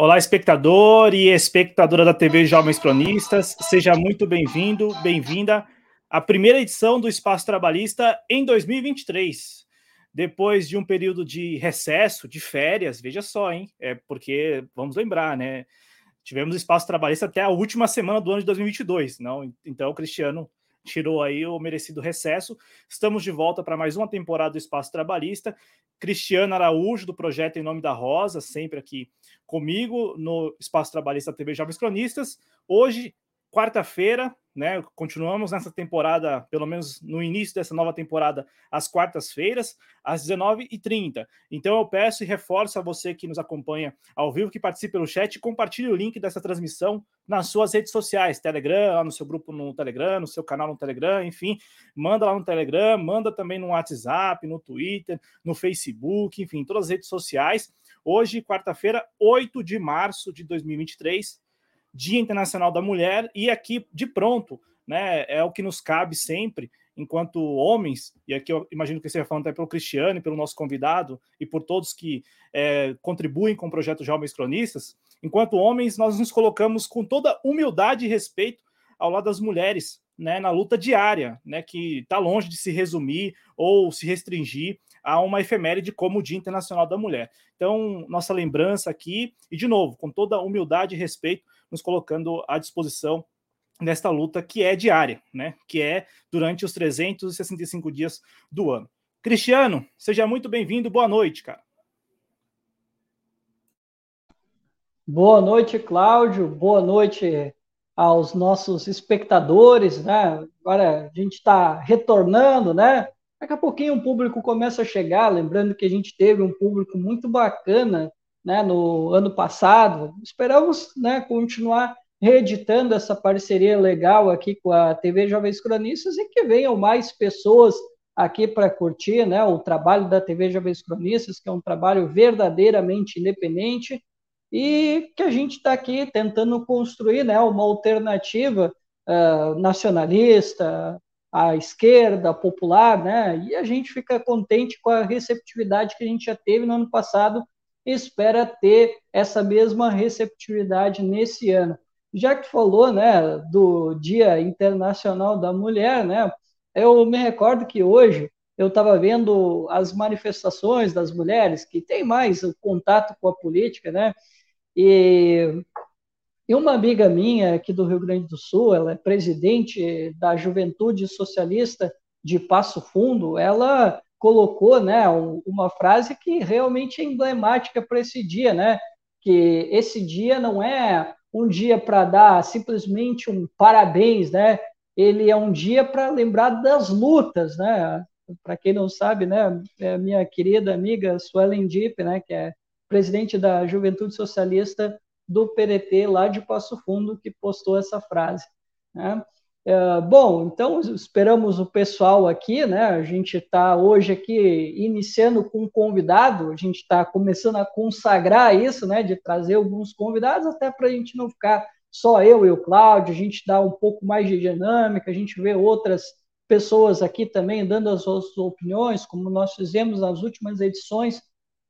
Olá, espectador e espectadora da TV Jovens Cronistas, seja muito bem-vindo, bem-vinda à primeira edição do Espaço Trabalhista em 2023. Depois de um período de recesso, de férias, veja só, hein? É porque, vamos lembrar, né? Tivemos Espaço Trabalhista até a última semana do ano de 2022, não? Então, Cristiano tirou aí o merecido recesso. Estamos de volta para mais uma temporada do Espaço Trabalhista. Cristiano Araújo, do projeto Em Nome da Rosa, sempre aqui comigo no Espaço Trabalhista TV Jovens Cronistas. Hoje, quarta-feira, né? Continuamos nessa temporada, pelo menos no início dessa nova temporada, às quartas-feiras, às 19h30. Então eu peço e reforço a você que nos acompanha ao vivo, que participe pelo chat, compartilhe o link dessa transmissão nas suas redes sociais, Telegram, lá no seu grupo no Telegram, no seu canal no Telegram, enfim, manda lá no Telegram, manda também no WhatsApp, no Twitter, no Facebook, enfim, todas as redes sociais. Hoje, quarta-feira, 8 de março de 2023, Dia Internacional da Mulher, e aqui de pronto, né, é o que nos cabe sempre, enquanto homens, e aqui eu imagino que você falando até pelo Cristiano, pelo nosso convidado, e por todos que é, contribuem com o projeto Jovens Cronistas, enquanto homens, nós nos colocamos com toda humildade e respeito ao lado das mulheres, né, na luta diária, né, que está longe de se resumir ou se restringir a uma efeméride como o Dia Internacional da Mulher. Então, nossa lembrança aqui, e de novo, com toda humildade e respeito, nos colocando à disposição nesta luta que é diária, né? Que é durante os 365 dias do ano. Cristiano, seja muito bem-vindo. Boa noite, cara. Boa noite, Cláudio. Boa noite aos nossos espectadores, né? Agora a gente está retornando, né? Daqui a pouquinho o público começa a chegar, lembrando que a gente teve um público muito bacana né, no ano passado. Esperamos né, continuar reeditando essa parceria legal aqui com a TV Jovens Cronistas e que venham mais pessoas aqui para curtir né, o trabalho da TV Jovens Cronistas, que é um trabalho verdadeiramente independente e que a gente está aqui tentando construir né, uma alternativa uh, nacionalista, à esquerda, popular, né? E a gente fica contente com a receptividade que a gente já teve no ano passado espera ter essa mesma receptividade nesse ano. Já que falou, né, do Dia Internacional da Mulher, né, eu me recordo que hoje eu estava vendo as manifestações das mulheres que têm mais contato com a política, né, e, e uma amiga minha aqui do Rio Grande do Sul, ela é presidente da Juventude Socialista de Passo Fundo, ela colocou né, uma frase que realmente é emblemática para esse dia, né? Que esse dia não é um dia para dar simplesmente um parabéns, né? Ele é um dia para lembrar das lutas, né? Para quem não sabe, né, é minha querida amiga Suelen Dipp, né, que é presidente da Juventude Socialista do PDT lá de Passo Fundo, que postou essa frase. Né? É, bom, então esperamos o pessoal aqui, né? A gente está hoje aqui iniciando com um convidado, a gente está começando a consagrar isso, né? De trazer alguns convidados, até para a gente não ficar só eu e o Cláudio, a gente dá um pouco mais de dinâmica, a gente vê outras pessoas aqui também dando as suas opiniões, como nós fizemos nas últimas edições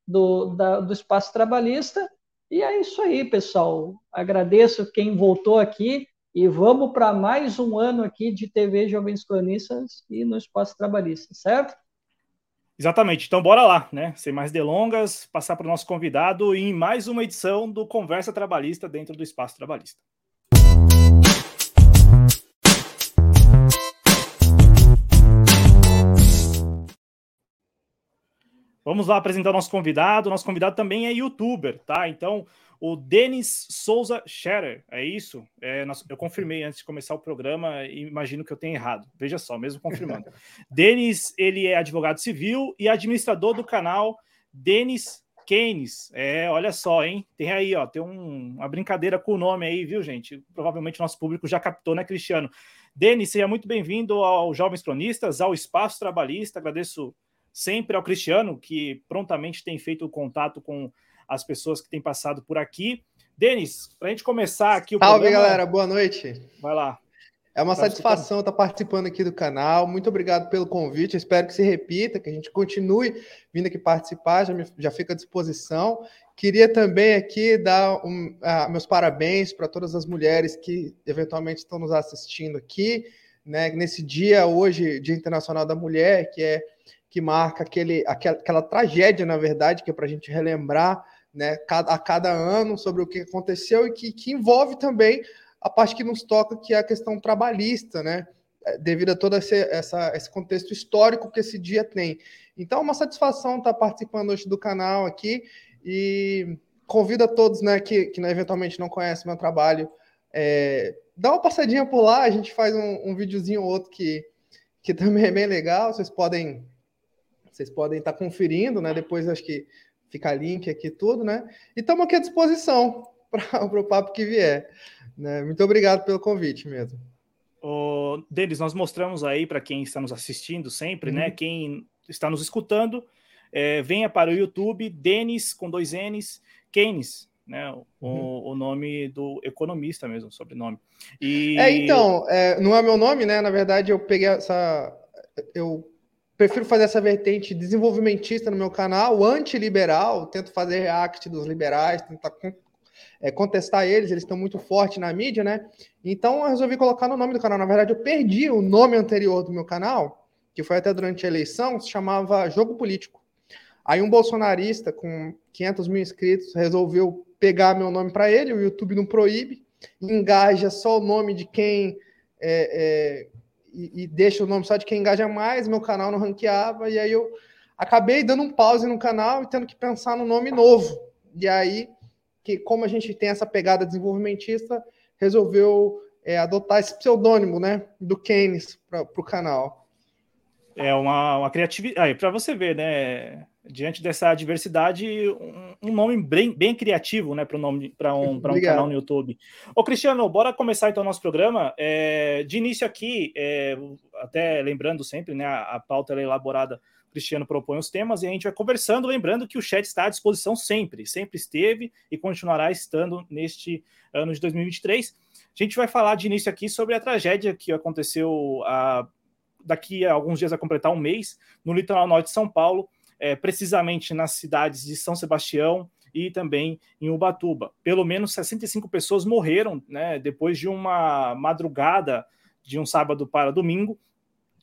do, da, do Espaço Trabalhista. E é isso aí, pessoal. Agradeço quem voltou aqui. E vamos para mais um ano aqui de TV Jovens Cronistas e no Espaço Trabalhista, certo? Exatamente. Então, bora lá, né? Sem mais delongas, passar para o nosso convidado em mais uma edição do Conversa Trabalhista dentro do Espaço Trabalhista. Vamos lá apresentar o nosso convidado. Nosso convidado também é youtuber, tá? Então, o Denis Souza Scherer, é isso? É, eu confirmei antes de começar o programa e imagino que eu tenha errado. Veja só, mesmo confirmando. Denis, ele é advogado civil e administrador do canal Denis Keynes. É, olha só, hein? Tem aí, ó, tem um, uma brincadeira com o nome aí, viu, gente? Provavelmente nosso público já captou, né, Cristiano? Denis, seja muito bem-vindo ao Jovens Cronistas, ao Espaço Trabalhista. Agradeço sempre ao Cristiano, que prontamente tem feito o contato com as pessoas que têm passado por aqui. Denis, para a gente começar aqui o Salve, programa... galera, boa noite. Vai lá. É uma tá satisfação estar participando aqui do canal. Muito obrigado pelo convite. espero que se repita, que a gente continue vindo aqui participar. Já, me, já fica à disposição. Queria também aqui dar um, uh, meus parabéns para todas as mulheres que eventualmente estão nos assistindo aqui, né? Nesse dia hoje, Dia Internacional da Mulher, que é que marca aquele, aquela, aquela tragédia, na verdade, que é para a gente relembrar né, a cada ano sobre o que aconteceu e que, que envolve também a parte que nos toca, que é a questão trabalhista, né? É, devido a todo esse, essa, esse contexto histórico que esse dia tem. Então, uma satisfação estar participando hoje do canal aqui e convido a todos né, que, que eventualmente não conhecem meu trabalho, é, dá uma passadinha por lá, a gente faz um, um videozinho ou outro que, que também é bem legal, vocês podem vocês podem estar conferindo, né? Depois acho que fica link aqui tudo, né? E estamos aqui à disposição para o papo que vier. Né? Muito obrigado pelo convite mesmo. O Denis, nós mostramos aí para quem está nos assistindo sempre, né? uhum. né? Quem está nos escutando, é, venha para o YouTube, Denis com dois N's, Keynes, né? O, uhum. o nome do economista mesmo, sobrenome. E... É, então, é, não é meu nome, né? Na verdade, eu peguei essa. Eu prefiro fazer essa vertente desenvolvimentista no meu canal, antiliberal, tento fazer react dos liberais, tentar é, contestar eles, eles estão muito fortes na mídia, né? Então eu resolvi colocar no nome do canal. Na verdade, eu perdi o nome anterior do meu canal, que foi até durante a eleição, se chamava Jogo Político. Aí um bolsonarista com 500 mil inscritos resolveu pegar meu nome para ele, o YouTube não proíbe, engaja só o nome de quem é, é, e, e, deixa o nome só de quem engaja mais, meu canal não ranqueava, e aí eu acabei dando um pause no canal e tendo que pensar no nome novo. E aí que, como a gente tem essa pegada desenvolvimentista, resolveu é, adotar esse pseudônimo, né, do Keynes para o canal. É uma, uma criatividade. Para você ver, né? Diante dessa diversidade, um, um nome bem, bem criativo, né? Para nome para um, um canal no YouTube. Ô, Cristiano, bora começar então o nosso programa. É, de início aqui, é, até lembrando sempre, né? A, a pauta é elaborada Cristiano propõe os temas e a gente vai conversando, lembrando que o chat está à disposição sempre, sempre esteve e continuará estando neste ano de 2023. A gente vai falar de início aqui sobre a tragédia que aconteceu a, daqui a alguns dias a completar um mês no litoral norte de São Paulo, é, precisamente nas cidades de São Sebastião e também em Ubatuba. Pelo menos 65 pessoas morreram né, depois de uma madrugada de um sábado para domingo,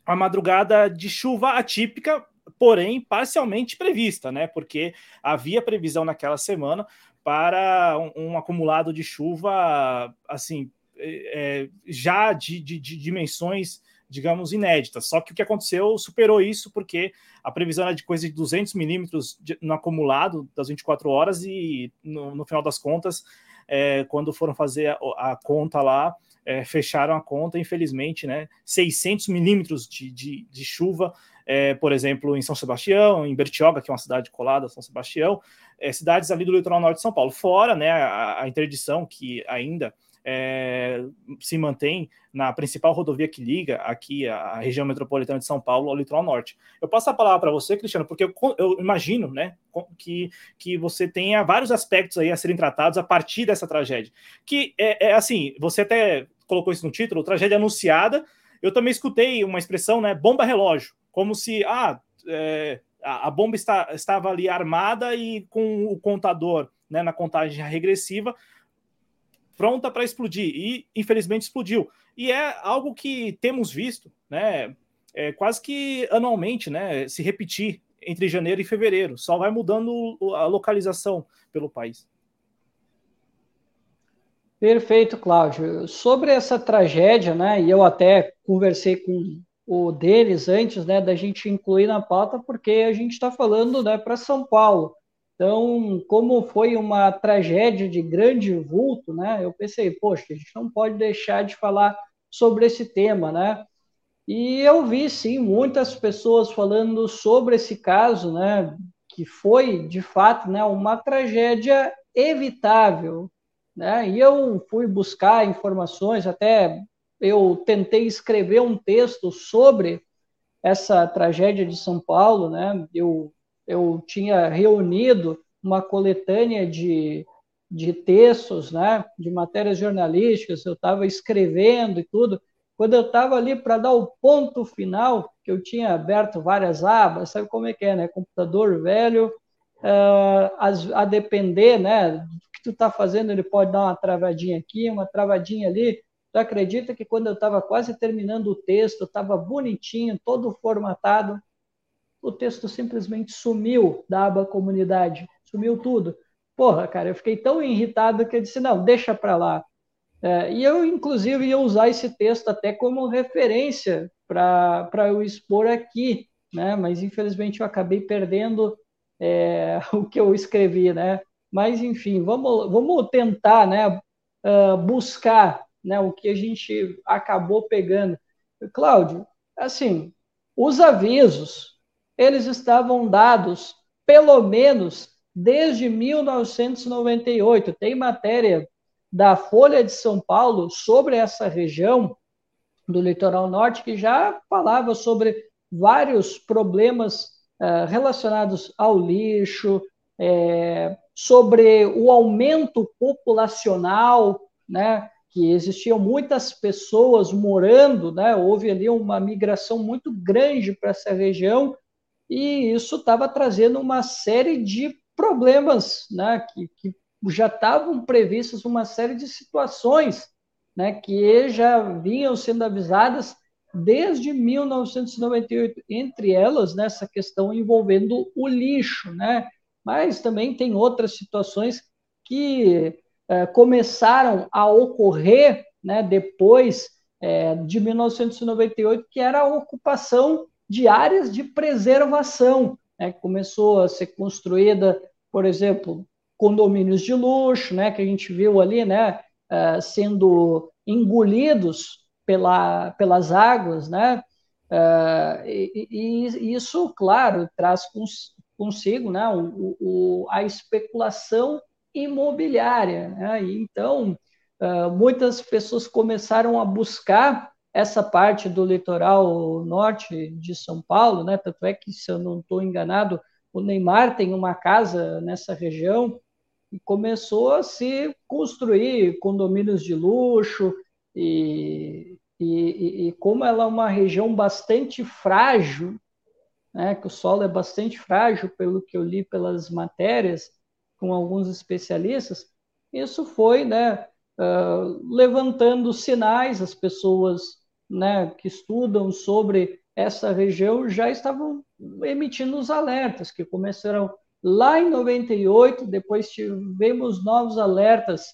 uma madrugada de chuva atípica, porém parcialmente prevista, né? Porque havia previsão naquela semana para um, um acumulado de chuva, assim, é, é, já de, de, de, dimensões, digamos, inéditas. Só que o que aconteceu superou isso, porque a previsão era de coisa de 200 milímetros no acumulado das 24 horas, e no, no final das contas, é, quando foram fazer a, a conta lá, é, fecharam a conta, infelizmente, né? 600 milímetros de, de, de chuva é, por exemplo, em São Sebastião, em Bertioga, que é uma cidade colada a São Sebastião, é, cidades ali do litoral norte de São Paulo. Fora né, a, a interdição que ainda é, se mantém na principal rodovia que liga aqui a, a, região metropolitana de São Paulo ao litoral norte. Eu passo a palavra para você, Cristiano, porque eu, eu, imagino né, que, que você tenha vários aspectos aí a serem tratados a partir dessa tragédia. Que é, é assim, você até colocou isso no título, tragédia anunciada. Eu também escutei uma expressão, né, bomba relógio como se ah, é, a, bomba está, estava ali armada e com o contador né, na contagem regressiva pronta para explodir. E infelizmente explodiu. E é algo que temos visto né? É, quase que anualmente né? Se repetir entre janeiro e fevereiro. Só vai mudando a localização pelo país. Perfeito, Cláudio. Sobre essa tragédia, né, e eu até conversei com o deles antes né, da gente incluir na pauta, porque a gente está falando né, para São Paulo. Então, como foi uma tragédia de grande vulto, né, eu pensei, poxa, a gente não pode deixar de falar sobre esse tema, né? E eu vi, sim, muitas pessoas falando sobre esse caso, né, que foi, de fato, né, uma tragédia evitável, né? E eu fui buscar informações, até eu tentei escrever um texto sobre essa tragédia de São Paulo, né? Eu, eu tinha reunido uma coletânea de, de textos, né? De matérias jornalísticas, eu estava escrevendo e tudo. Quando eu estava ali para dar o ponto final, que eu tinha aberto várias abas, sabe como é que é, né? Computador velho, uh, a, depender, né, do que tu está fazendo, ele pode dar uma travadinha aqui, uma travadinha ali. Tu acredita que quando eu estava quase terminando o texto, estava bonitinho, todo formatado, o texto simplesmente sumiu da aba comunidade, sumiu tudo. Porra, cara, eu fiquei tão irritado que eu disse, não, deixa para lá. É, e eu, inclusive, ia usar esse texto até como referência para eu expor aqui, né? Mas, infelizmente, eu acabei perdendo é, o que eu escrevi, né? Mas, enfim, vamos, vamos tentar, né? Uh, buscar né, o que a gente acabou pegando. Cláudio, assim, os avisos, eles estavam dados, pelo menos, desde 1998. Tem matéria da Folha de São Paulo sobre essa região do litoral norte que já falava sobre vários problemas uh, relacionados ao lixo, é, sobre o aumento populacional, né, que existiam muitas pessoas morando, né, houve ali uma migração muito grande para essa região e isso estava trazendo uma série de problemas, né, que, que já estavam previstas uma série de situações, né, que já vinham sendo avisadas desde 1998, entre elas nessa questão envolvendo o lixo, né, mas também tem outras situações que é, começaram a ocorrer, né, depois é, de 1998, que era a ocupação de áreas de preservação, né, que começou a ser construída, por exemplo, condomínios de luxo, né, que a gente viu ali, né, uh, sendo engolidos pela, pelas águas, né, uh, e, e, isso, claro, traz cons, consigo, né, o, o, a especulação imobiliária, né, e então uh, muitas pessoas começaram a buscar essa parte do litoral norte de São Paulo, né? Tanto é que, se eu não estou enganado, o Neymar tem uma casa nessa região e começou a se construir condomínios de luxo e, e, e como ela é uma região bastante frágil, né? Que o solo é bastante frágil, pelo que eu li pelas matérias com alguns especialistas, isso foi, né? Uh, levantando sinais, as pessoas né, que estudam sobre essa região já estavam emitindo os alertas, que começaram lá em 98, depois tivemos novos alertas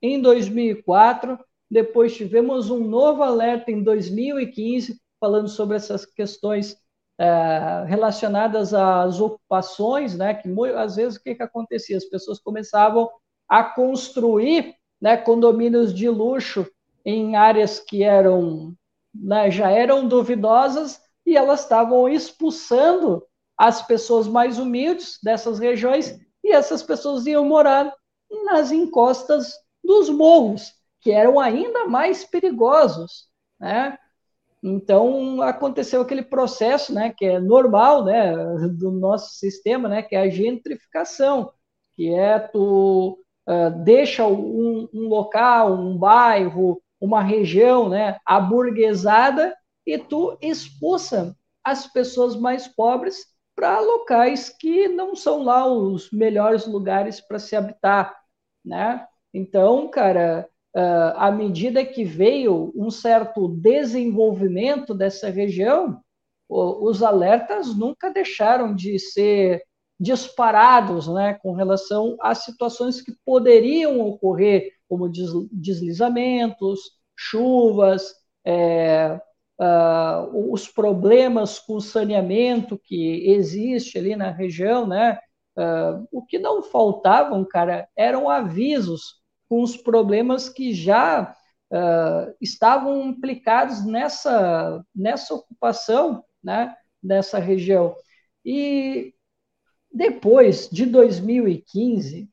em 2004, depois tivemos um novo alerta em 2015, falando sobre essas questões é, relacionadas às ocupações, né, que às vezes o que, que acontecia? As pessoas começavam a construir né, condomínios de luxo em áreas que eram né, já eram duvidosas e elas estavam expulsando as pessoas mais humildes dessas regiões e essas pessoas iam morar nas encostas dos morros, que eram ainda mais perigosos, né? Então aconteceu aquele processo, né, que é normal, né, do nosso sistema, né, que é a gentrificação, que é tu uh, deixa um, um local, um bairro, uma região né, aburguesada e tu expulsa as pessoas mais pobres para locais que não são lá os melhores lugares para se habitar, né? Então, cara, à medida que veio um certo desenvolvimento dessa região, os alertas nunca deixaram de ser disparados, né, com relação a situações que poderiam ocorrer como deslizamentos, chuvas, é, uh, os problemas com saneamento que existe ali na região, né? Uh, o que não faltavam, cara, eram avisos com os problemas que já uh, estavam implicados nessa, nessa ocupação, né? Nessa região. E depois de 2015,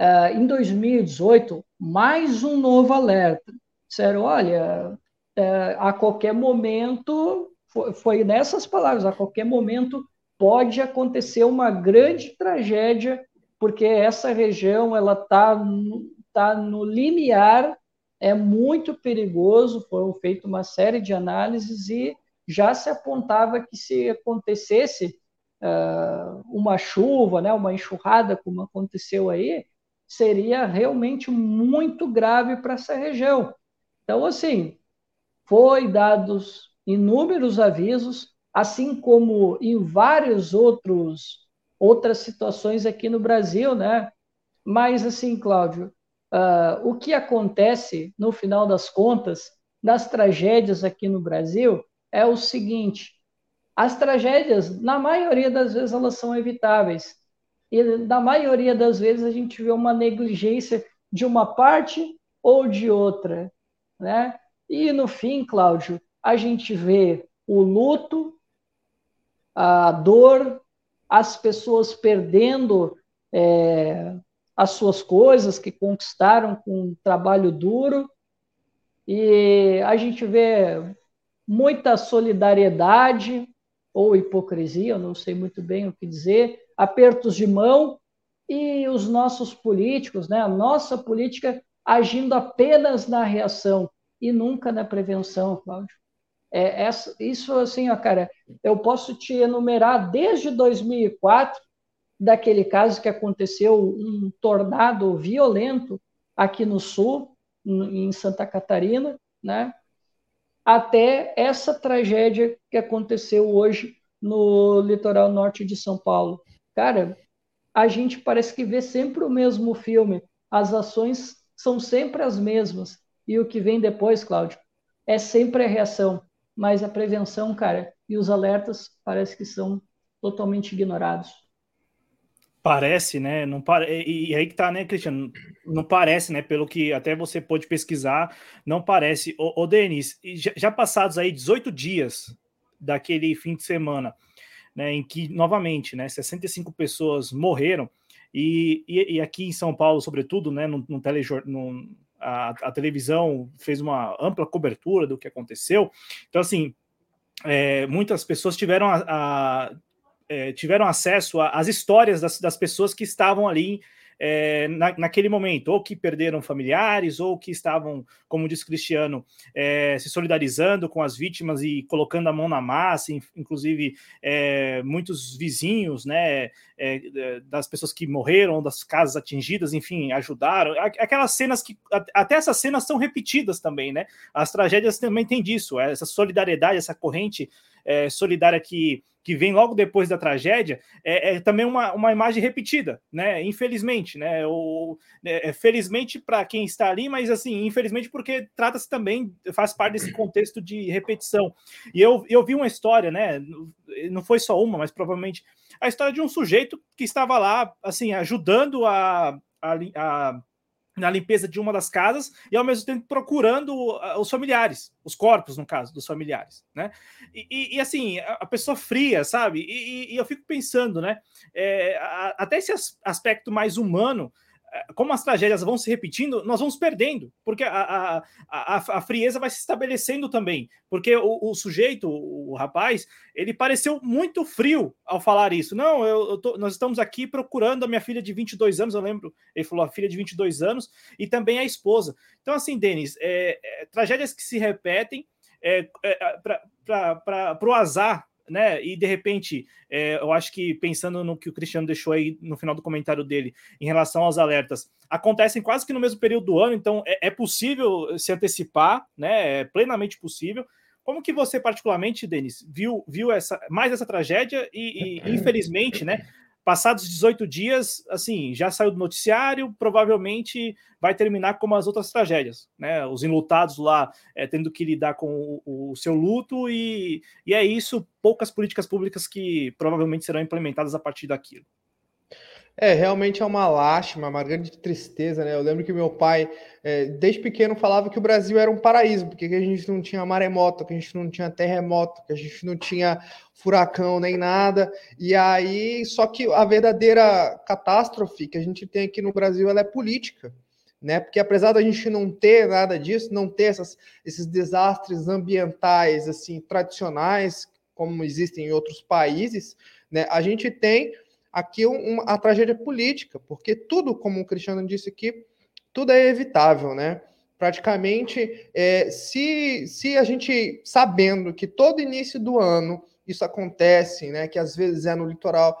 uh, em 2018, mais um novo alerta. Disseram: olha, é, a qualquer momento, foi, foi nessas palavras, a qualquer momento pode acontecer uma grande tragédia, porque essa região ela está tá no limiar, é muito perigoso, foram feitas uma série de análises e já se apontava que se acontecesse uh, uma chuva, né, uma enxurrada, como aconteceu aí, seria realmente muito grave para essa região. Então, assim, foi dados inúmeros avisos, assim como em vários outros outras situações aqui no Brasil, né? Mas assim, Cláudio, uh, o que acontece no final das contas das tragédias aqui no Brasil é o seguinte: as tragédias, na maioria das vezes, elas são evitáveis. E na maioria das vezes a gente vê uma negligência de uma parte ou de outra, né? E no fim, Cláudio, a gente vê o luto, a dor, as pessoas perdendo é, as suas coisas que conquistaram com um trabalho duro, e a gente vê muita solidariedade ou hipocrisia, eu não sei muito bem o que dizer, apertos de mão e os nossos políticos, né, a nossa política agindo apenas na reação e nunca na prevenção, Cláudio. É, essa, isso, assim, ó, cara, eu posso te enumerar desde 2004, daquele caso que aconteceu um tornado violento aqui no sul, em Santa Catarina, né? até essa tragédia que aconteceu hoje no litoral norte de São Paulo. Cara, a gente parece que vê sempre o mesmo filme, as ações são sempre as mesmas, e o que vem depois, Cláudio, é sempre a reação mas a prevenção, cara, e os alertas parece que são totalmente ignorados. Parece, né? Não. E aí que tá, né, Cristiano? Não parece, né? Pelo que até você pôde pesquisar, não parece. Ô, ô Denis, já passados aí 18 dias daquele fim de semana, né, em que, novamente, né, 65 pessoas morreram, e, e, e aqui em São Paulo, sobretudo, né, no, no, telejor... no a, a, televisão fez uma ampla cobertura do que aconteceu. Então, assim, é, muitas pessoas tiveram, a, a, é, tiveram acesso às histórias das, das, pessoas que estavam ali é, na, naquele momento, ou que perderam familiares, ou que estavam, como diz Cristiano, é, se solidarizando com as vítimas e colocando a mão na massa, inclusive é, muitos vizinhos, né, é, das pessoas que morreram, das casas atingidas, enfim, ajudaram. Aquelas cenas que, até essas cenas são repetidas também, né? As tragédias também têm disso, essa solidariedade, essa corrente é, solidária que, que vem logo depois da tragédia, é, é também uma, uma imagem repetida, né? Infelizmente, né? Ou, é, é felizmente para quem está ali, mas assim, infelizmente porque trata-se também, faz parte desse contexto de repetição. E eu, eu vi uma história, né? Não foi só uma, mas provavelmente a história de um sujeito que estava lá, assim, ajudando a, a, a na limpeza de uma das casas e ao mesmo tempo procurando os familiares, os corpos, no caso, dos familiares, né? E, e, e assim, a, pessoa fria, sabe? E, e, eu fico pensando, né? É, a, até esse aspecto mais humano como as tragédias vão se repetindo, nós vamos perdendo, porque a, a, a, a frieza vai se estabelecendo também. Porque o, o, sujeito, o rapaz, ele pareceu muito frio ao falar isso. Não, eu, eu tô, nós estamos aqui procurando a minha filha de 22 anos, eu lembro, ele falou a filha de 22 anos, e também a esposa. Então, assim, Denis, é, é, tragédias que se repetem, é, para o azar né? E de repente, é, eu acho que pensando no que o Cristiano deixou aí no final do comentário dele em relação aos alertas, acontecem quase que no mesmo período do ano, então é, é possível se antecipar, né? É plenamente possível. Como que você, particularmente, Denis, viu, viu essa, mais essa tragédia e, e infelizmente, né? Passados 18 dias, assim, já saiu do noticiário, provavelmente vai terminar como as outras tragédias, né? Os enlutados lá é, tendo que lidar com o, o, seu luto, e, e é isso, poucas políticas públicas que provavelmente serão implementadas a partir daquilo. É, realmente é uma lástima, uma grande tristeza, né? Eu lembro que meu pai, é, desde pequeno, falava que o Brasil era um paraíso, porque a gente não tinha maremoto, que a gente não tinha terremoto, que a gente não tinha furacão nem nada. E aí, só que a verdadeira catástrofe que a gente tem aqui no Brasil, ela é política. Né? Porque apesar da gente não ter nada disso, não ter essas, esses desastres ambientais assim tradicionais como existem em outros países, né? A gente tem aqui uma, a tragédia política, porque tudo, como o Cristiano disse aqui, tudo é evitável, né? Praticamente, é, se, se a gente, sabendo que todo início do ano isso acontece, né? Que às vezes é no litoral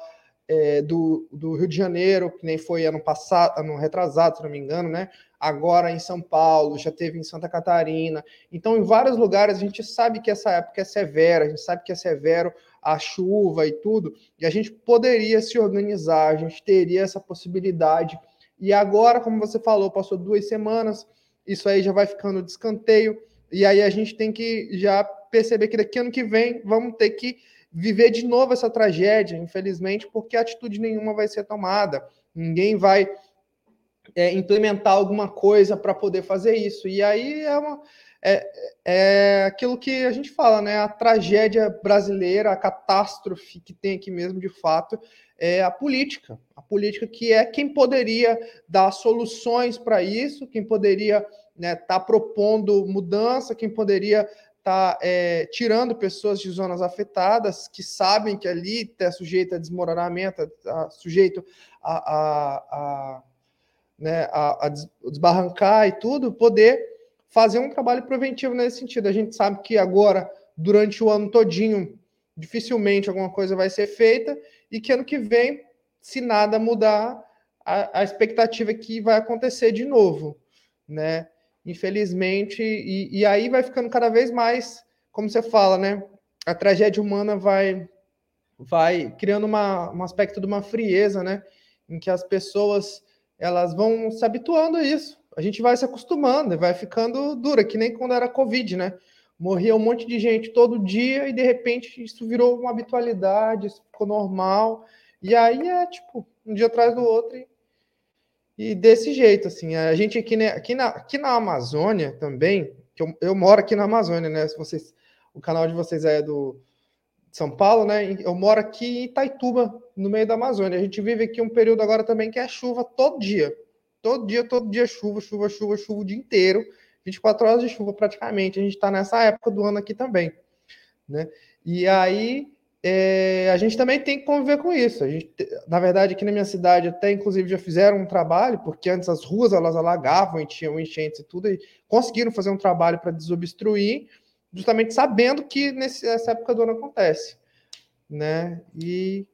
é, do, do Rio de Janeiro, que nem foi ano passado, ano retrasado, se não me engano, né? Agora em São Paulo, já teve em Santa Catarina. Então, em vários lugares, a gente sabe que essa época é severa, a gente sabe que é severo a chuva e tudo, e a gente poderia se organizar, a gente teria essa possibilidade. E agora, como você falou, passou duas semanas, isso aí já vai ficando de escanteio, e aí a gente tem que já perceber que daqui ano que vem vamos ter que viver de novo essa tragédia, infelizmente, porque atitude nenhuma vai ser tomada. Ninguém vai é, implementar alguma coisa para poder fazer isso. E aí é, uma, é, é aquilo que a gente fala, né? A tragédia brasileira, a catástrofe que tem aqui mesmo, de fato, é a política. A política que é quem poderia dar soluções para isso, quem poderia estar né, tá propondo mudança, quem poderia está é, tirando pessoas de zonas afetadas que sabem que ali está sujeito a desmoronamento, está sujeito a, a, a, né, a, a desbarrancar e tudo, poder fazer um trabalho preventivo nesse sentido. A gente sabe que agora, durante o ano todinho, dificilmente alguma coisa vai ser feita e que ano que vem, se nada mudar, a, a expectativa é que vai acontecer de novo, né? infelizmente, e, e aí vai ficando cada vez mais, como você fala, né? A tragédia humana vai vai criando uma, um aspecto de uma frieza, né? Em que as pessoas elas vão se habituando a isso. A gente vai se acostumando, vai ficando dura, que nem quando era Covid, né? Morria um monte de gente todo dia e de repente isso virou uma habitualidade, isso ficou normal. E aí é tipo, um dia atrás do outro e e desse jeito, assim, a gente aqui, né, aqui, na, aqui na Amazônia também, que eu, eu moro aqui na Amazônia, né? Se vocês, o canal de vocês é do São Paulo, né? Eu moro aqui em Itaituba, no meio da Amazônia. A gente vive aqui um período agora também que é chuva todo dia. Todo dia, todo dia chuva, chuva, chuva, chuva o dia inteiro. 24 horas de chuva praticamente. A gente está nessa época do ano aqui também, né? E aí é, a gente também tem que conviver com isso. A gente, na verdade, aqui na minha cidade, até inclusive já fizeram um trabalho, porque antes as ruas elas alagavam e tinham enchentes e tudo, e conseguiram fazer um trabalho para desobstruir, justamente sabendo que nesse, nessa época do ano acontece. Né? E,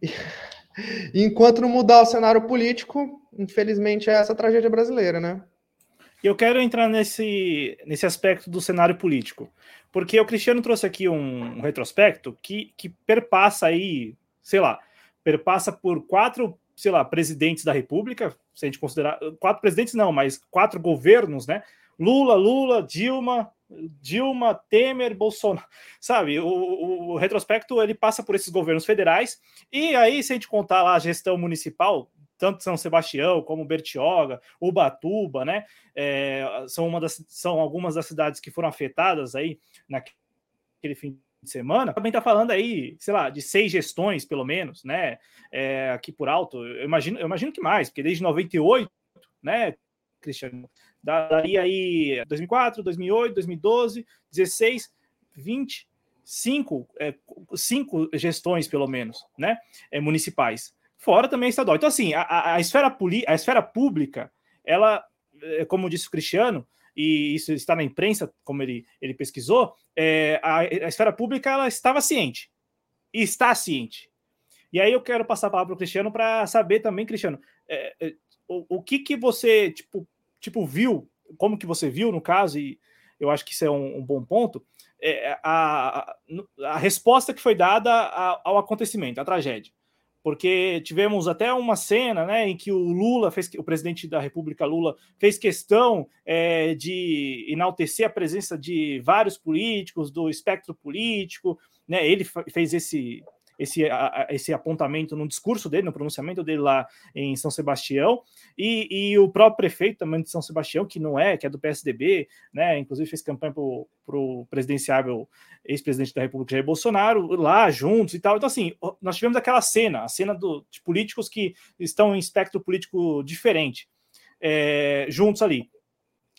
e enquanto não mudar o cenário político, infelizmente é essa tragédia brasileira, né? Eu quero entrar nesse, nesse aspecto do cenário político. Porque o Cristiano trouxe aqui um, um retrospecto que, que perpassa aí, sei lá, perpassa por quatro, sei lá, presidentes da República, se a gente considerar. Quatro presidentes não, mas quatro governos, né? Lula, Lula, Dilma, Dilma, Temer, Bolsonaro, sabe? O, o, o, retrospecto ele passa por esses governos federais e aí se a gente contar lá a gestão municipal, tanto São Sebastião como Bertioga, Ubatuba, né? É, são, uma das, são algumas das cidades que foram afetadas aí naquele fim de semana. Também está falando aí, sei lá, de seis gestões, pelo menos, né? É, aqui por alto, eu imagino, eu imagino que mais, porque desde 98, né, Cristiano? Daria aí 2004, 2008, 2012, 16, 20, cinco, é, cinco gestões, pelo menos, né? É, municipais fora também estadual. Então, assim, a, a, esfera, a esfera pública, ela, é, como disse o Cristiano, e isso está na imprensa, como ele, ele pesquisou, é, a, a esfera pública ela estava ciente, e está ciente. E aí eu quero passar a palavra para o Cristiano para saber também, Cristiano, é, é, o, o que que você, tipo, tipo, viu, como que você viu, no caso, e eu acho que isso é um, um bom ponto, é, a, a, resposta que foi dada ao acontecimento, à tragédia porque tivemos até uma cena né, em que o Lula fez, o presidente da República Lula fez questão é, de enaltecer a presença de vários políticos do espectro político, né? Ele fez esse esse, a, esse apontamento no discurso dele, no pronunciamento dele lá em São Sebastião, e, e, o próprio prefeito também de São Sebastião, que não é, que é do PSDB, né, inclusive fez campanha para o presidenciável ex-presidente da República, Jair Bolsonaro, lá juntos e tal. Então, assim, nós tivemos aquela cena, a cena do, de políticos que estão em espectro político diferente, é, juntos ali.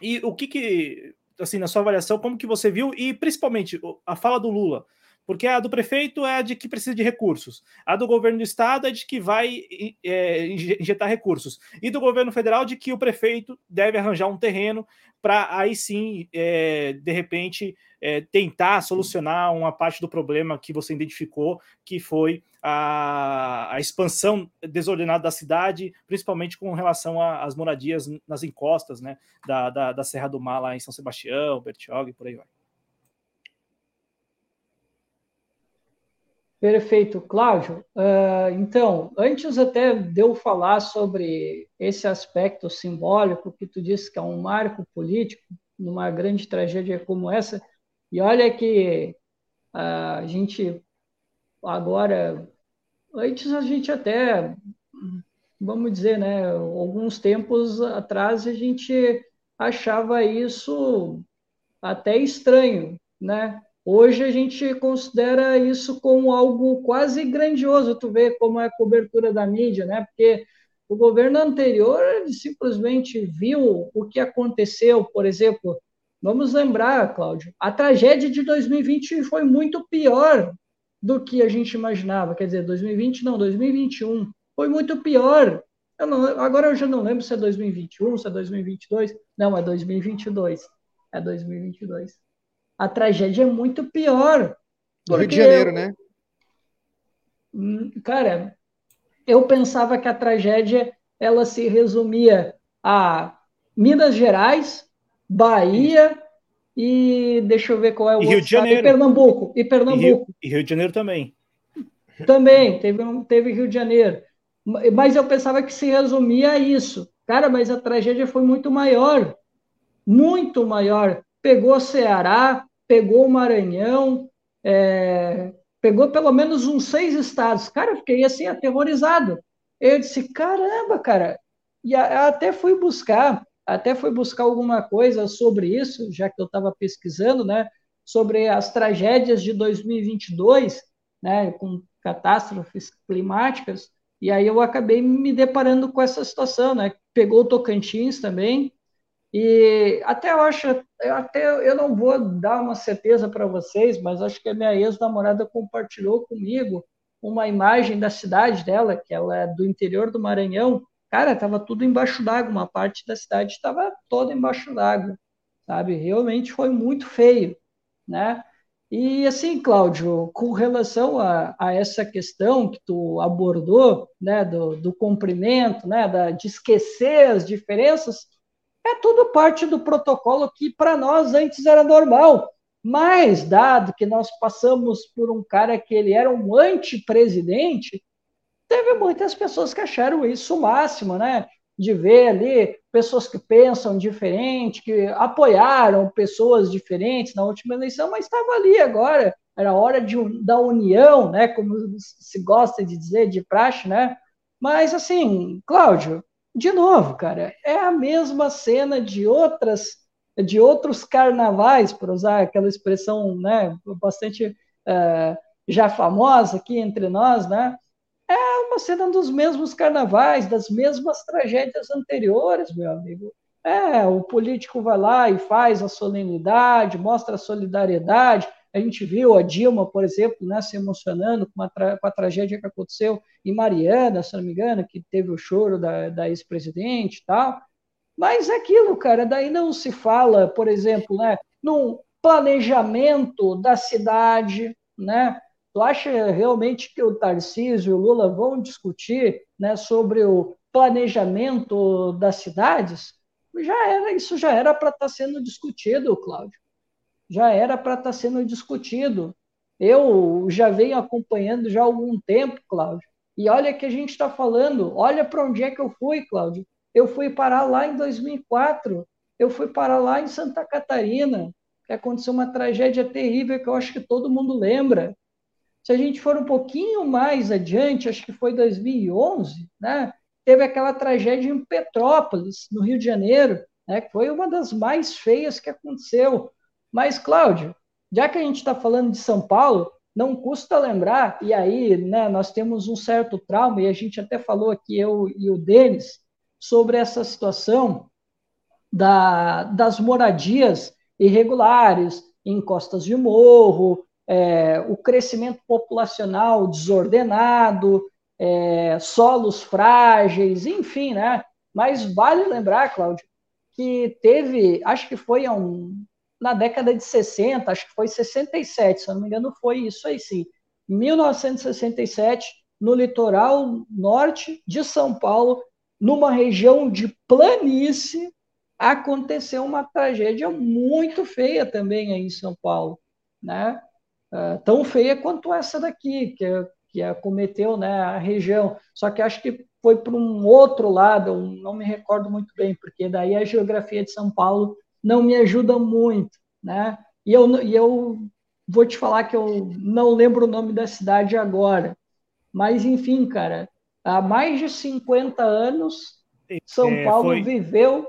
E o que que, assim, na sua avaliação, como que você viu, e principalmente a fala do Lula, Porque a do prefeito é a de que precisa de recursos, a do governo do estado é de que vai é, injetar recursos, e do governo federal de que o prefeito deve arranjar um terreno para aí sim, é, de repente, é, tentar solucionar uma parte do problema que você identificou, que foi a, a expansão desordenada da cidade, principalmente com relação às moradias nas encostas né, da, da, da Serra do Mar, lá em São Sebastião, Bertioga e por aí vai. Perfeito, Cláudio. Uh, então, antes até de eu falar sobre esse aspecto simbólico que tu disse que é um marco político numa grande tragédia como essa, e olha que uh, a gente agora, antes a gente até, vamos dizer, né, alguns tempos atrás a gente achava isso até estranho, né? Hoje a gente considera isso como algo quase grandioso. Tu vê como é a cobertura da mídia, né? Porque o governo anterior simplesmente viu o que aconteceu, por exemplo. Vamos lembrar, Cláudio, a tragédia de 2020 foi muito pior do que a gente imaginava. Quer dizer, 2020 não, 2021 foi muito pior. Eu não, agora eu já não lembro se é 2021, se é 2022. Não, é 2022. É 2022 a tragédia é muito pior. No Rio de Janeiro, né? Hum, cara, eu pensava que a tragédia ela se resumia a Minas Gerais, Bahia e deixa eu ver qual é o e Rio de Janeiro. E Pernambuco. E Pernambuco. E Rio, e Rio de Janeiro também. Também, teve, teve Rio de Janeiro. Mas eu pensava que se resumia a isso. Cara, mas a tragédia foi muito maior. Muito maior. Pegou Ceará, pegou o Maranhão, é, pegou pelo menos uns seis estados. Cara, eu fiquei assim, aterrorizado. Eu disse, caramba, cara. E até fui buscar, até fui buscar alguma coisa sobre isso, já que eu estava pesquisando, né? Sobre as tragédias de 2022, né? Com catástrofes climáticas. E aí eu acabei me deparando com essa situação, né? Pegou o Tocantins também, e até eu acho, até eu não vou dar uma certeza para vocês, mas acho que a minha ex-namorada compartilhou comigo uma imagem da cidade dela, que ela é do interior do Maranhão. Cara, estava tudo embaixo d'água, uma parte da cidade estava toda embaixo d'água, sabe? Realmente foi muito feio, né? E assim, Cláudio, com relação a, a, essa questão que tu abordou, né, do, do cumprimento, né, da, de esquecer as diferenças, é tudo parte do protocolo que para nós antes era normal. Mas, dado que nós passamos por um cara que ele era um antipresidente, teve muitas pessoas que acharam isso o máximo, né? De ver ali pessoas que pensam diferente, que apoiaram pessoas diferentes na última eleição, mas estava ali agora, era hora de, da união, né? Como se gosta de dizer, de praxe, né? Mas, assim, Cláudio, de novo, cara, é a mesma cena de outras de outros carnavais, por usar aquela expressão, né, bastante uh, já famosa aqui entre nós, né? É uma cena dos mesmos carnavais, das mesmas tragédias anteriores, meu amigo. É, o político vai lá e faz a solenidade, mostra a solidariedade, a gente viu a Dilma, por exemplo, né, se emocionando com, com, a tragédia que aconteceu em Mariana, se não me engano, que teve o choro da, da ex-presidente e tal. Mas é aquilo, cara, daí não se fala, por exemplo, né, num planejamento da cidade, né? Tu acha realmente que o Tarcísio e o Lula vão discutir né, sobre o planejamento das cidades? Já era, isso já era para estar tá sendo discutido, Cláudio já era para estar tá sendo discutido. Eu já venho acompanhando já há algum tempo, Cláudio. E olha que a gente está falando, olha para onde é que eu fui, Cláudio. Eu fui parar lá em 2004, eu fui parar lá em Santa Catarina, que aconteceu uma tragédia terrível que eu acho que todo mundo lembra. Se a gente for um pouquinho mais adiante, acho que foi 2011, né? Teve aquela tragédia em Petrópolis, no Rio de Janeiro, né? Que foi uma das mais feias que aconteceu. Mas, Cláudio, já que a gente está falando de São Paulo, não custa lembrar, e aí né, nós temos um certo trauma, e a gente até falou aqui, eu e o Denis, sobre essa situação da, das moradias irregulares em costas de morro, é, o crescimento populacional desordenado, é, solos frágeis, enfim, né? Mas vale lembrar, Cláudio, que teve, acho que foi um, na década de 60, acho que foi 67, se não me engano, foi isso aí sim. 1967, no litoral norte de São Paulo, numa região de planície, aconteceu uma tragédia muito feia também aí em São Paulo, né? Uh, tão feia quanto essa daqui, que, que acometeu né, a região. Só que acho que foi para um outro lado, não me recordo muito bem, porque daí a geografia de São Paulo não me ajuda muito, né? E eu, e eu vou te falar que eu não lembro o nome da cidade agora, mas enfim, cara, há mais de 50 anos, São é, Paulo foi, viveu.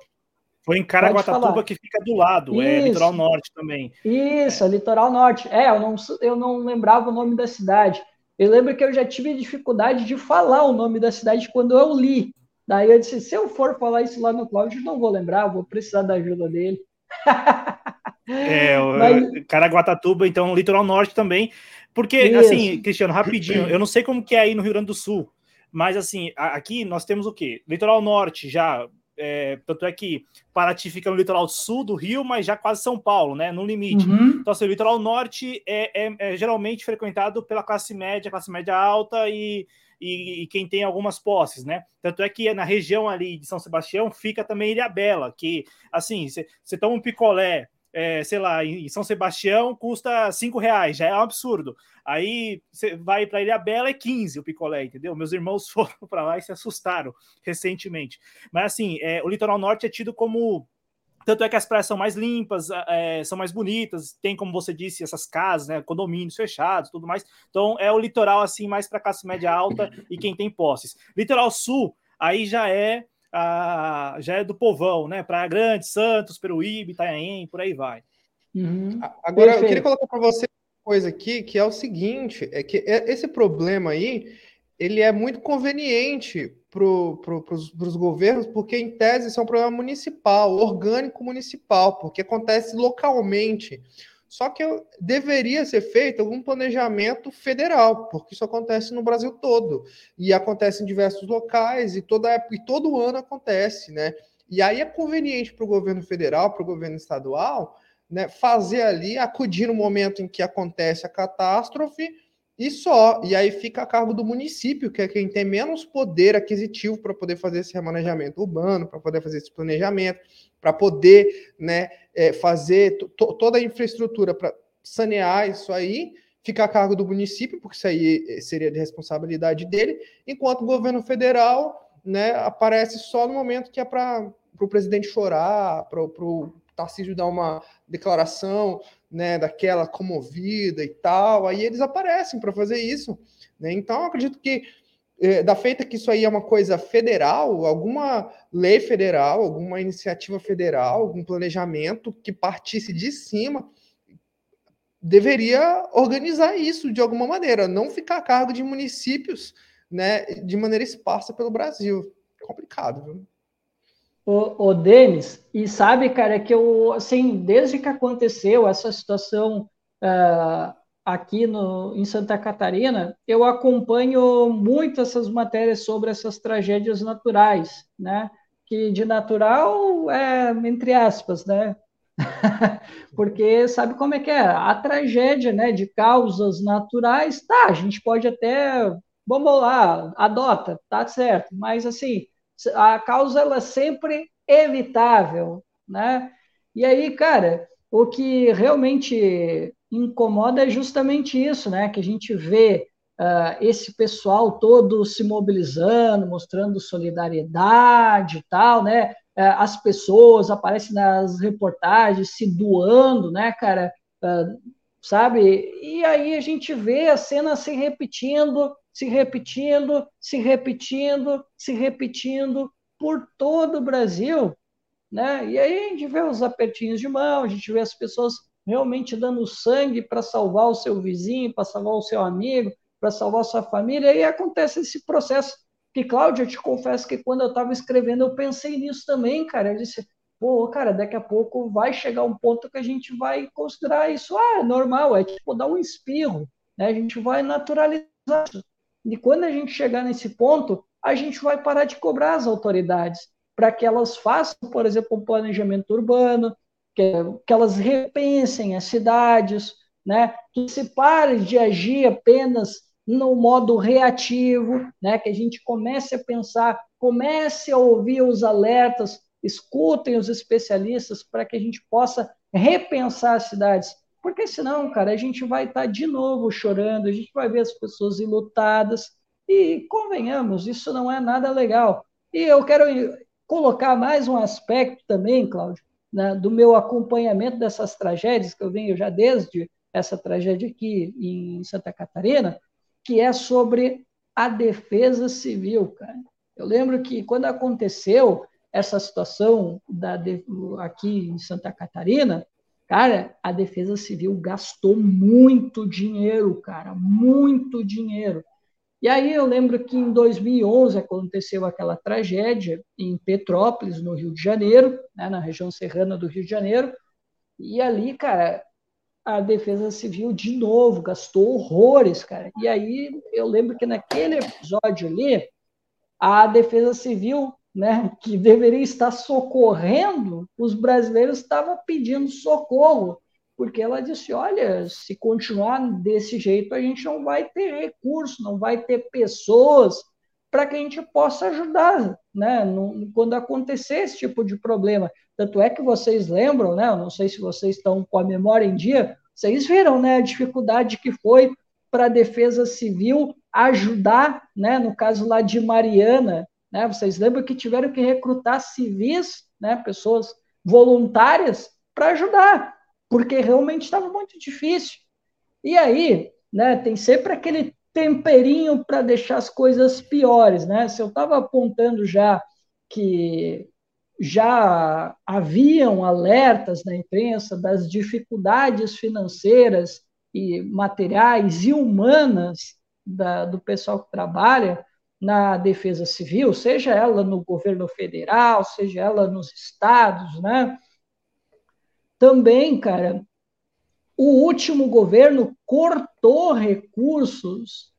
Foi em Caraguatatuba que fica do lado, Isso. é litoral norte também. Isso, é. litoral norte. É, eu não, eu não lembrava o nome da cidade. Eu lembro que eu já tive dificuldade de falar o nome da cidade quando eu li. Daí eu disse: se eu for falar isso lá no Cláudio, não vou lembrar, vou precisar da ajuda dele. É, Mas... Caraguatatuba, então, litoral norte também. Porque, Isso. assim, Cristiano, rapidinho, eu não sei como que é aí no Rio Grande do Sul, mas, assim, aqui nós temos o quê? Litoral norte já, é, tanto é que Paraty fica no litoral sul do Rio, mas já quase São Paulo, né? No limite. Uhum. Então, assim, o litoral norte é, é, é, geralmente frequentado pela classe média, classe média alta e, e, e, quem tem algumas posses, né? Tanto é que na região ali de São Sebastião fica também Ilha Bela, que, assim, você toma um picolé é, sei lá, em São Sebastião custa cinco reais, já é um absurdo. Aí você vai para Ilha Bela é 15 o picolé, entendeu? Meus irmãos foram para lá e se assustaram recentemente. Mas assim, é, o litoral norte é tido como tanto é que as praias são mais limpas, é, são mais bonitas, tem, como você disse, essas casas, né, condomínios fechados, tudo mais. Então é o litoral assim mais para classe média alta e quem tem posses. Litoral sul aí já é a, já é do povão, né? Praia Grande, Santos, Peruíbe, Itanhaém, por aí vai. Uhum. Agora, Perfeito. eu queria colocar para você uma coisa aqui, que é o seguinte, é que é, esse problema aí, ele é muito conveniente para pro, os governos, porque, em tese, isso é um problema municipal, orgânico municipal, porque acontece localmente. Só que deveria ser feito algum planejamento federal, porque isso acontece no Brasil todo e acontece em diversos locais e toda e todo ano acontece, né? E aí é conveniente para o governo federal, para o governo estadual, né, fazer ali, acudir no momento em que acontece a catástrofe e só. E aí fica a cargo do município, que é quem tem menos poder aquisitivo para poder fazer esse remanejamento urbano, para poder fazer esse planejamento, para poder né, é, fazer toda a infraestrutura para sanear isso aí, fica a cargo do município, porque isso aí é, seria de responsabilidade dele, enquanto o governo federal né, aparece só no momento que é para o presidente chorar, para o Tarcísio dar uma declaração né, daquela comovida e tal, aí eles aparecem para fazer isso. Né? Então, acredito que é, da feita que isso aí é uma coisa federal, alguma lei federal, alguma iniciativa federal, algum planejamento que partisse de cima, deveria organizar isso de alguma maneira, não ficar a cargo de municípios, né, de maneira esparsa pelo Brasil. Complicado, viu? O, o Denis, e sabe, cara, que eu, assim, desde que aconteceu essa situação uh, aqui no, em Santa Catarina, eu acompanho muito essas matérias sobre essas tragédias naturais, né? Que de natural é entre aspas, né? Porque sabe como é que é? A tragédia, né, de causas naturais, tá, a gente pode até, vamos lá, adota, tá certo, mas assim, a causa ela é sempre evitável, né? E aí, cara, o que realmente incomoda é justamente isso, né? Que a gente vê uh, esse pessoal todo se mobilizando, mostrando solidariedade e tal, né? Uh, as pessoas aparecem nas reportagens se doando, né, cara? Uh, sabe? E aí a gente vê a cena se repetindo, se repetindo, se repetindo, se repetindo por todo o Brasil, né? E aí a gente vê os apertinhos de mão, a gente vê as pessoas realmente dando sangue para salvar o seu vizinho, para salvar o seu amigo, para salvar a sua família, e acontece esse processo. Que, Cláudia, eu te confesso que quando eu estava escrevendo, eu pensei nisso também, cara. Eu disse, pô, cara, daqui a pouco vai chegar um ponto que a gente vai considerar isso, ah, é normal, é tipo dar um espirro, né? A gente vai naturalizar isso. E quando a gente chegar nesse ponto, a gente vai parar de cobrar as autoridades para que elas façam, por exemplo, um planejamento urbano, que, que elas repensem as cidades, né? que se pare de agir apenas no modo reativo, né? que a gente comece a pensar, comece a ouvir os alertas, escutem os especialistas para que a gente possa repensar as cidades. Porque senão, cara, a gente vai estar de novo chorando, a gente vai ver as pessoas ilutadas, e convenhamos, isso não é nada legal. E eu quero colocar mais um aspecto também, Cláudio, né, do meu acompanhamento dessas tragédias, que eu venho já desde essa tragédia aqui em Santa Catarina, que é sobre a defesa civil, cara. Eu lembro que quando aconteceu essa situação da, aqui em Santa Catarina, cara, a defesa civil gastou muito dinheiro, cara, muito dinheiro. E aí eu lembro que em 2011 aconteceu aquela tragédia em Petrópolis, no Rio de Janeiro, né, na região serrana do Rio de Janeiro, e ali, cara, a Defesa Civil de novo gastou horrores, cara. E aí eu lembro que naquele episódio ali, a Defesa Civil, né, que deveria estar socorrendo os brasileiros, estava pedindo socorro porque ela disse: olha, se continuar desse jeito, a gente não vai ter recurso, não vai ter pessoas para que a gente possa ajudar, né? quando acontecer esse tipo de problema. Tanto é que vocês lembram, né? Eu não sei se vocês estão com a memória em dia, vocês viram, né? A dificuldade que foi para a Defesa Civil ajudar, né? No caso lá de Mariana, né? Vocês lembram que tiveram que recrutar civis, né? Pessoas voluntárias para ajudar porque realmente estava muito difícil. E aí, né, tem sempre aquele temperinho para deixar as coisas piores, né? Se eu estava apontando já que já haviam alertas na imprensa das dificuldades financeiras e materiais e humanas da, do pessoal que trabalha na defesa civil, seja ela no governo federal, seja ela nos estados, né? Também, cara, o último governo cortou recursos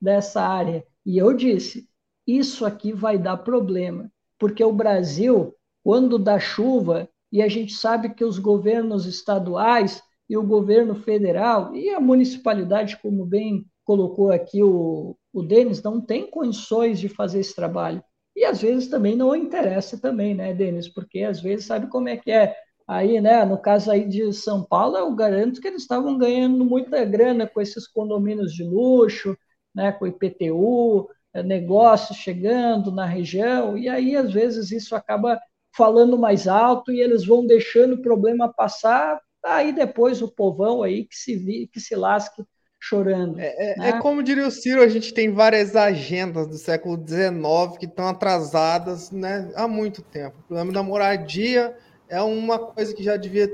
dessa área. E eu disse: isso aqui vai dar problema, porque o Brasil, quando dá chuva, e a gente sabe que os governos estaduais e o governo federal e a municipalidade, como bem colocou aqui o, o Denis, não tem condições de fazer esse trabalho. E às vezes também não interessa também, né, Denis? Porque às vezes sabe como é que é Aí, né, no caso aí de São Paulo, eu garanto que eles estavam ganhando muita grana com esses condomínios de luxo, né, com IPTU, é, negócios chegando na região, e aí às vezes isso acaba falando mais alto e eles vão deixando o problema passar, aí depois o povão aí que se que se lasque chorando. É, é, né? é, como diria o Ciro, a gente tem várias agendas do século XIX que estão atrasadas né, há muito tempo. O problema da moradia é uma coisa que já devia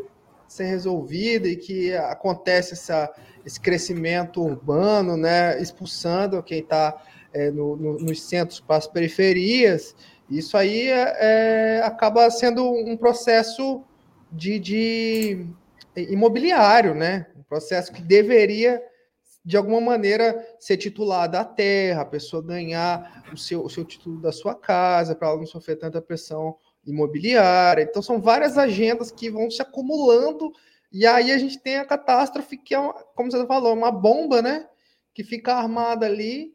ser resolvida e que acontece essa, esse crescimento urbano, né, expulsando quem está é, no, no, nos centros para as periferias. Isso aí é, é, acaba sendo um processo de, de imobiliário, né? Um processo que deveria de alguma maneira ser titulada a terra, a pessoa ganhar o seu, o seu título da sua casa, para ela não sofrer tanta pressão imobiliária. Então, são várias agendas que vão se acumulando, e aí a gente tem a catástrofe, que é, uma, como você falou, uma bomba, né? Que fica armada ali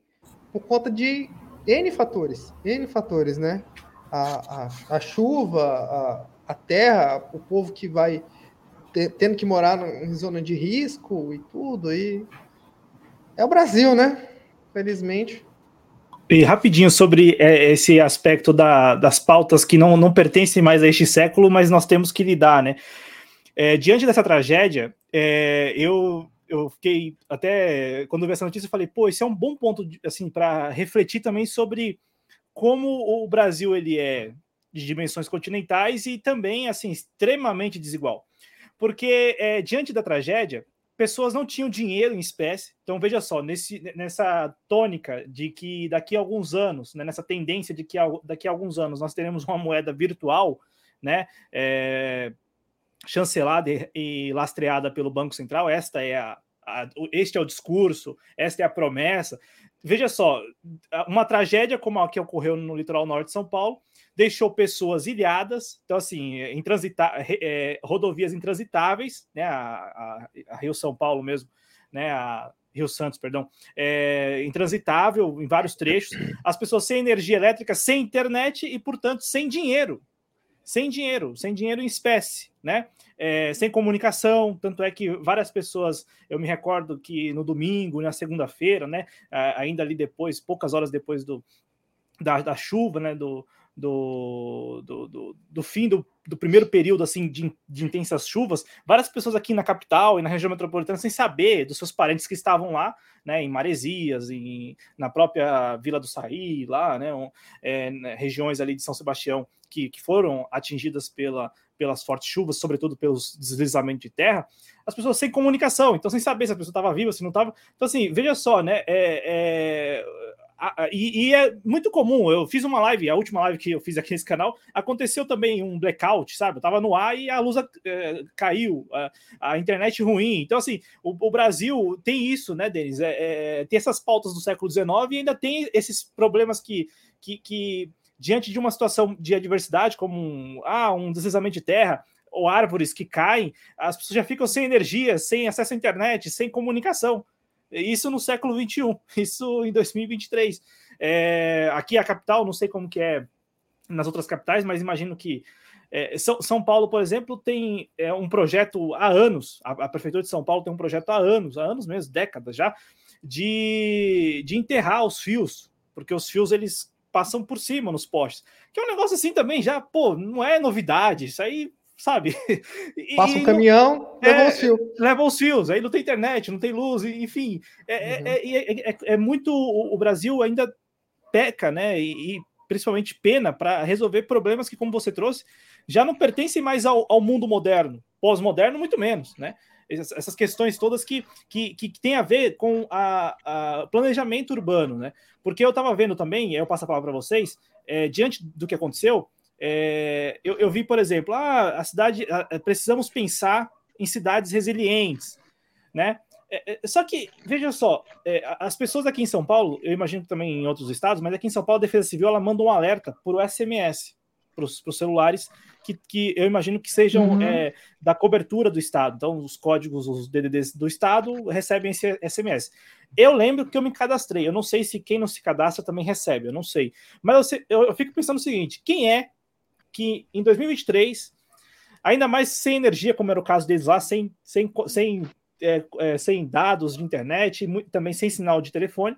por conta de N fatores, N fatores, né? A, a, a chuva, a, a terra, o povo que vai tendo que morar em zona de risco e tudo, e é o Brasil, né? Felizmente. E rapidinho sobre é, esse aspecto da, das pautas que não, não pertencem mais a este século, mas nós temos que lidar, né? É, diante dessa tragédia, é, eu, eu fiquei até quando vi essa notícia, eu falei, pô, esse é um bom ponto assim para refletir também sobre como o Brasil ele é de dimensões continentais e também assim extremamente desigual, porque é, diante da tragédia pessoas não tinham dinheiro em espécie. Então, veja só, nesse, nessa tônica de que daqui a alguns anos, né, nessa tendência de que daqui a alguns anos nós teremos uma moeda virtual, né? É, chancelada e, e, lastreada pelo Banco Central. Esta é a, a, este é o discurso, esta é a promessa. Veja só, uma tragédia como a que ocorreu no litoral norte de São Paulo deixou pessoas ilhadas, então assim, intransita é, rodovias intransitáveis, né? A, a, a, Rio São Paulo mesmo, né? A Rio Santos, perdão, é, intransitável em vários trechos, as pessoas sem energia elétrica, sem internet e, portanto, sem dinheiro sem dinheiro, sem dinheiro em espécie, né? É, sem comunicação, tanto é que várias pessoas, eu me recordo que no domingo, na segunda-feira, né, ainda ali depois, poucas horas depois do, da, da chuva, né, do, do, do, do, do fim do, do, primeiro período assim de, de, intensas chuvas, várias pessoas aqui na capital e na região metropolitana sem saber dos seus parentes que estavam lá, né, em Maresias, em, na própria Vila do Saí, lá, né, é, né, regiões ali de São Sebastião que, que foram atingidas pela, pelas fortes chuvas, sobretudo pelos deslizamentos de terra, as pessoas sem comunicação, então sem saber se a pessoa estava viva, se não estava. Então, assim, veja só, né? É, é, e, e, é muito comum. Eu fiz uma live, a última live que eu fiz aqui nesse canal, aconteceu também um blackout, sabe? Eu tava no ar e a luz é, caiu, a, a, internet ruim. Então, assim, o, o Brasil tem isso, né, Denis? É, é, tem essas pautas do século XIX e ainda tem esses problemas que, que, que diante de uma situação de adversidade, como um, ah, um deslizamento de terra, ou árvores que caem, as pessoas já ficam sem energia, sem acesso à internet, sem comunicação. Isso no século XXI, isso em 2023. É, aqui a capital, não sei como que é nas outras capitais, mas imagino que é, São, São Paulo, por exemplo, tem é, um projeto há anos, a, a, Prefeitura de São Paulo tem um projeto há anos, há anos mesmo, décadas já, de, de enterrar os fios, porque os fios eles passam por cima nos postes, que é um negócio assim também já, pô, não é novidade, isso aí sabe? Passa um caminhão, é, leva os fios. Leva os fios, aí não tem internet, não tem luz, enfim. É, uhum. é, é, é, muito. O Brasil ainda peca, né? E, e principalmente pena para resolver problemas que, como você trouxe, já não pertencem mais ao, ao mundo moderno. Pós-moderno, muito menos, né? Essas questões todas que, que, que tem a ver com a, a planejamento urbano, né? Porque eu estava vendo também, eu passo a palavra para vocês, diante do que aconteceu, é, eu, eu, vi, por exemplo, ah, a cidade, precisamos pensar em cidades resilientes, né? É, é, só que, veja só, é, as pessoas aqui em São Paulo, eu imagino também em outros estados, mas aqui em São Paulo a Defesa Civil ela manda um alerta por SMS para os celulares que, que, eu imagino que sejam uhum. é, da cobertura do Estado. Então, os códigos, os DDDs do Estado recebem esse SMS. Eu lembro que eu me cadastrei. Eu não sei se quem não se cadastra também recebe, eu não sei. Mas eu, eu, eu fico pensando o seguinte: quem é que em 2023, ainda mais sem energia, como era o caso deles lá, sem, sem, sem, é, é, sem dados de internet, muito, também sem sinal de telefone,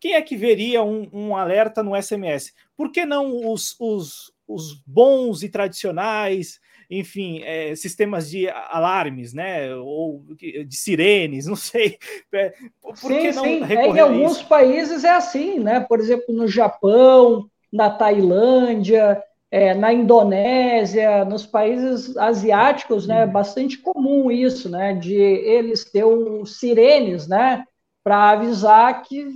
quem é que veria um, um alerta no SMS? Por que não os, os, os bons e tradicionais, enfim, é, sistemas de alarmes, né? Ou de sirenes, não sei. É, por sim, que não sim. É, em alguns países é assim, né? Por exemplo, no Japão, na Tailândia, é, na Indonésia, nos países asiáticos, né, é bastante comum isso, né, de eles ter os sirenes, né, para avisar que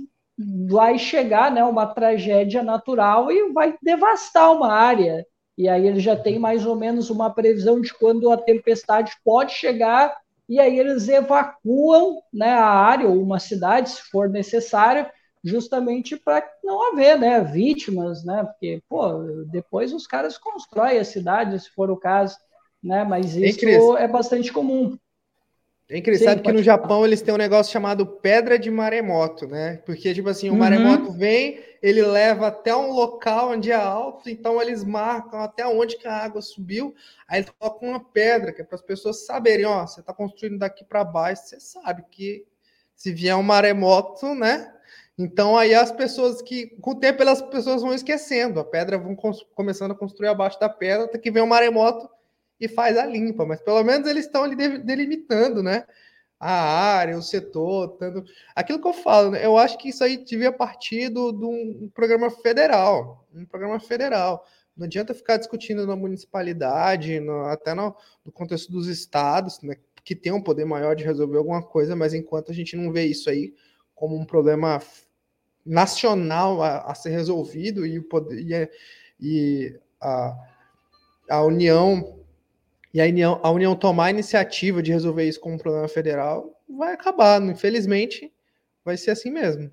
vai chegar, né, uma tragédia natural e vai devastar uma área. E aí eles já têm mais ou menos uma previsão de quando a tempestade pode chegar e aí eles evacuam, né, a área ou uma cidade, se for necessário, justamente para não haver né, vítimas, né? Porque, pô, depois os caras constroem a cidade, se for o caso, né? Mas isso é bastante comum. É engraçado que no Japão eles têm um negócio chamado pedra de maremoto, né? Porque, tipo assim, o uhum. maremoto vem, ele leva até um local onde é alto, então eles marcam até onde que a água subiu, aí eles colocam uma pedra, que é para as pessoas saberem, ó, você está construindo daqui para baixo, você sabe que se vier um maremoto, né? Então aí as pessoas que, com o tempo, elas pessoas vão esquecendo, a pedra vão começando a construir abaixo da pedra, até que vem o um maremoto e faz a limpa, mas pelo menos eles estão ali delimitando, né? A área, o setor, tanto... aquilo que eu falo, né? eu acho que isso aí devia partir de um programa federal, um programa federal. Não adianta ficar discutindo na municipalidade, no, até no, no, contexto dos estados, né, que tem um poder maior de resolver alguma coisa, mas enquanto a gente não vê isso aí como um problema nacional a, a ser resolvido e o poder e, e a, a União e a União, a União tomar a iniciativa de resolver isso como um problema federal, vai acabar. Infelizmente, vai ser assim mesmo.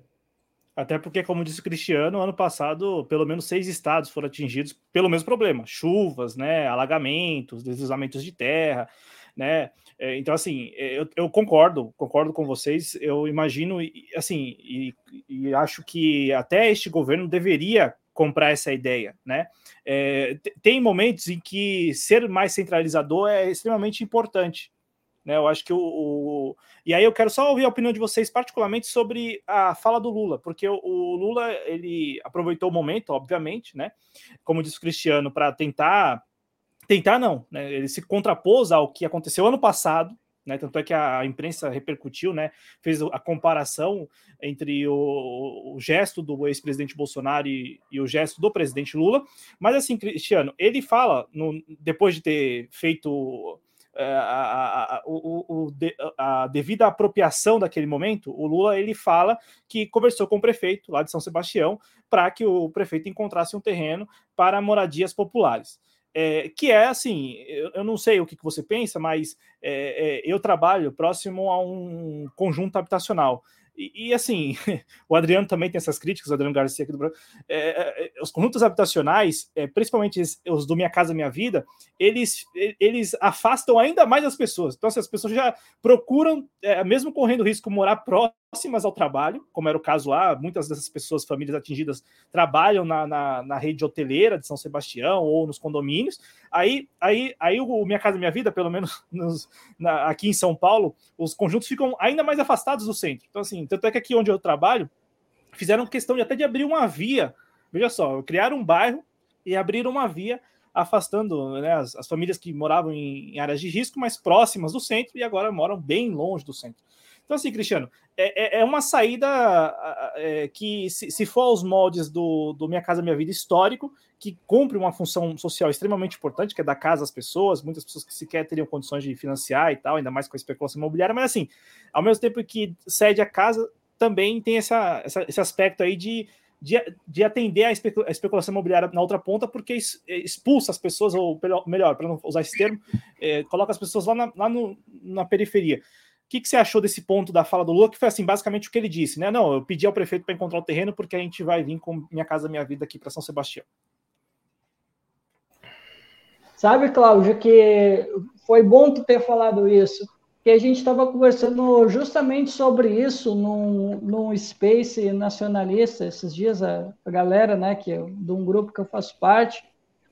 Até porque, como disse o Cristiano, ano passado, pelo menos seis estados foram atingidos pelo mesmo problema: chuvas, né, alagamentos, deslizamentos de terra, né? É, então, assim, eu, eu, concordo, concordo com vocês. Eu imagino, assim, e, e acho que até este governo deveria comprar essa ideia, né? É, tem momentos em que ser mais centralizador é extremamente importante, né? Eu acho que o, o, e aí eu quero só ouvir a opinião de vocês, particularmente sobre a fala do Lula, porque o, o Lula ele aproveitou o momento, obviamente, né? Como disse o Cristiano, para tentar tentar não, né? Ele se contrapôs ao que aconteceu ano passado, né? Tanto é que a imprensa repercutiu, né? Fez a comparação entre o, o gesto do ex-presidente Bolsonaro e, e, o gesto do presidente Lula. Mas assim, Cristiano, ele fala, no, depois de ter feito é, a, a, a, a, devida apropriação daquele momento, o Lula ele fala que conversou com o prefeito lá de São Sebastião para que o prefeito encontrasse um terreno para moradias populares é, que é assim, eu, eu, não sei o que, que você pensa, mas é, é, eu trabalho próximo a um conjunto habitacional. E, e, assim, o Adriano também tem essas críticas, o Adriano Garcia aqui do Brasil. É, é, é, os conjuntos habitacionais, é, principalmente os do Minha Casa Minha Vida, eles, eles afastam ainda mais as pessoas. Então, assim, as pessoas já procuram, é, mesmo correndo risco, morar próximas ao trabalho, como era o caso lá, muitas dessas pessoas, famílias atingidas, trabalham na, na, na rede hoteleira de São Sebastião ou nos condomínios. Aí, aí, aí o Minha Casa Minha Vida, pelo menos nos, na, aqui em São Paulo, os conjuntos ficam ainda mais afastados do centro. Então, assim, tanto é que aqui onde eu trabalho, fizeram questão de até de abrir uma via. Veja só, criaram um bairro e abriram uma via afastando né, as, as, famílias que moravam em, em, áreas de risco mais próximas do centro e agora moram bem longe do centro. Então, assim, Cristiano, é, é, é uma saída é, que, se, se, for aos moldes do, do Minha Casa Minha Vida histórico, que cumpre uma função social extremamente importante, que é dar casa às pessoas, muitas pessoas que sequer teriam condições de financiar e tal, ainda mais com a especulação imobiliária, mas assim, ao mesmo tempo que cede a casa, também tem essa, essa esse aspecto aí de, de, de atender a, especulação imobiliária na outra ponta, porque expulsa as pessoas, ou melhor, para não usar esse termo, é, coloca as pessoas lá na, lá no, na periferia que, que você achou desse ponto da fala do Lula? Que foi assim, basicamente o que ele disse, né? Não, eu pedi ao prefeito para encontrar o terreno porque a gente vai vir com Minha Casa Minha Vida aqui para São Sebastião. Sabe, Cláudio, que foi bom tu ter falado isso, que a gente estava conversando justamente sobre isso num, num Space nacionalista esses dias, a, a galera, né, que eu, de um grupo que eu faço parte,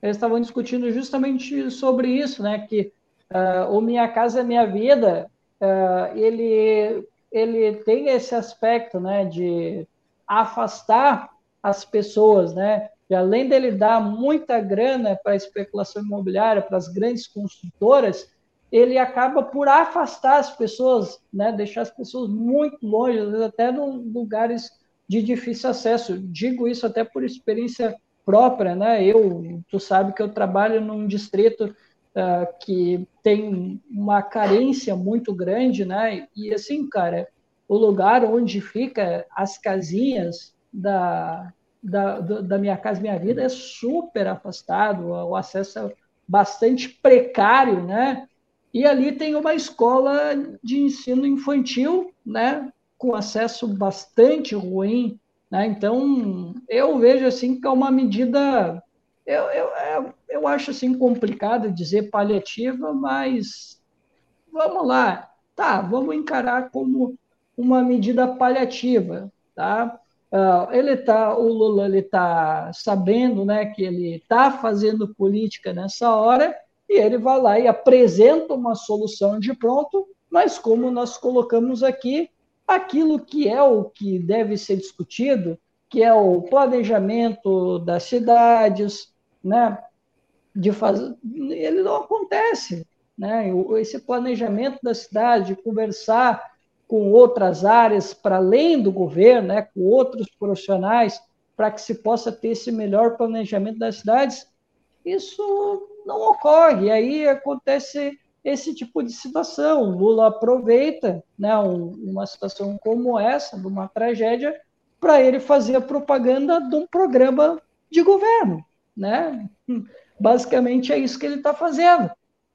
eles estavam discutindo justamente sobre isso, né, que uh, o Minha Casa Minha Vida uh, ele, ele tem esse aspecto né, de afastar as pessoas, né? E além dele dar muita grana para a especulação imobiliária, para as grandes construtoras, ele acaba por afastar as pessoas, né? Deixar as pessoas muito longe, às vezes até em lugares de difícil acesso. Digo isso até por experiência própria, né? Eu, tu sabe que eu trabalho num distrito uh, que tem uma carência muito grande, né? E assim, cara, o lugar onde fica as casinhas da, da, da minha casa minha vida é super afastado, o acesso é bastante precário, né? E ali tem uma escola de ensino infantil, né? Com acesso bastante ruim, né? Então eu vejo assim que é uma medida eu, eu, é, eu acho assim complicado dizer paliativa, mas vamos lá, tá, vamos encarar como uma medida paliativa, tá? Uh, ele tá, o Lula ele tá sabendo, né, que ele está fazendo política nessa hora e ele vai lá e apresenta uma solução de pronto, mas como nós colocamos aqui, aquilo que é o que deve ser discutido, que é o planejamento das cidades, né, de fazer, ele não acontece, né? Esse planejamento da cidade, conversar com outras áreas para além do governo, né, com outros profissionais, para que se possa ter esse melhor planejamento das cidades, isso não ocorre. Aí acontece esse tipo de situação. O Lula aproveita né, uma situação como essa, de uma tragédia, para ele fazer a propaganda de um programa de governo né? Basicamente é isso que ele está fazendo.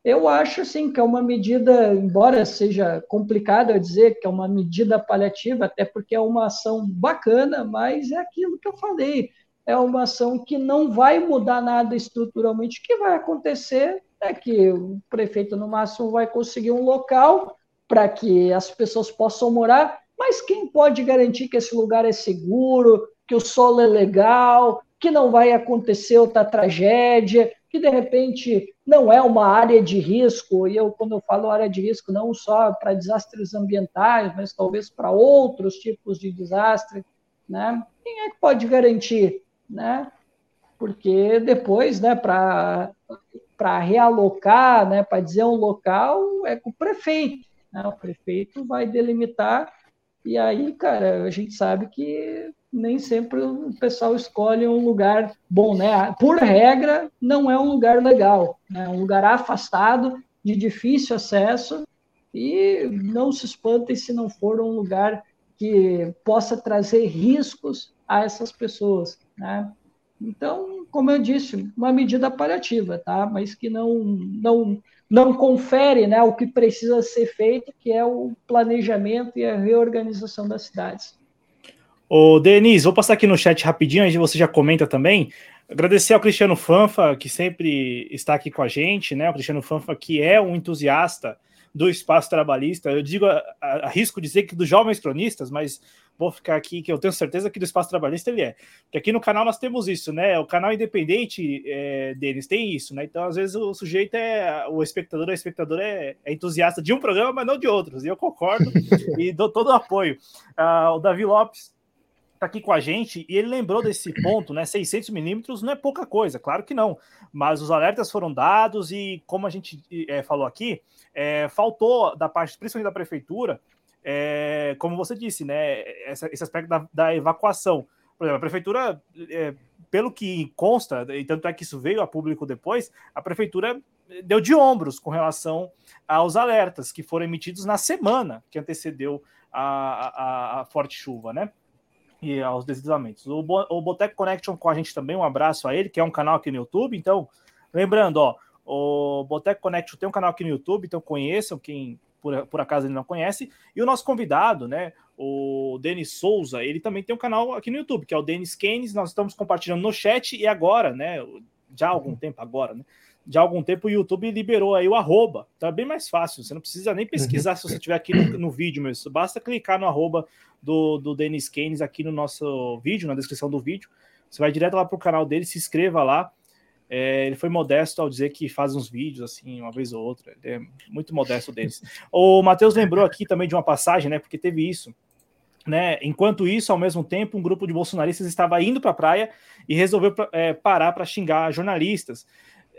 Eu acho assim que é uma medida, embora seja complicado eu dizer que é uma medida paliativa, até porque é uma ação bacana, mas é aquilo que eu falei, é uma ação que não vai mudar nada estruturalmente. O que vai acontecer é que o prefeito no máximo vai conseguir um local para que as pessoas possam morar, mas quem pode garantir que esse lugar é seguro, que o solo é legal, que não vai acontecer outra tragédia, que de repente não é uma área de risco, e eu, quando eu falo área de risco, não só para desastres ambientais, mas talvez para outros tipos de desastre, né? Quem é que pode garantir, né? Porque depois, né, para realocar, né, para dizer um local, é com o prefeito, né? O prefeito vai delimitar, e aí, cara, a gente sabe que nem sempre o pessoal escolhe um lugar bom, né? Por regra, não é um lugar legal, né? um lugar afastado, de difícil acesso, e não se espantem se não for um lugar que possa trazer riscos a essas pessoas, né? Então, como eu disse, uma medida paliativa, tá? Mas que não não não confere, né, o que precisa ser feito, que é o planejamento e a reorganização das cidades. Ô, Denise, vou passar aqui no chat rapidinho, aí você já comenta também. Agradecer ao Cristiano Fanfa, que sempre está aqui com a gente, né? O Cristiano Fanfa, que é um entusiasta do espaço trabalhista. Eu digo, arrisco dizer que dos jovens cronistas, mas vou ficar aqui que eu tenho certeza que do espaço trabalhista ele é. Porque aqui no canal nós temos isso, né? O canal independente é, deles tem isso, né? Então, às vezes, o sujeito é. O espectador, a espectadora é, é entusiasta de um programa, mas não de outros. E eu concordo e dou todo o apoio. Uh, o Davi Lopes está aqui com a gente e ele lembrou desse ponto, né? 600 milímetros não é pouca coisa, claro que não. Mas os alertas foram dados e, como a gente é, falou aqui, é, faltou da parte, principalmente da prefeitura, é, como você disse, né? Essa, esse aspecto da, da, evacuação. Por exemplo, a prefeitura, pelo que consta, e tanto é que isso veio a público depois, a prefeitura deu de ombros com relação aos alertas que foram emitidos na semana que antecedeu a, a, a forte chuva, né? E aos deslizamentos. O, Bo o Boteco Connection com a gente também, um abraço a ele, que é um canal aqui no YouTube. Então, lembrando, ó, o Boteco Connection tem um canal aqui no YouTube, então conheçam quem por, por acaso ele não conhece. E o nosso convidado, né, o Denis Souza, ele também tem um canal aqui no YouTube, que é o Denis Keynes. Nós estamos compartilhando no chat e agora, né, já há algum tempo agora, né, de algum tempo o YouTube liberou aí o arroba. Então é bem mais fácil. Você não precisa nem pesquisar se você estiver aqui no, no, vídeo mesmo. Basta clicar no arroba do, do Dennis Keynes aqui no nosso vídeo, na descrição do vídeo. Você vai direto lá para o canal dele, se inscreva lá. É, ele foi modesto ao dizer que faz uns vídeos assim, uma vez ou outra. Ele é muito modesto deles. o Matheus lembrou aqui também de uma passagem, né? Porque teve isso. Né? Enquanto isso, ao mesmo tempo, um grupo de bolsonaristas estava indo para a praia e resolveu é, parar para xingar jornalistas.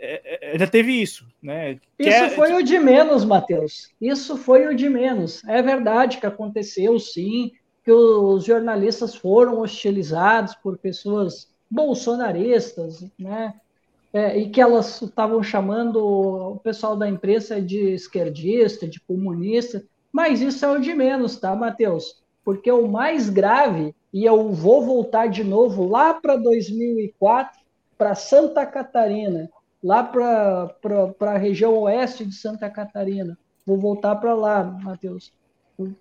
É, é, já teve isso, né? Isso é, foi o de menos, Matheus. Isso foi o de menos. É verdade que aconteceu, sim, que os jornalistas foram hostilizados por pessoas bolsonaristas, né? É, e que elas estavam chamando o pessoal da imprensa de esquerdista, de comunista, mas isso é o de menos, tá, Matheus? Porque o mais grave, e eu vou voltar de novo lá para 2004, para Santa Catarina, lá para a região oeste de Santa Catarina. Vou voltar para lá, Matheus.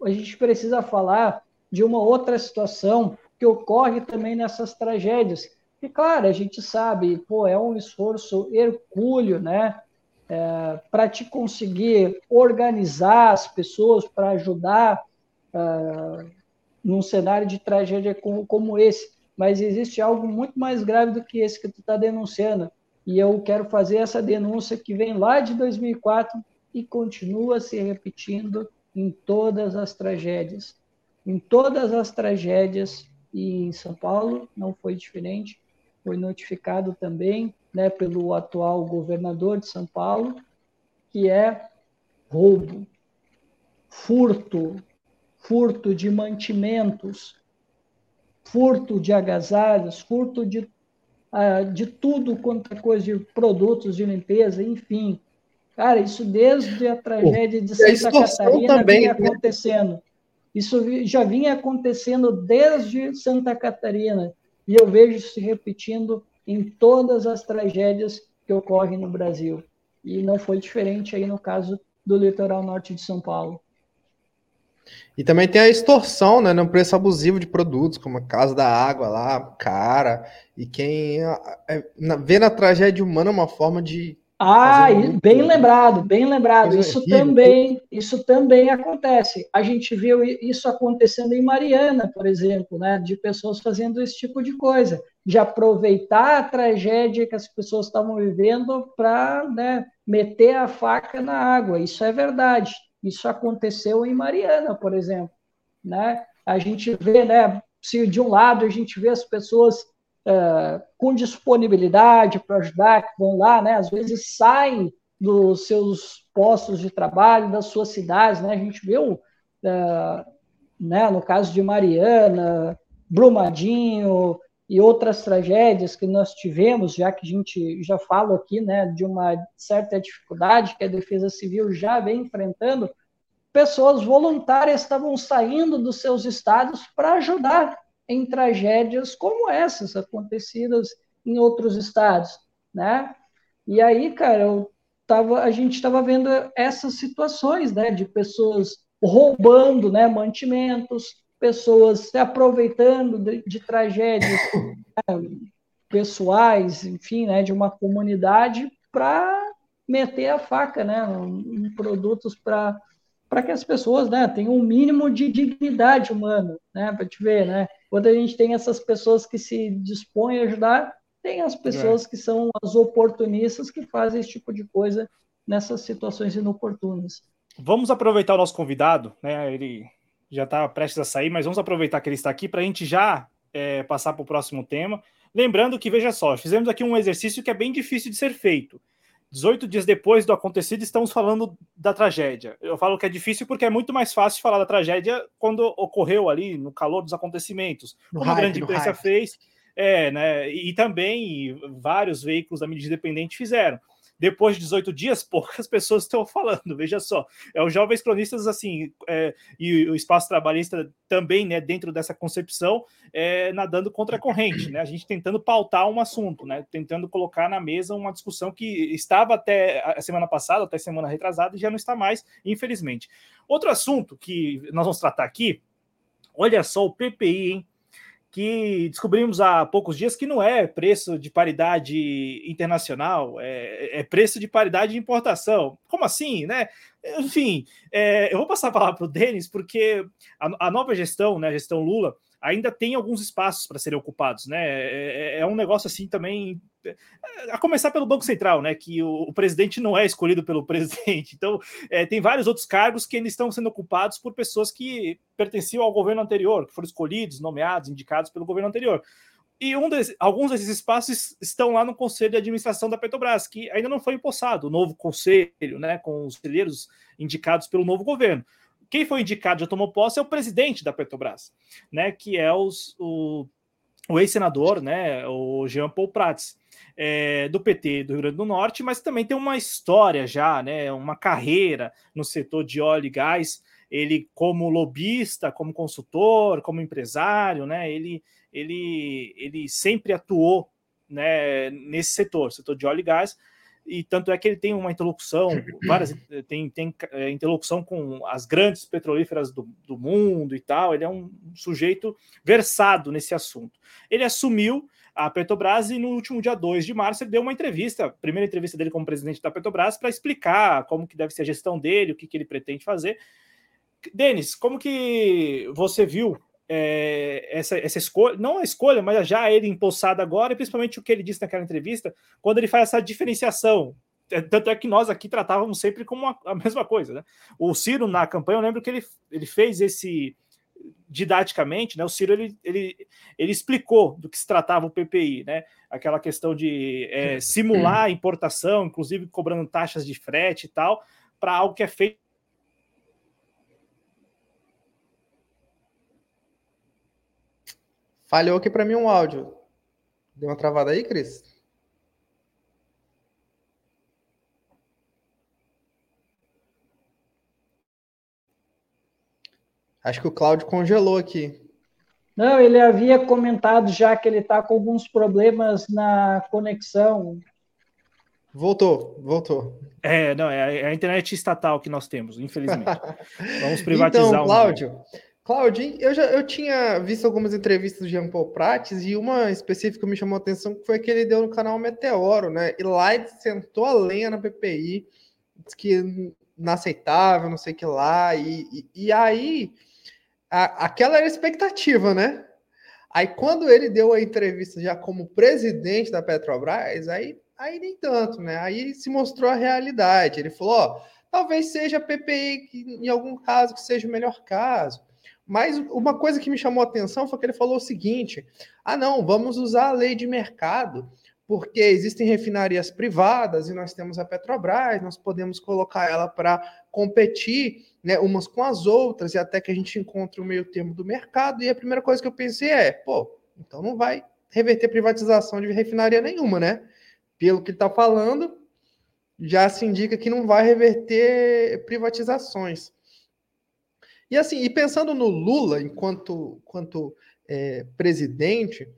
A gente precisa falar de uma outra situação que ocorre também nessas tragédias. E, claro, a gente sabe, pô, é um esforço hercúleo, né? É, para te conseguir organizar as pessoas para ajudar uh, num cenário de tragédia como, como esse. Mas existe algo muito mais grave do que esse que tu está denunciando, e eu quero fazer essa denúncia que vem lá de 2004 e continua se repetindo em todas as tragédias. Em todas as tragédias, e em São Paulo não foi diferente, foi notificado também né, pelo atual governador de São Paulo, que é roubo, furto, furto de mantimentos, furto de agasalhos, furto de ah, de tudo quanto é coisa de produtos de limpeza, enfim. Cara, isso desde a tragédia de Santa Catarina também, vinha né? acontecendo. Isso já vinha acontecendo desde Santa Catarina. E eu vejo se repetindo em todas as tragédias que ocorre no Brasil. E não foi diferente aí no caso do litoral norte de São Paulo. E também tem a extorsão, né, no preço abusivo de produtos, como a Casa da Água lá, cara. E quem é, vê na tragédia humana uma forma de ah, bem lembrado, bem lembrado. Isso também, isso também acontece. A gente viu isso acontecendo em Mariana, por exemplo, né, de pessoas fazendo esse tipo de coisa, de aproveitar a tragédia que as pessoas estavam vivendo para né, meter a faca na água. Isso é verdade. Isso aconteceu em Mariana, por exemplo, né? A gente vê, né, se de um lado a gente vê as pessoas uh, com disponibilidade para ajudar, que vão lá, né? Às vezes saem dos seus postos de trabalho, das suas cidades, né? A gente viu, uh, né, no caso de Mariana, Brumadinho e outras tragédias que nós tivemos, já que a gente já fala aqui, né, de uma certa dificuldade que a Defesa Civil já vem enfrentando, pessoas voluntárias estavam saindo dos seus estados para ajudar em tragédias como essas acontecidas em outros estados, né? E aí, cara, eu tava, a gente estava vendo essas situações, né, de pessoas roubando, né, mantimentos, pessoas se aproveitando de, de tragédias né, pessoais, enfim, né, de uma comunidade para meter a faca, né, em, produtos para para que as pessoas, né, tenham um mínimo de dignidade humana, né, para te ver, né, quando a gente tem essas pessoas que se dispõem a ajudar, tem as pessoas é. que são as oportunistas que fazem esse tipo de coisa nessas situações inoportunas. Vamos aproveitar o nosso convidado, né? Ele já está prestes a sair, mas vamos aproveitar que ele está aqui para a gente já é, passar para o próximo tema. Lembrando que, veja só, fizemos aqui um exercício que é bem difícil de ser feito. 18 dias depois do acontecido, estamos falando da tragédia. Eu falo que é difícil porque é muito mais fácil falar da tragédia quando ocorreu ali, no calor dos acontecimentos. No como hype, a grande imprensa fez, é, né? E também vários veículos da mídia independente fizeram depois de 18 dias, poucas pessoas estão falando. Veja só, é os jovens cronistas assim é, e o espaço trabalhista também, né, dentro dessa concepção, é, nadando contra a corrente, né? A gente tentando pautar um assunto, né? Tentando colocar na mesa uma discussão que estava até a semana passada, até semana retrasada e já não está mais, infelizmente. Outro assunto que nós vamos tratar aqui, olha só o PPI, hein? Que descobrimos há poucos dias que não é preço de paridade internacional, é, é preço de paridade de importação. Como assim, né? Enfim, é, eu vou passar a palavra para o Denis, porque a, a, nova gestão, né, a gestão Lula, ainda tem alguns espaços para serem ocupados, né? É, é, é um negócio assim também a começar pelo Banco Central, né? Que o, o presidente não é escolhido pelo presidente. Então, é, tem vários outros cargos que ainda estão sendo ocupados por pessoas que pertenciam ao governo anterior, que foram escolhidos, nomeados, indicados pelo governo anterior. E um alguns desses espaços estão lá no Conselho de Administração da Petrobras, que ainda não foi empossado, o novo conselho, né? Com os conselheiros indicados pelo novo governo. Quem foi indicado já tomou posse é o presidente da Petrobras, né? Que é os, o, o ex-senador, né? O Jean Paul Prats é, do PT do Rio Grande do Norte, mas também tem uma história já, né, uma carreira no setor de óleo e gás. Ele, como lobista, como consultor, como empresário, né, ele, ele, ele sempre atuou né, nesse setor, setor de óleo e gás, e tanto é que ele tem uma interlocução, várias, tem, tem é, interlocução com as grandes petrolíferas do, do mundo e tal. Ele é um sujeito versado nesse assunto. Ele assumiu a Petrobras e no último dia 2 de março ele deu uma entrevista, primeira entrevista dele como presidente da Petrobras, para explicar como que deve ser a gestão dele, o que, que ele pretende fazer. Denis, como que você viu é, essa, essa escolha, não a escolha, mas já ele empossado agora, e principalmente o que ele disse naquela entrevista, quando ele faz essa diferenciação. É, tanto é que nós aqui tratávamos sempre como a, a mesma coisa. Né? O Ciro, na campanha, eu lembro que ele, ele fez esse, didaticamente, né, o Ciro ele, ele, ele explicou do que se tratava o PPI, né, aquela questão de é, simular importação, inclusive cobrando taxas de frete e tal, para algo que é feito. Falhou aqui para mim um áudio. Deu uma travada aí, Cris? Acho que o Cláudio congelou aqui. Não, ele havia comentado já que ele está com alguns problemas na conexão. Voltou, voltou. É, não, é a internet estatal que nós temos, infelizmente. Vamos privatizar então, Cláudio, um Cláudio, eu já eu tinha visto algumas entrevistas do Jean Paul Prates e uma específica me chamou a atenção que foi a que ele deu no canal Meteoro, né? E lá ele sentou a lenha na PPI, disse que inaceitável, não sei o que lá, e, e, e aí a, aquela era a expectativa, né? Aí quando ele deu a entrevista já como presidente da Petrobras, aí, aí nem tanto, né? Aí se mostrou a realidade. Ele falou, ó, talvez seja a PPI que, em algum caso que seja o melhor caso. Mas uma coisa que me chamou a atenção foi que ele falou o seguinte: ah, não, vamos usar a lei de mercado, porque existem refinarias privadas e nós temos a Petrobras, nós podemos colocar ela para competir né, umas com as outras e até que a gente encontre o meio termo do mercado. E a primeira coisa que eu pensei é: pô, então não vai reverter privatização de refinaria nenhuma, né? Pelo que está falando, já se indica que não vai reverter privatizações. E assim, e pensando no Lula enquanto, enquanto é, presidente,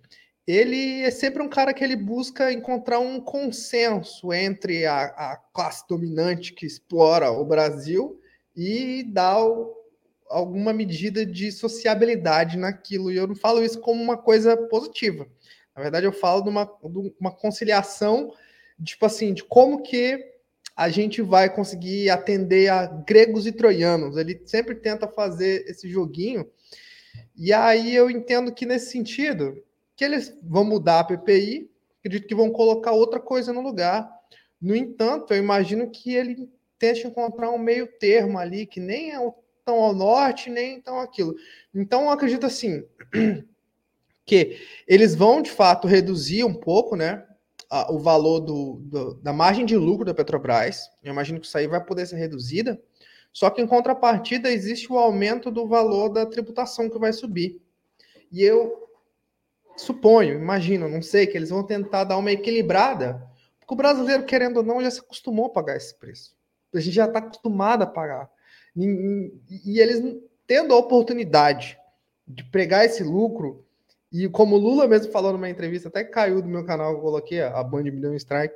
ele é sempre um cara que ele busca encontrar um consenso entre a, a classe dominante que explora o Brasil e dar o, alguma medida de sociabilidade naquilo. E eu não falo isso como uma coisa positiva. Na verdade, eu falo de uma, de uma conciliação, tipo assim, de como que a gente vai conseguir atender a gregos e troianos. Ele sempre tenta fazer esse joguinho. E aí eu entendo que nesse sentido, que eles vão mudar a PPI, acredito que vão colocar outra coisa no lugar. No entanto, eu imagino que ele tente encontrar um meio termo ali, que nem é tão ao norte, nem tão aquilo. Então, eu acredito assim, que eles vão, de fato, reduzir um pouco, né, o valor do, do, da margem de lucro da Petrobras. Eu imagino que isso aí vai poder ser reduzida. Só que em contrapartida existe o aumento do valor da tributação que vai subir. E eu suponho, imagino, não sei, que eles vão tentar dar uma equilibrada, porque o brasileiro, querendo ou não, já se acostumou a pagar esse preço. A gente já está acostumado a pagar. E, e, eles tendo a oportunidade de pregar esse lucro e como o Lula mesmo falou numa entrevista, até caiu do meu canal, eu coloquei a Band me deu um strike.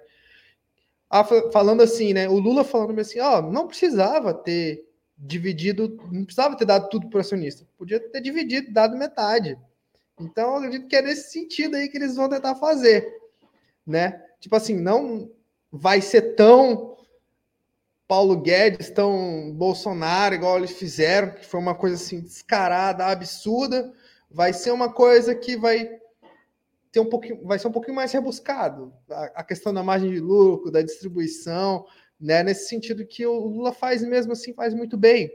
Falando assim, né? O Lula falando assim, ó, não precisava ter dividido, não precisava ter dado tudo para acionista, podia ter dividido, dado metade. Então, eu acredito que é nesse sentido aí que eles vão tentar fazer, né? Tipo assim, não vai ser tão Paulo Guedes, tão Bolsonaro, igual eles fizeram, que foi uma coisa assim descarada, absurda, vai ser uma coisa que vai ter um pouquinho, vai ser um pouquinho mais rebuscado. A, a questão da margem de lucro, da distribuição, né? Nesse sentido que o Lula faz mesmo assim, faz muito bem,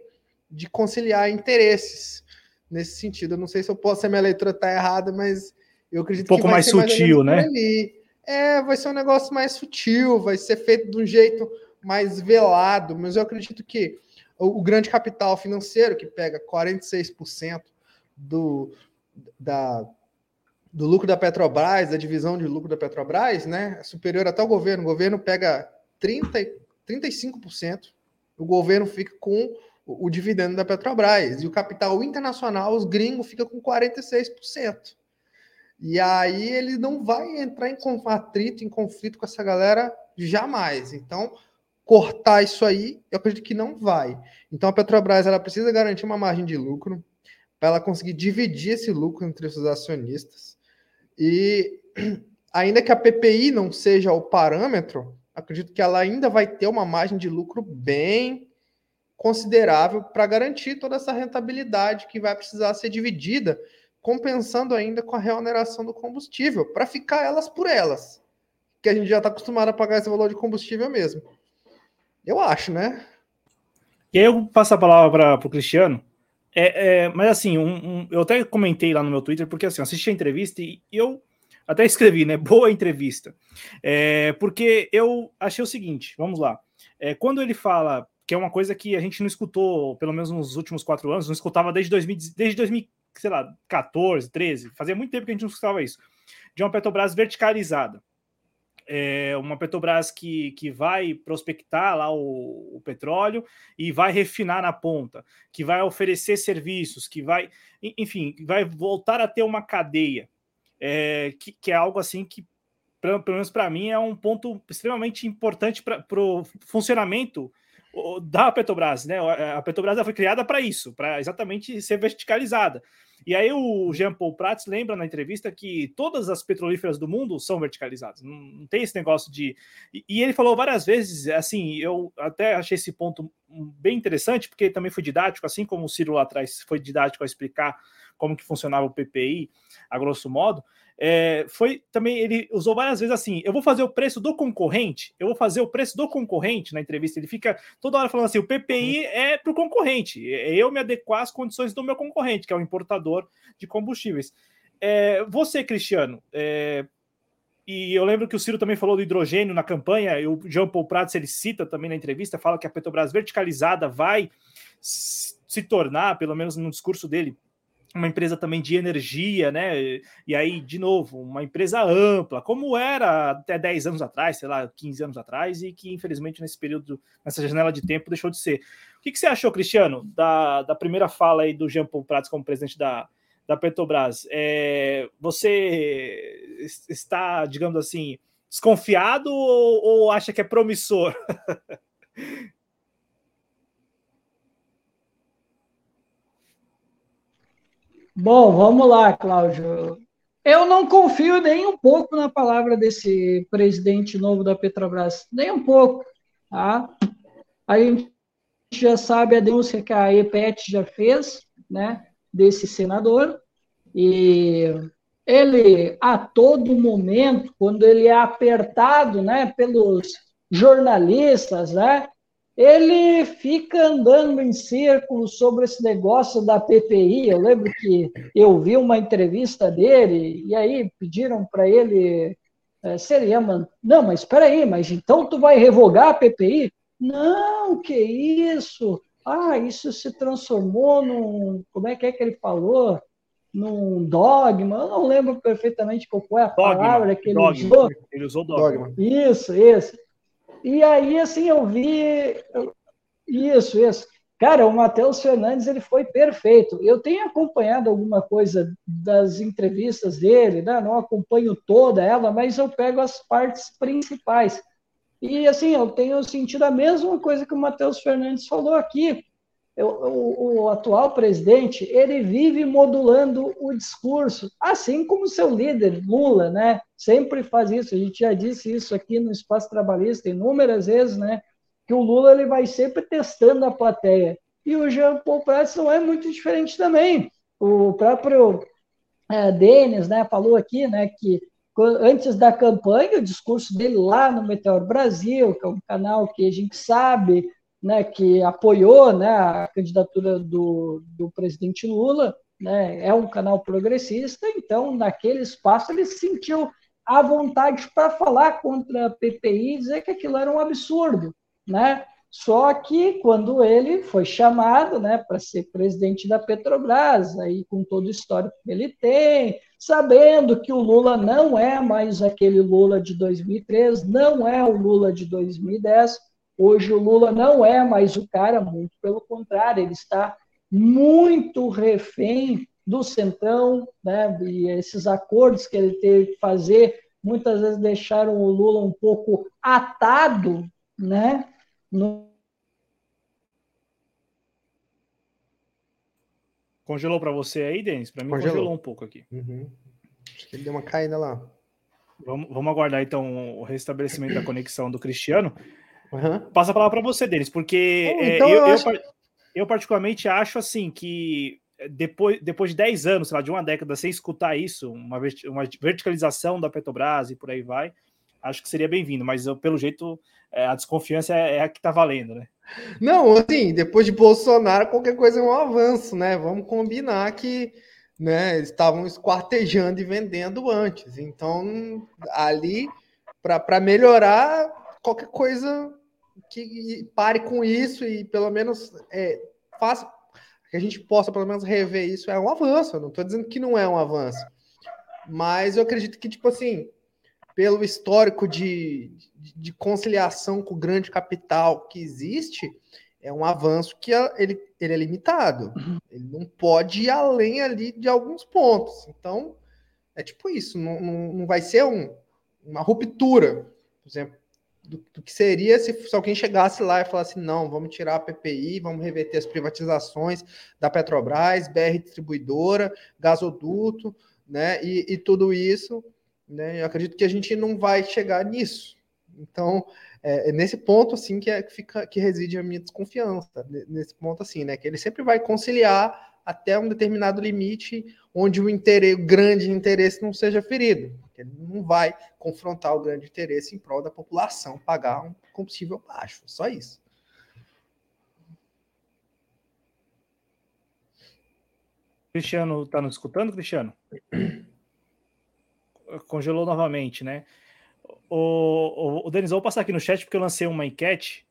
de conciliar interesses. Nesse sentido, eu não sei se eu posso, se a minha leitura está errada, mas eu acredito um pouco que mais sutil, mais né? É, vai ser um negócio mais sutil, vai ser feito de um jeito mais velado, mas eu acredito que o, o grande capital financeiro, que pega 46% do, da, do lucro da Petrobras, da divisão de lucro da Petrobras, né, é superior até o governo. O governo pega 30, 35%, o governo fica com o, o dividendo da Petrobras. E o capital internacional, os gringos, fica com 46%. E aí ele não vai entrar em atrito, em conflito com essa galera jamais. Então, cortar isso aí, eu acredito que não vai. Então a Petrobras ela precisa garantir uma margem de lucro, para ela conseguir dividir esse lucro entre os acionistas. E ainda que a PPI não seja o parâmetro, acredito que ela ainda vai ter uma margem de lucro bem considerável para garantir toda essa rentabilidade que vai precisar ser dividida, compensando ainda com a reoneração do combustível, para ficar elas por elas, que a gente já está acostumado a pagar esse valor de combustível mesmo. Eu acho, né? E aí eu passo a palavra para o Cristiano, é, é, mas assim, um, um, eu até comentei lá no meu Twitter, porque assim, assisti a entrevista e eu até escrevi, né? Boa entrevista. É, porque eu achei o seguinte, vamos lá. É, quando ele fala que é uma coisa que a gente não escutou, pelo menos nos últimos quatro anos, não escutava desde, 2000, desde 2014, 13, fazia muito tempo que a gente não escutava isso, de uma Petrobras verticalizada é, uma Petrobras que, que vai prospectar lá o, o, petróleo e vai refinar na ponta, que vai oferecer serviços, que vai, enfim, vai voltar a ter uma cadeia, é, que, que, é algo assim que pelo menos para mim, é um ponto extremamente importante para o funcionamento da Petrobras, né? A Petrobras foi criada para isso, para exatamente ser verticalizada. E aí o Jean Paul Prats lembra na entrevista que todas as petrolíferas do mundo são verticalizadas. Não, tem esse negócio de. E, ele falou várias vezes, assim, eu até achei esse ponto bem interessante, porque também foi didático, assim como o Ciro lá atrás foi didático a explicar como que funcionava o PPI, a grosso modo é, foi também ele usou várias vezes assim: eu vou fazer o preço do concorrente, eu vou fazer o preço do concorrente na entrevista. Ele fica toda hora falando assim: o PPI é para o concorrente, é eu me adequar às condições do meu concorrente, que é o importador de combustíveis. É, você, Cristiano, é, e eu lembro que o Ciro também falou do hidrogênio na campanha, e o Jean Paul Prats ele cita também na entrevista, fala que a Petrobras verticalizada vai se tornar, pelo menos no discurso dele, uma empresa também de energia, né? E aí, de novo, uma empresa ampla, como era até 10 anos atrás, sei lá, 15 anos atrás, e que infelizmente nesse período, nessa janela de tempo, deixou de ser. O que, que você achou, Cristiano, da, da primeira fala aí do Jean Paul Prats como presidente da, da Petrobras? É, você está, digamos assim, desconfiado ou, ou acha que é promissor? Bom, vamos lá, Cláudio. Eu não confio nem um pouco na palavra desse presidente novo da Petrobras, nem um pouco. Tá? A gente já sabe a denúncia que a EPET já fez, né, desse senador, e ele, a todo momento, quando ele é apertado, né, pelos jornalistas, né, ele fica andando em círculos sobre esse negócio da PPI. Eu lembro que eu vi uma entrevista dele e aí pediram para ele é, seria, mano, não, mas espera aí, mas então tu vai revogar a PPI? Não, que isso? Ah, isso se transformou num, como é que é que ele falou? Num dogma, eu não lembro perfeitamente qual foi a dogma, palavra que ele dogma. usou. Ele usou dogma. Isso, isso. E aí, assim, eu vi. Isso, isso. Cara, o Matheus Fernandes ele foi perfeito. Eu tenho acompanhado alguma coisa das entrevistas dele, né? não acompanho toda ela, mas eu pego as partes principais. E assim, eu tenho sentido a mesma coisa que o Matheus Fernandes falou aqui o, o, atual presidente ele vive modulando o discurso, assim como seu líder Lula, né? Sempre faz isso. A gente já disse isso aqui no espaço trabalhista inúmeras vezes, né? Que o Lula ele vai sempre testando a plateia. E o Jean Paul Prats não é muito diferente também. O próprio é, Denis, né? Falou aqui, né? Que antes da campanha, o discurso dele lá no Meteor Brasil, que é um canal que a gente sabe né, que apoiou né, a candidatura do, do presidente Lula, né, é um canal progressista, então, naquele espaço, ele se sentiu à vontade para falar contra a PPI e dizer que aquilo era um absurdo. Né? Só que quando ele foi chamado né, para ser presidente da Petrobras, aí com todo o histórico que ele tem, sabendo que o Lula não é mais aquele Lula de 2003, não é o Lula de 2010, Hoje o Lula não é mais o cara, muito pelo contrário, ele está muito refém do Centrão, né? E esses acordos que ele teve que fazer muitas vezes deixaram o Lula um pouco atado, né? No... Congelou para você aí, Denis? Para mim congelou. congelou. um pouco aqui. Uhum. Acho que ele deu uma caída lá. Vamos, vamos aguardar então o restabelecimento da conexão do Cristiano. Uhum. Passa a palavra para você, deles, porque é, então eu, eu, acho... eu, eu, particularmente acho assim que depois, depois de 10 anos, sei lá, de uma década, sem escutar isso, uma, uma verticalização da Petrobras e por aí vai, acho que seria bem-vindo, mas eu, pelo jeito é, a desconfiança é, é, a que está valendo, né? Não, assim, depois de Bolsonaro, qualquer coisa é um avanço, né? Vamos combinar que né, eles estavam esquartejando e vendendo antes. Então, ali, para melhorar, qualquer coisa que pare com isso e pelo menos é, faça que a gente possa pelo menos rever isso é um avanço. Eu não estou dizendo que não é um avanço, mas eu acredito que tipo assim, pelo histórico de, de conciliação com o grande capital que existe, é um avanço que ele, ele é limitado. Ele não pode ir além ali de alguns pontos. Então, é tipo isso. Não, não, não vai ser um, uma ruptura, por exemplo, do, do, que seria se, se alguém chegasse lá e falasse: não, vamos tirar a PPI, vamos reverter as privatizações da Petrobras, BR Distribuidora, gasoduto, né? E, e tudo isso, né? Eu acredito que a gente não vai chegar nisso. Então, é, é nesse ponto assim que, é, que, fica, que reside a minha desconfiança, nesse ponto assim, né? Que ele sempre vai conciliar até um determinado limite onde o, interesse, o grande interesse não seja ferido. Ele não vai confrontar o grande interesse em prol da população pagar um combustível baixo. Só isso. Cristiano, está nos escutando, Cristiano? Congelou novamente, né? O, o, o Denis, vou passar aqui no chat porque eu lancei uma enquete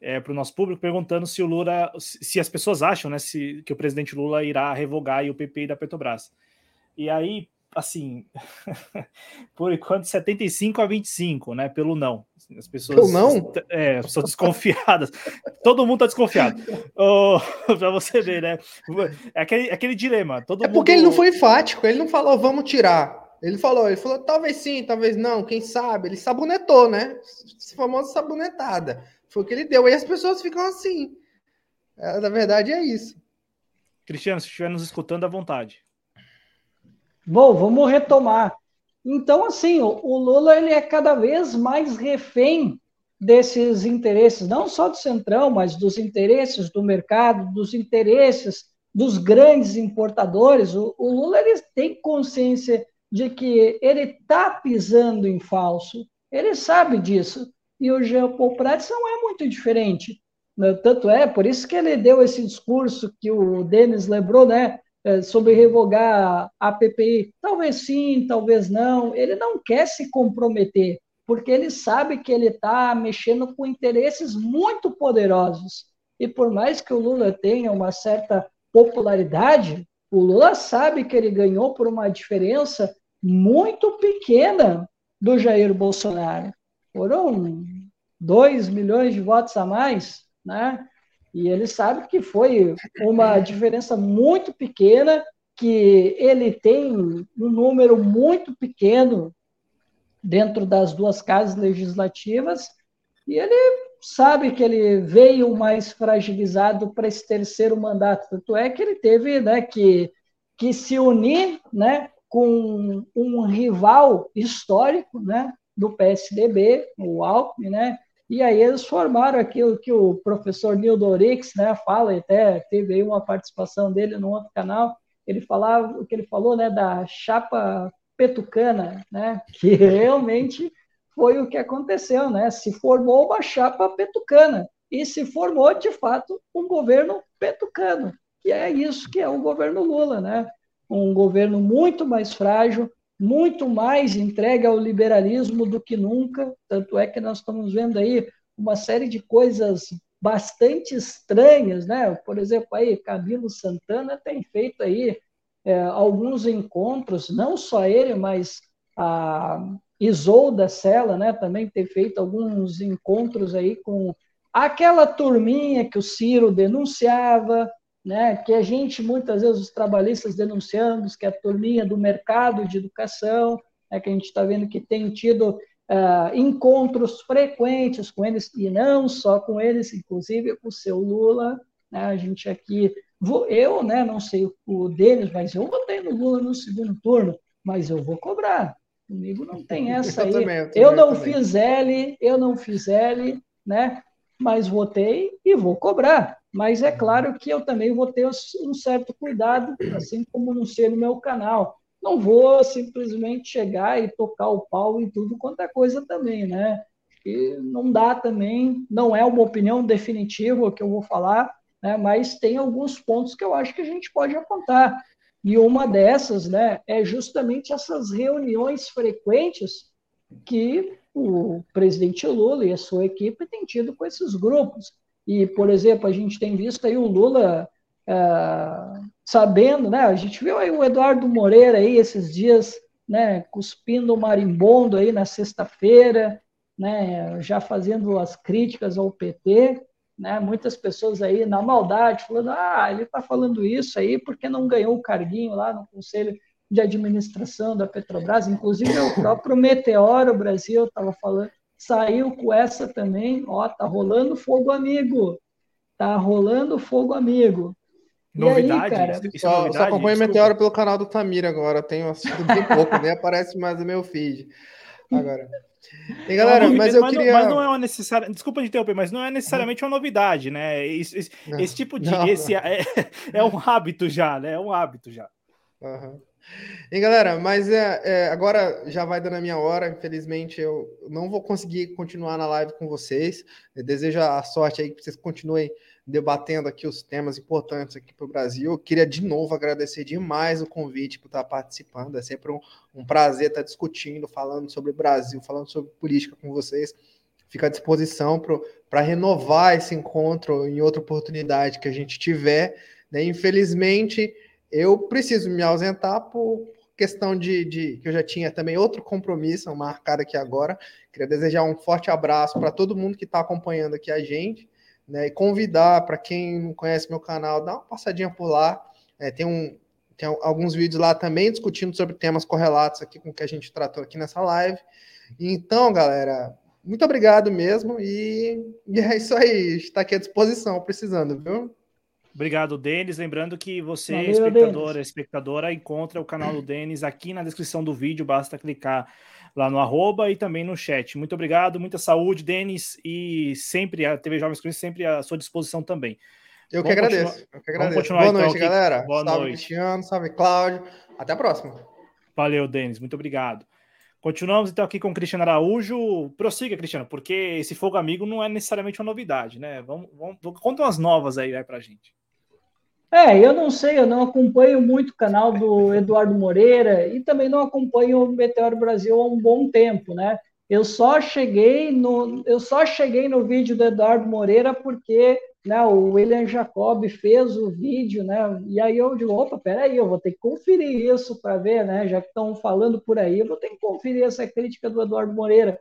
é, para o nosso público perguntando se o Lula, se as pessoas acham, né, se, que o presidente Lula irá revogar o PPI da Petrobras. E aí, assim, por enquanto 75 a 25, né, pelo não. As pessoas, pelo não? É, pessoas desconfiadas. Todo mundo está desconfiado. Oh, para você ver, né? É aquele, aquele dilema. Todo é porque ele não foi enfático. Ele não falou vamos tirar. Ele falou, ele falou talvez sim, talvez não, quem sabe. Ele sabonetou, né? Essa famosa sabonetada. Foi o que ele deu. E as pessoas ficam assim. É, na verdade, é isso. Cristiano, se estiver nos escutando, à vontade. Bom, vamos retomar. Então, assim, o Lula ele é cada vez mais refém desses interesses, não só do Centrão, mas dos interesses do mercado, dos interesses dos grandes importadores. O, o Lula ele tem consciência de que ele está pisando em falso, ele sabe disso e o Jean Paul Prats não é muito diferente. Né? Tanto é, por isso que ele deu esse discurso que o Denis lembrou, né? É, sobre revogar a PPI. Talvez sim, talvez não. Ele não quer se comprometer, porque ele sabe que ele está mexendo com interesses muito poderosos. E por mais que o Lula tenha uma certa popularidade, o Lula sabe que ele ganhou por uma diferença muito pequena do Jair Bolsonaro foram 2 milhões de votos a mais, né? E ele sabe que foi uma diferença muito pequena, que ele tem um número muito pequeno dentro das duas casas legislativas, e ele sabe que ele veio mais fragilizado para esse terceiro mandato. Tanto é que ele teve né, que, que se unir né, com um rival histórico, né, do PSDB, o Alckmin, né? E aí eles formaram aquilo que o professor Nildo Orix, né, fala, até teve aí uma participação dele no outro canal, ele falava o que ele falou, né, da chapa petucana, né, que realmente foi o que aconteceu, né? Se formou uma chapa petucana e se formou de fato um governo petucano, que é isso que é o governo Lula, né? Um governo muito mais frágil, muito mais entregue ao liberalismo do que nunca. Tanto é que nós estamos vendo aí uma série de coisas bastante estranhas, né? Por exemplo, aí Camilo Santana tem feito aí é, alguns encontros, não só ele, mas a Isolda Sela, né? Também tem feito alguns encontros aí com aquela turminha que o Ciro denunciava, né, que a gente, muitas vezes, os trabalhistas denunciamos, que é a turminha do mercado de educação, né, que a gente está vendo que tem tido uh, encontros frequentes com eles, e não só com eles, inclusive com o seu Lula, né, a gente aqui, vou, eu né, não sei o deles, mas eu votei no Lula no segundo turno, mas eu vou cobrar, comigo não tem essa aí, eu, também, eu, também, eu não eu fiz L, eu não fiz L, né, mas votei e vou cobrar, mas é claro que eu também vou ter um certo cuidado, assim como no sei no meu canal. Não vou simplesmente chegar e tocar o pau em tudo quanto é coisa também, né? E não dá também, não é uma opinião definitiva que eu vou falar, né? mas tem alguns pontos que eu acho que a gente pode apontar. E uma dessas né, é justamente essas reuniões frequentes que o presidente Lula e a sua equipe têm tido com esses grupos. E, por exemplo, a gente tem visto aí o Lula é, sabendo, né? A gente viu aí o Eduardo Moreira aí esses dias, né? Cuspindo o marimbondo aí na sexta-feira, né? Já fazendo as críticas ao PT, né? Muitas pessoas aí na maldade falando, ah, ele está falando isso aí porque não ganhou o carguinho lá no Conselho de administração da Petrobras, inclusive o próprio Meteoro Brasil estava falando, saiu com essa também, ó, tá rolando fogo amigo, tá rolando fogo amigo. Novidade? Aí, cara, isso, só, novidade? só acompanho Meteoro pelo canal do Tamir agora, tenho assistido bem pouco, nem aparece mais no meu feed agora. E galera, mas eu mas queria. Não, mas não é uma necessária. Desculpa de interromper, mas não é necessariamente uma novidade, né? Esse, esse, esse tipo de. Não, esse não. É, é um hábito já, né? É um hábito já. Uhum. E galera, mas é, é, agora já vai dando a minha hora. Infelizmente, eu não vou conseguir continuar na live com vocês. Eu desejo a sorte aí que vocês continuem debatendo aqui os temas importantes aqui para o Brasil. Eu queria de novo agradecer demais o convite por estar participando. É sempre um, um prazer estar discutindo, falando sobre Brasil, falando sobre política com vocês. Fico à disposição para renovar esse encontro em outra oportunidade que a gente tiver. Né? Infelizmente, eu preciso me ausentar por questão de, de, que eu já tinha também outro compromisso marcado aqui agora. Queria desejar um forte abraço para todo mundo que está acompanhando aqui a gente né? E convidar para quem não conhece meu canal, dá uma passadinha por lá. É, tem, um, tem alguns vídeos lá também discutindo sobre temas correlatos aqui com o que a gente tratou aqui nessa live. Então, galera, muito obrigado mesmo. E, e é isso aí. Está aqui à disposição, precisando, viu? Obrigado, Denis. Lembrando que você, Valeu, espectadora, Denis. espectadora, encontra o canal do Denis aqui na descrição do vídeo. Basta clicar lá no arroba e também no chat. Muito obrigado, muita saúde, Denis, e sempre a TV Jovens Cruz sempre à sua disposição também. Eu que agradeço. Eu que agradeço. Boa noite, então, galera. Boa salve, noite. Cristiano. Salve, Cláudio. Até a próxima. Valeu, Denis. Muito obrigado. Continuamos então aqui com o Cristiano Araújo. Prossiga, Cristiano, porque esse fogo amigo não é necessariamente uma novidade, né? Vamos, vamos conta umas novas aí, aí pra gente. É, eu não sei, eu não acompanho muito o canal do Eduardo Moreira e também não acompanho o Meteoro Brasil há um bom tempo, né? Eu só cheguei no, eu só cheguei no vídeo do Eduardo Moreira porque né, o William Jacob fez o vídeo, né? E aí eu digo, opa, peraí, eu vou ter que conferir isso para ver, né? Já que estão falando por aí, eu vou ter que conferir essa crítica do Eduardo Moreira.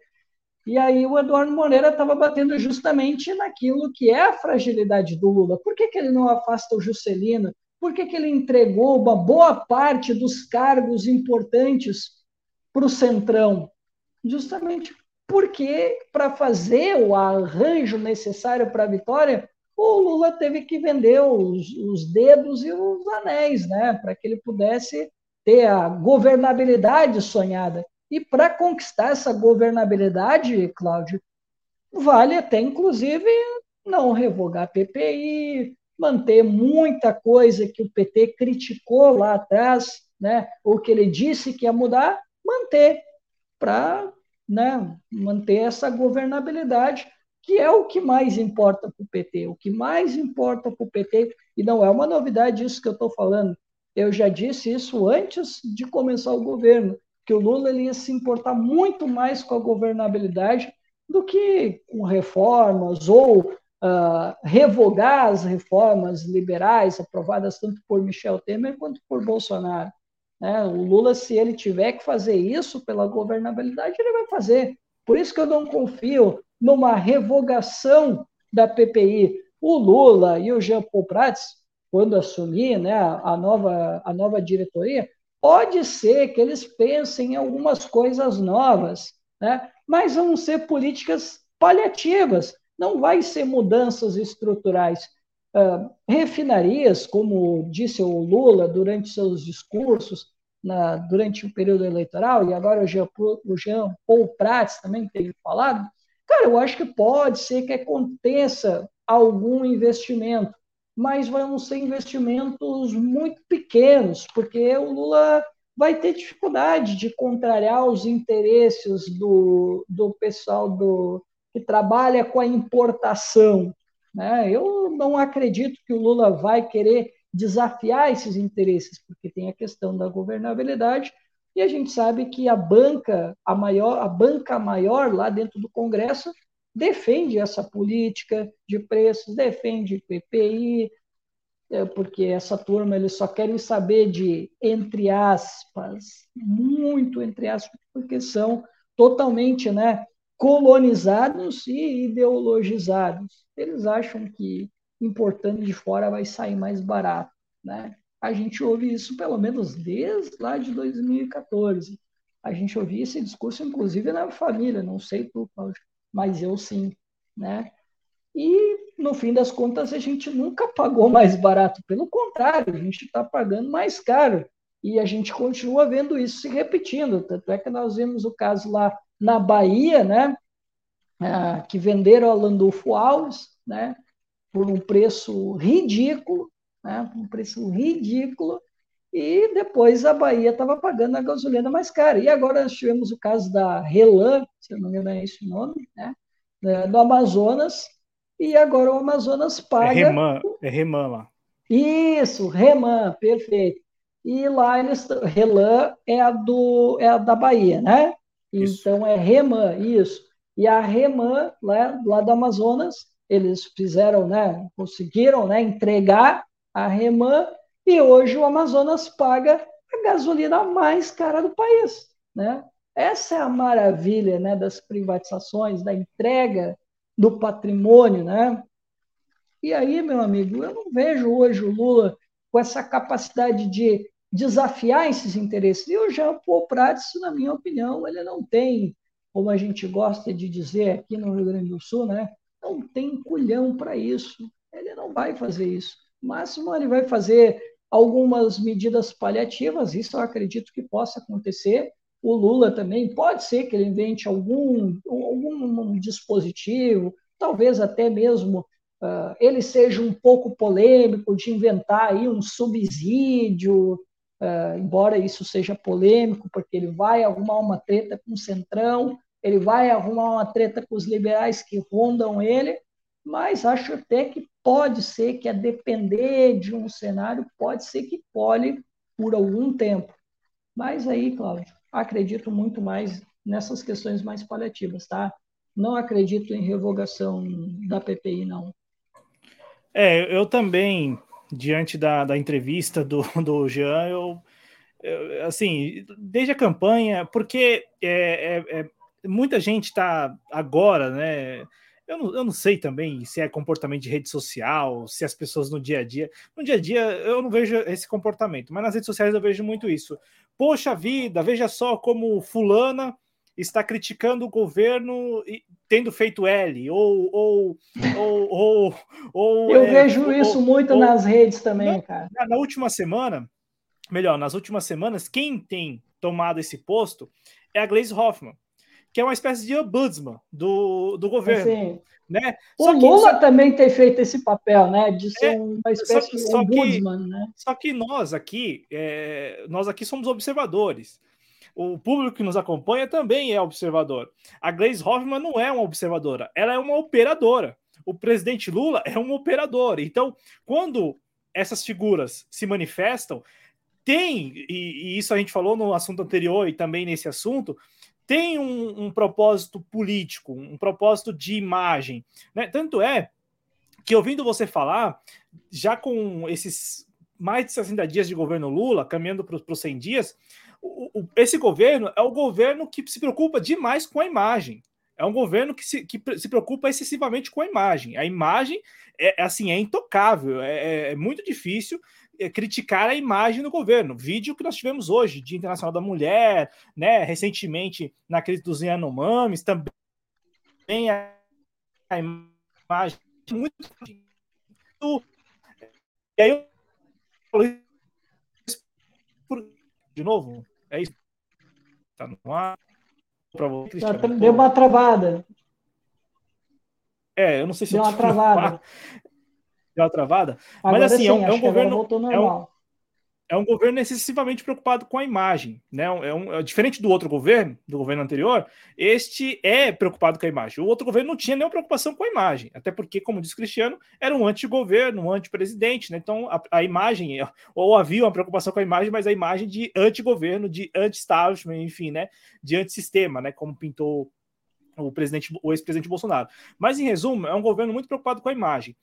E aí o Eduardo Moreira estava batendo justamente naquilo que é a fragilidade do Lula. Por que, que ele não afasta o Juscelino? Por que, que ele entregou uma boa parte dos cargos importantes para o Centrão? Justamente porque, para fazer o arranjo necessário para a vitória, o Lula teve que vender os, os dedos e os anéis, né, para que ele pudesse ter a governabilidade sonhada. E para conquistar essa governabilidade, Cláudio, vale até, inclusive, não revogar a PPI, manter muita coisa que o PT criticou lá atrás, né, ou que ele disse que ia mudar, manter, para né, manter essa governabilidade, que é o que mais importa para o PT. O que mais importa para o PT, e não é uma novidade isso que eu estou falando, eu já disse isso antes de começar o governo que o Lula ele ia se importar muito mais com a governabilidade do que com reformas ou uh, revogar as reformas liberais aprovadas tanto por Michel Temer quanto por Bolsonaro. Né? O Lula, se ele tiver que fazer isso pela governabilidade, ele vai fazer. Por isso que eu não confio numa revogação da PPI. O Lula e o Jean Paul Prats, quando assumir né, a, nova, a nova diretoria, Pode ser que eles pensem em algumas coisas novas, né? mas vão ser políticas paliativas, não vai ser mudanças estruturais. Uh, refinarias, como disse o Lula durante seus discursos, na, durante o período eleitoral, e agora o Jean, o Jean Paul Prats também tem falado, cara, eu acho que pode ser que aconteça algum investimento mas vão ser investimentos muito pequenos, porque o Lula vai ter dificuldade de contrariar os interesses do, do pessoal do, que trabalha com a importação. Né? Eu não acredito que o Lula vai querer desafiar esses interesses, porque tem a questão da governabilidade e a gente sabe que a banca, a maior, a banca maior lá dentro do Congresso defende essa política de preços, defende PPI, é, porque essa turma eles só querem saber de entre aspas, muito entre aspas, porque são totalmente, né, colonizados e ideologizados. Eles acham que importando de fora vai sair mais barato, né? a gente ouve isso pelo menos desde lá de 2014. A gente ouvia esse discurso, inclusive, na família, não sei tu, Cláudio, mas eu sim, né? E, no fim das contas, a gente nunca pagou mais barato, pelo contrário, a gente está pagando mais caro. E a gente continua vendo isso se repetindo. Tanto é que nós vimos o caso lá na Bahia, né? Ah, que venderam a Landulfo Alves, né? Por um preço ridículo, né? Um preço ridículo. E depois a Bahia estava pagando a gasolina mais cara. E agora nós tivemos o caso da Relan, se eu não me engano é esse o nome, né? do Amazonas, e agora o Amazonas paga. É Reman, é Reman lá. Isso, Reman, perfeito. E lá eles. Relan é a, do, é a da Bahia, né? Isso. Então é Reman, isso. E a Reman, lá, lá do Amazonas, eles fizeram, né? Conseguiram né, entregar a Reman e hoje o Amazonas paga a gasolina mais cara do país, né? Essa é a maravilha né, das privatizações, da entrega do patrimônio, né? E aí, meu amigo, eu não vejo hoje o Lula com essa capacidade de desafiar esses interesses. E o Jean Paul Prats, na minha opinião, ele não tem, como a gente gosta de dizer aqui no Rio Grande do Sul, né? Não tem culhão para isso. Ele não vai fazer isso. No máximo, ele vai fazer algumas medidas paliativas, isso eu acredito que possa acontecer, o Lula também, pode ser que ele invente algum, algum dispositivo, talvez até mesmo uh, ele seja um pouco polêmico de inventar aí um subsídio, uh, embora isso seja polêmico, porque ele vai arrumar uma treta com o Centrão, ele vai arrumar uma treta com os liberais que rondam ele, mas acho até que pode ser que, a depender de um cenário, pode ser que pole por algum tempo. Mas aí, Cláudio, acredito muito mais nessas questões mais paliativas, tá? Não acredito em revogação da PPI, não. É, eu também, diante da, da entrevista do, do Jean, eu, eu assim, desde a campanha, porque é, é, é muita gente está agora, né? Eu não, eu não sei também se é comportamento de rede social, se as pessoas no dia a dia. No dia a dia eu não vejo esse comportamento, mas nas redes sociais eu vejo muito isso. Poxa vida, veja só como Fulana está criticando o governo tendo feito L, ou. ou, ou, ou, ou eu é, vejo isso ou, muito ou, nas redes também, na, cara. Na, na última semana, melhor, nas últimas semanas, quem tem tomado esse posto é a Glaze Hoffman que é uma espécie de ombudsman do, do governo. Assim, né? O Lula que, também tem feito esse papel, né? De ser é, uma espécie só, de ombudsman, que, né? Só que nós aqui, é, nós aqui somos observadores. O público que nos acompanha também é observador. A Glaze Hoffman não é uma observadora, ela é uma operadora. O presidente Lula é um operador. Então, quando essas figuras se manifestam, tem, e, e isso a gente falou no assunto anterior e também nesse assunto, tem um, um propósito político, um propósito de imagem. Né? Tanto é que, ouvindo você falar, já com esses mais de 60 dias de governo Lula, caminhando para os 100 dias, o, o, esse governo é o governo que se preocupa demais com a imagem. É um governo que se, que se preocupa excessivamente com a imagem. A imagem é assim é intocável, é, é, é muito difícil é, criticar a imagem do governo. Vídeo que nós tivemos hoje, Dia Internacional da Mulher, né? Recentemente, na crise dos Yanomamis, também a, a imagem muito. E aí eu de novo, é isso. Tá no ar. Pra você, Deu uma travada. É, eu não sei se Deu uma travada uma travada. Agora Mas assim, sim, é, um, é um governo. É um, é um governo excessivamente preocupado com a imagem, né? É, um, é diferente do outro governo, do governo anterior, este é preocupado com a imagem. O outro governo não tinha nenhuma preocupação com a imagem, até porque, como diz Cristiano, era um antigoverno, um antipresidente, né? Então a, a imagem, ou havia uma preocupação com a imagem, mas a imagem de antigoverno, de anti-establishment, enfim, né? De antissistema, né? Como pintou o presidente, o ex-presidente Bolsonaro. Mas em resumo, é um governo muito preocupado com a imagem.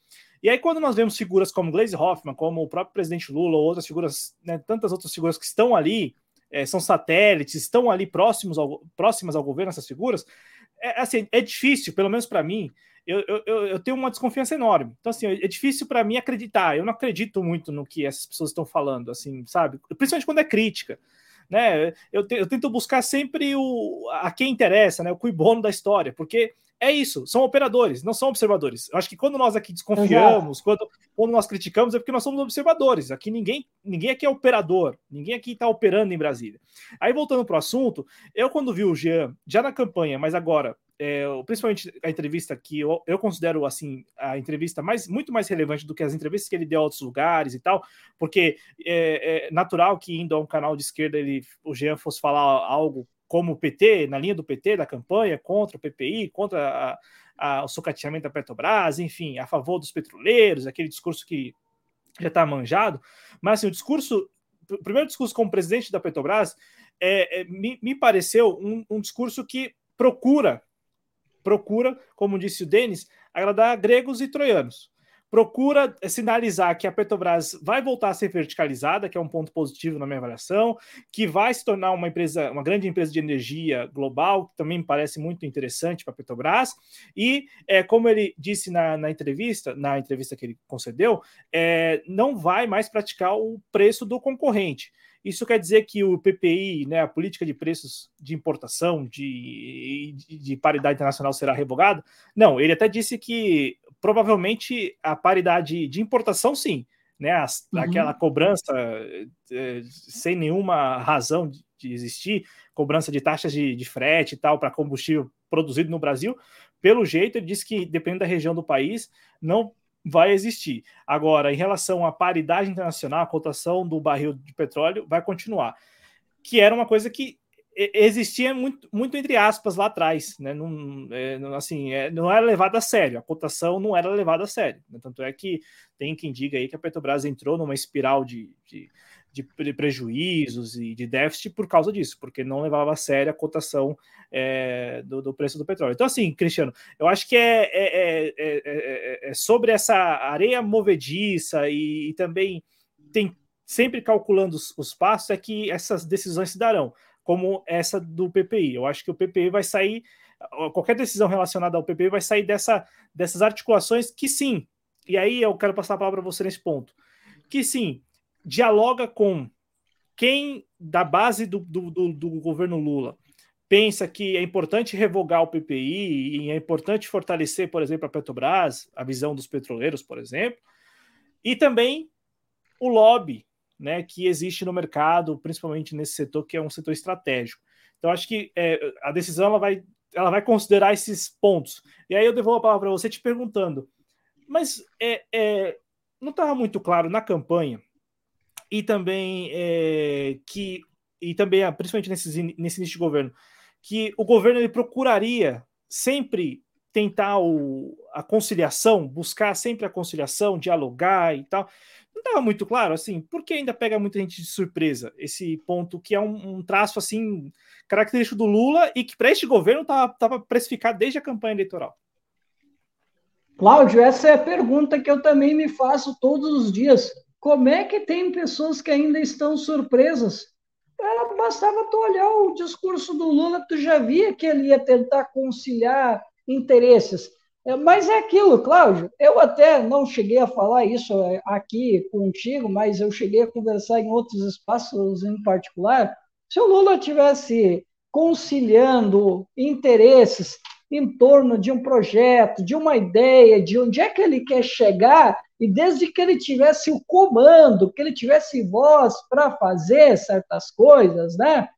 E aí, quando nós vemos figuras como Glaze Hoffman, como o próprio presidente Lula, ou outras figuras, né, tantas outras figuras que estão ali, é, são satélites, estão ali próximos ao, próximas ao governo, essas figuras, é, assim, é difícil, pelo menos para mim, eu, eu, eu tenho uma desconfiança enorme. Então, assim, é difícil para mim acreditar. Eu não acredito muito no que essas pessoas estão falando, assim, sabe? Principalmente quando é crítica. Né? Eu, te, eu tento buscar sempre o, a quem interessa, né? o cui bono da história, porque é isso, são operadores, não são observadores. Eu acho que quando nós aqui desconfiamos, quando, quando nós criticamos, é porque nós somos observadores. Aqui ninguém, ninguém aqui é operador, ninguém aqui está operando em Brasília. Aí voltando para o assunto, eu quando vi o Jean, já na campanha, mas agora, é, principalmente a entrevista que eu, eu, considero assim a entrevista mais muito mais relevante do que as entrevistas que ele deu a outros lugares e tal, porque é, é natural que indo a um canal de esquerda ele, o Jean fosse falar algo como o PT, na linha do PT, da campanha, contra o PPI, contra a, a, o sucateamento da Petrobras, enfim, a favor dos petroleiros, aquele discurso que já está manjado. Mas assim, o discurso, o primeiro discurso como presidente da Petrobras, é, é me, me, pareceu um, um discurso que procura, procura, como disse o Denis, agradar gregos e troianos procura sinalizar que a Petrobras vai voltar a ser verticalizada, que é um ponto positivo na minha avaliação, que vai se tornar uma empresa, uma grande empresa de energia global, que também me parece muito interessante para a Petrobras. E é, como ele disse na, na, entrevista, na entrevista que ele concedeu, é, não vai mais praticar o preço do concorrente. Isso quer dizer que o PPI, né, a política de preços de importação de, de, de paridade internacional será revogada? Não, ele até disse que provavelmente a paridade de importação, sim, né, as, uhum. aquela cobrança é, sem nenhuma razão de, de, existir, cobrança de taxas de, de frete e tal para combustível produzido no Brasil, pelo jeito ele disse que dependendo da região do país, não vai existir. Agora, em relação à paridade internacional, a cotação do barril de petróleo vai continuar, que era uma coisa que existia muito, muito entre aspas lá atrás, né? Não, é, assim, é, não era levada a sério, a cotação não era levada a sério. Né? Tanto é que tem quem diga aí que a Petrobras entrou numa espiral de, de de prejuízos e de déficit por causa disso, porque não levava a sério a cotação é, do, do, preço do petróleo. Então, assim, Cristiano, eu acho que é, é, é, é sobre essa areia movediça e, e, também tem sempre calculando os, os passos é que essas decisões se darão, como essa do PPI. Eu acho que o PPI vai sair, qualquer decisão relacionada ao PPI vai sair dessa, dessas articulações que sim, e aí eu quero passar a palavra para você nesse ponto, que sim, dialoga com quem da base do, do, do, do governo Lula pensa que é importante revogar o PPI e é importante fortalecer, por exemplo, a Petrobras, a visão dos petroleiros, por exemplo, e também o lobby né, que existe no mercado, principalmente nesse setor que é um setor estratégico. Então, acho que é, a decisão ela vai, ela vai considerar esses pontos. E aí eu devolvo a palavra para você te perguntando, mas é, é não estava muito claro na campanha e também é, que e também ah, principalmente nesse, nesse início de governo que o governo ele procuraria sempre tentar o, a conciliação, buscar sempre a conciliação, dialogar e tal. Não estava muito claro, assim, porque ainda pega muita gente de surpresa esse ponto que é um, um traço assim característico do Lula e que para este governo estava precificado desde a campanha eleitoral. Cláudio, essa é a pergunta que eu também me faço todos os dias. Como é que tem pessoas que ainda estão surpresas? Era, bastava tu olhar o discurso do Lula, tu já via que ele ia tentar conciliar interesses. É, mas é aquilo, Cláudio. Eu até não cheguei a falar isso é, aqui contigo, mas eu cheguei a conversar em outros espaços em particular. Se o Lula tivesse conciliando interesses em torno de um projeto, de uma ideia, de onde é que ele quer chegar, e desde que ele tivesse o comando, que ele tivesse voz para fazer certas coisas, né?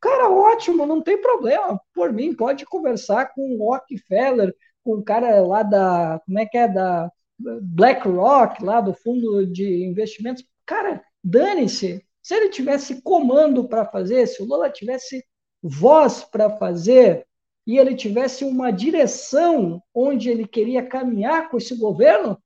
Cara, ótimo, não tem problema. Por mim, pode conversar com o Rockefeller, com o cara lá da, como é que é, da BlackRock, lá do fundo de investimentos. Cara, dane-se. Se ele tivesse comando para fazer, se o Lula tivesse voz para fazer, e ele tivesse uma direção onde ele queria caminhar com esse governo,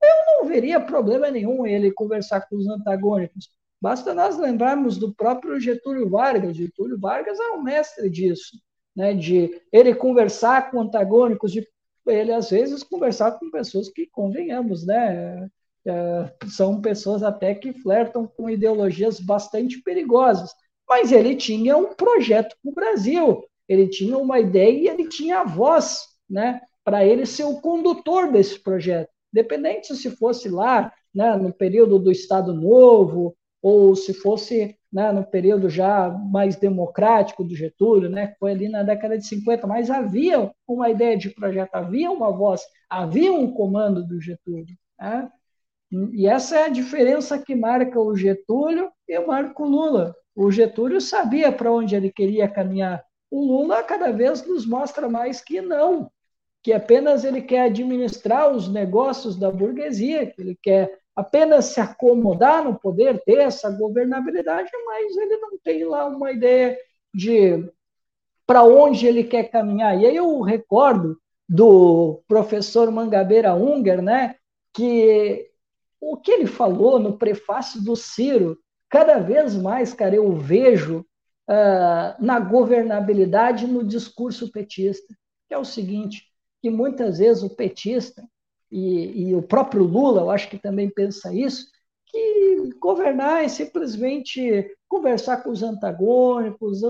eu não veria problema nenhum ele conversar com os antagônicos. Basta nós lembrarmos do próprio Getúlio Vargas. Getúlio Vargas é um mestre disso, né? de ele conversar com antagônicos, de ele às vezes conversar com pessoas que, convenhamos, né? É, são pessoas até que flertam com ideologias bastante perigosas. Mas ele tinha um projeto para o Brasil, ele tinha uma ideia e ele tinha a voz, né? para ele ser o condutor desse projeto. Dependente se fosse lá, né, no período do Estado Novo, ou se fosse né, no período já mais democrático do Getúlio, né, foi ali na década de 50, mas havia uma ideia de projeto, havia uma voz, havia um comando do Getúlio. Né? E essa é a diferença que marca o Getúlio e marca o Lula. O Getúlio sabia para onde ele queria caminhar. O Lula cada vez nos mostra mais que não, que apenas ele quer administrar os negócios da burguesia, que ele quer apenas se acomodar no poder, ter essa governabilidade, mas ele não tem lá uma ideia de para onde ele quer caminhar. E aí eu recordo do professor Mangabeira Unger, né, que o que ele falou no prefácio do Ciro, cada vez mais, cara, eu vejo uh, na governabilidade no discurso petista, que é o seguinte, que muitas vezes o petista e, e o próprio Lula, eu acho que também pensa isso, que governar é simplesmente conversar com os antagônicos,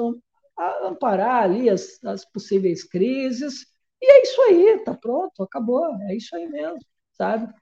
amparar ali as, as possíveis crises, e é isso aí, tá pronto, acabou, é isso aí mesmo, sabe?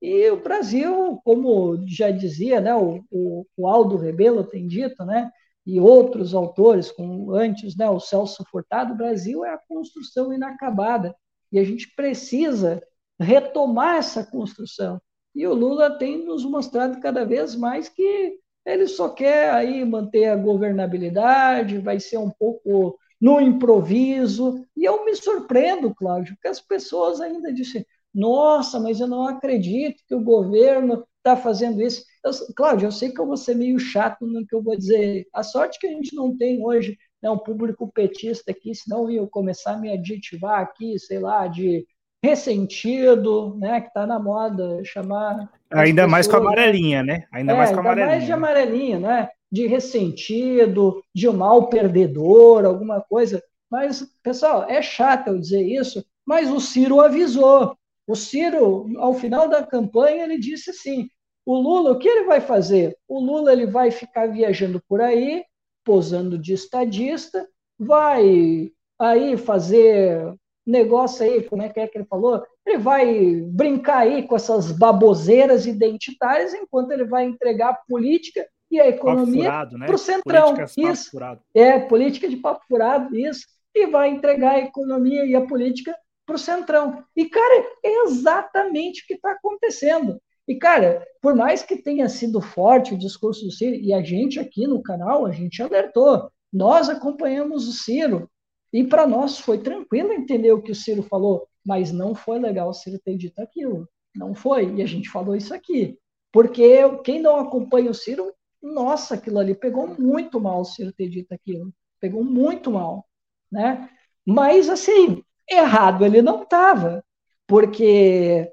E o Brasil, como já dizia, né, o, o, o Aldo Rebelo tem dito, né, e outros autores, como antes, né, o Celso Furtado, o Brasil é a construção inacabada, e a gente precisa retomar essa construção. E o Lula tem nos mostrado cada vez mais que ele só quer aí manter a governabilidade, vai ser um pouco no improviso. E eu me surpreendo, Cláudio, que as pessoas ainda dizem: nossa, mas eu não acredito que o governo está fazendo isso. Eu, Cláudio, eu sei que eu vou ser meio chato no que eu vou dizer. A sorte que a gente não tem hoje né, um público petista aqui, senão eu começar a me adjetivar aqui, sei lá, de ressentido, né, que está na moda chamar. Ainda pessoas, mais com a amarelinha, né? Ainda é, mais com a amarelinha. mais de amarelinha, né? De ressentido, de um mal perdedor, alguma coisa. Mas, pessoal, é chato eu dizer isso, mas o Ciro avisou. O Ciro, ao final da campanha, ele disse assim: o Lula, o que ele vai fazer? O Lula ele vai ficar viajando por aí, posando de estadista, vai aí fazer negócio aí, como é que é que ele falou? Ele vai brincar aí com essas baboseiras identitárias enquanto ele vai entregar a política e a economia né? para o centrão. Isso. É, política de papo furado, isso. E vai entregar a economia e a política para o centrão. E, cara, é exatamente o que está acontecendo. E, cara, por mais que tenha sido forte o discurso do Ciro, e a gente aqui no canal, a gente alertou, nós acompanhamos o Ciro, e para nós foi tranquilo entender o que o Ciro falou, mas não foi legal o Ciro ter dito aquilo. Não foi. E a gente falou isso aqui. Porque quem não acompanha o Ciro, nossa, aquilo ali pegou muito mal o Ciro ter dito aquilo. Pegou muito mal. Né? Mas, assim, errado ele não estava. Porque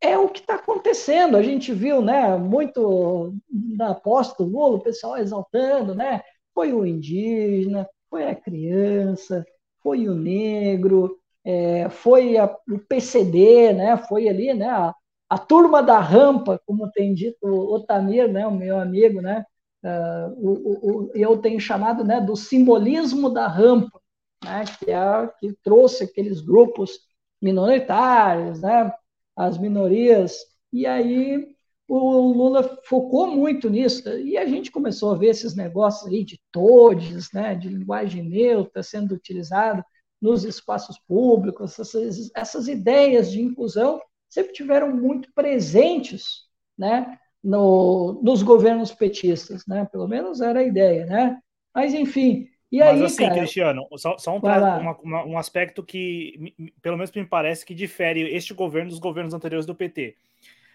é o que está acontecendo. A gente viu, né, muito na posse do Lula, o pessoal exaltando, né? Foi o indígena, foi a criança, foi o negro, é, foi a, o PCD, né? Foi ali, né? A, a, turma da rampa, como tem dito o Otamir, né? O meu amigo, né? Uh, o, o, eu tenho chamado, né? Do simbolismo da rampa, né? Que é que trouxe aqueles grupos minoritários, né? As minorias e aí o Lula focou muito nisso, e a gente começou a ver esses negócios aí de todes, né, de linguagem neutra sendo utilizado nos espaços públicos, essas, essas ideias de inclusão sempre tiveram muito presentes, né, no, nos governos petistas, né, pelo menos era a ideia, né, mas enfim, e Mas aí, assim, cara, Cristiano, só, só um, uma, uma, um aspecto que, pelo menos me parece, que difere este governo dos governos anteriores do PT.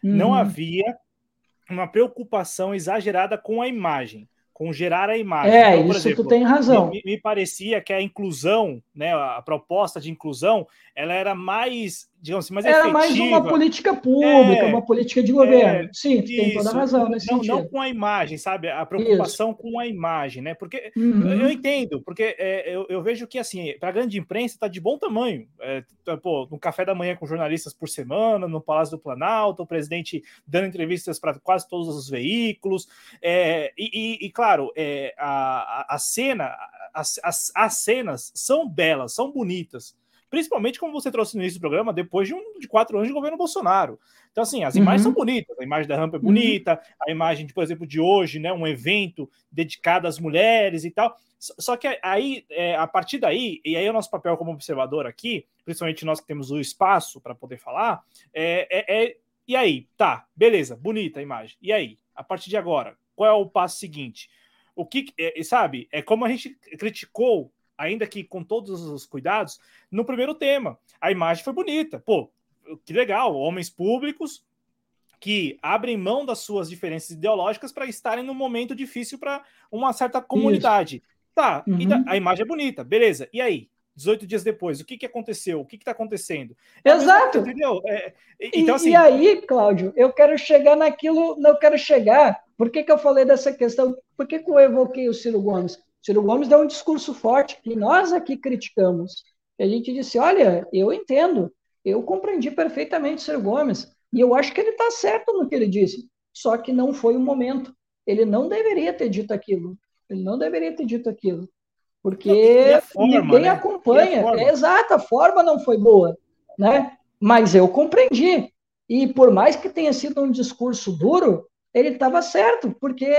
Uhum. Não havia uma preocupação exagerada com a imagem com gerar a imagem. É, então, isso exemplo, tu tem razão. Me, me, parecia que a inclusão, né, a proposta de inclusão, ela era mais, digamos assim, mais era efetiva. mais uma política pública, é, uma política de governo. É, Sim, tu tem toda a razão nesse não. Não com a imagem, sabe? A preocupação isso. com a imagem, né? Porque uhum. eu entendo, porque é, eu, eu, vejo que, assim, para a grande imprensa está de bom tamanho. É, tá, pô, no café da manhã com jornalistas por semana, no Palácio do Planalto, o presidente dando entrevistas para quase todos os veículos, é, e, e, e, claro, é, a, a cena, as, as, as cenas são belas, são bonitas, principalmente como você trouxe no início do programa, depois de, um, de quatro anos de governo Bolsonaro. Então, assim, as imagens uhum. são bonitas, a imagem da rampa é bonita, uhum. a imagem, de, por exemplo, de hoje, né, um evento dedicado às mulheres e tal. Só que aí, é, a partir daí, e aí é o nosso papel como observador aqui, principalmente nós que temos o espaço para poder falar, é, é, é, e aí, tá, beleza, bonita a imagem. E aí, a partir de agora, qual é o passo seguinte? O que, é, sabe, é como a gente criticou, ainda que com todos os cuidados, no primeiro tema. A imagem foi bonita, pô, que legal, homens públicos que abrem mão das suas diferenças ideológicas para estarem num momento difícil para uma certa comunidade. Isso. Tá, uhum. a imagem é bonita, beleza. E aí? 18 dias depois, o que, que aconteceu? O que está acontecendo? É Exato. Entendeu? É, então, assim... e, aí, Cláudio, eu quero chegar naquilo, não quero chegar. Por que, que eu falei dessa questão? Por que, que eu evoquei o Ciro Gomes? Ciro Gomes deu um discurso forte que nós aqui criticamos. A gente disse: olha, eu entendo, eu compreendi perfeitamente o Ciro Gomes, e eu acho que ele está certo no que ele disse, só que não foi o momento. Ele não deveria ter dito aquilo. Ele não deveria ter dito aquilo. Porque forma, ninguém né? acompanha. É exato, a forma não foi boa. Né? Mas eu compreendi. E por mais que tenha sido um discurso duro, ele estava certo, porque,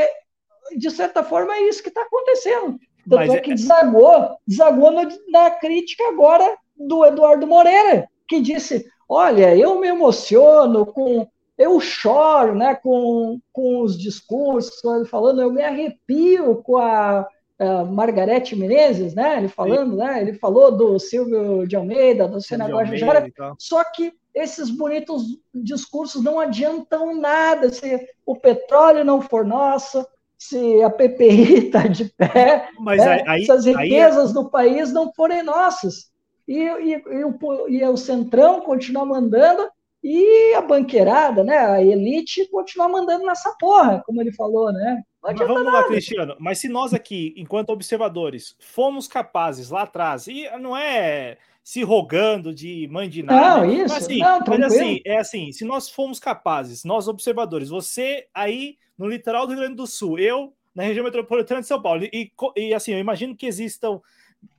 de certa forma, é isso que está acontecendo. Tanto Mas é, é que desagou, desagou no, na crítica agora do Eduardo Moreira, que disse: Olha, eu me emociono com eu choro né, com, com os discursos, ele falando, eu me arrepio com a, a Margarete Menezes, né? Ele falando, né? Ele falou do Silvio de Almeida, do Sena Guajajara, só que esses bonitos discursos não adiantam nada se o petróleo não for nosso, se a PPI está de pé, né? aí, se as riquezas aí... do país não forem nossas. E, e, e, o, e o Centrão continuar mandando, e a banqueirada, né, a elite, continuar mandando nessa porra, como ele falou, né? Mas vamos nada. lá, Cristiano. Mas se nós aqui, enquanto observadores, fomos capazes lá atrás, e não é se rogando de mãe de nada. Não, isso. Mas, assim, não, mas assim, é assim, se nós fomos capazes, nós observadores, você aí no litoral do Rio Grande do Sul, eu na região metropolitana de São Paulo, e, e assim, eu imagino que existam,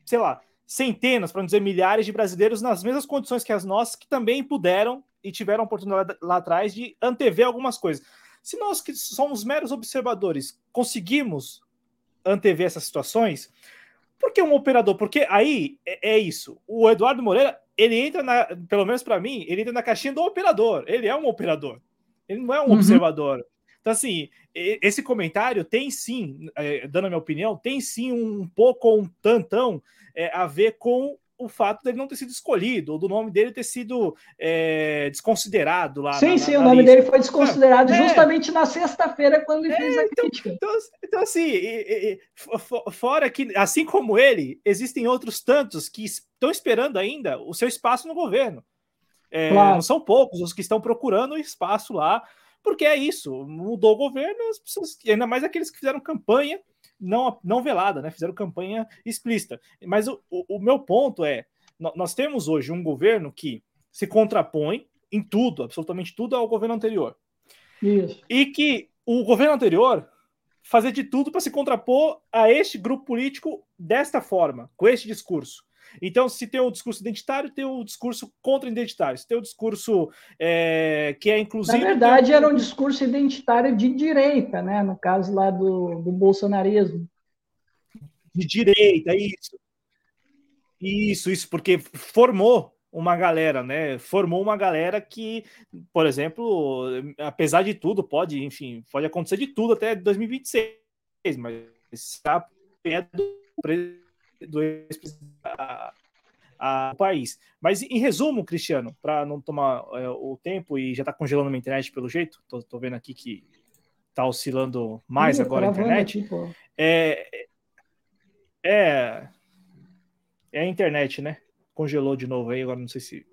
sei lá, centenas, para não dizer milhares de brasileiros nas mesmas condições que as nossas, que também puderam e tiveram a oportunidade lá atrás de antever algumas coisas. Se nós que somos meros observadores conseguimos antever essas situações, por que um operador? Porque aí é, é isso. O Eduardo Moreira, ele entra na, pelo menos para mim, ele entra na caixinha do operador. Ele é um operador. Ele não é um uhum. observador. Então, assim, esse comentário tem sim, é, dando a minha opinião, tem sim um pouco ou um tantão é, a ver com o fato dele não ter sido escolhido, ou do nome dele ter sido é, desconsiderado lá. Sim, na, sim, na o nome lista. dele foi desconsiderado é, justamente na sexta-feira, quando ele é, fez a então, crítica. Então, então assim, e, e, fora que, assim como ele, existem outros tantos que estão esperando ainda o seu espaço no governo. É, claro. Não são poucos os que estão procurando espaço lá, porque é isso, mudou o governo, as pessoas, ainda mais aqueles que fizeram campanha não, não velada, né? Fizeram campanha explícita. Mas o, o, o meu ponto é: nós temos hoje um governo que se contrapõe em tudo, absolutamente tudo, ao governo anterior. Isso. E que o governo anterior fazer de tudo para se contrapor a este grupo político desta forma, com este discurso. Então, se tem o discurso identitário, tem o discurso contra-identitário. Se tem o discurso é, que é inclusive. Na verdade, era um discurso identitário de direita, né? No caso lá do, do bolsonarismo. De direita, isso. Isso, isso, porque formou uma galera, né? Formou uma galera que, por exemplo, apesar de tudo, pode, enfim, pode acontecer de tudo até 2026, mas está é do, do a, a, país. Mas em resumo, Cristiano, para não tomar é, o tempo e já está congelando minha internet pelo jeito, tô, tô vendo aqui que está oscilando mais Ih, agora a internet. Aqui, é, é, é a internet, né? Congelou de novo aí, agora não sei se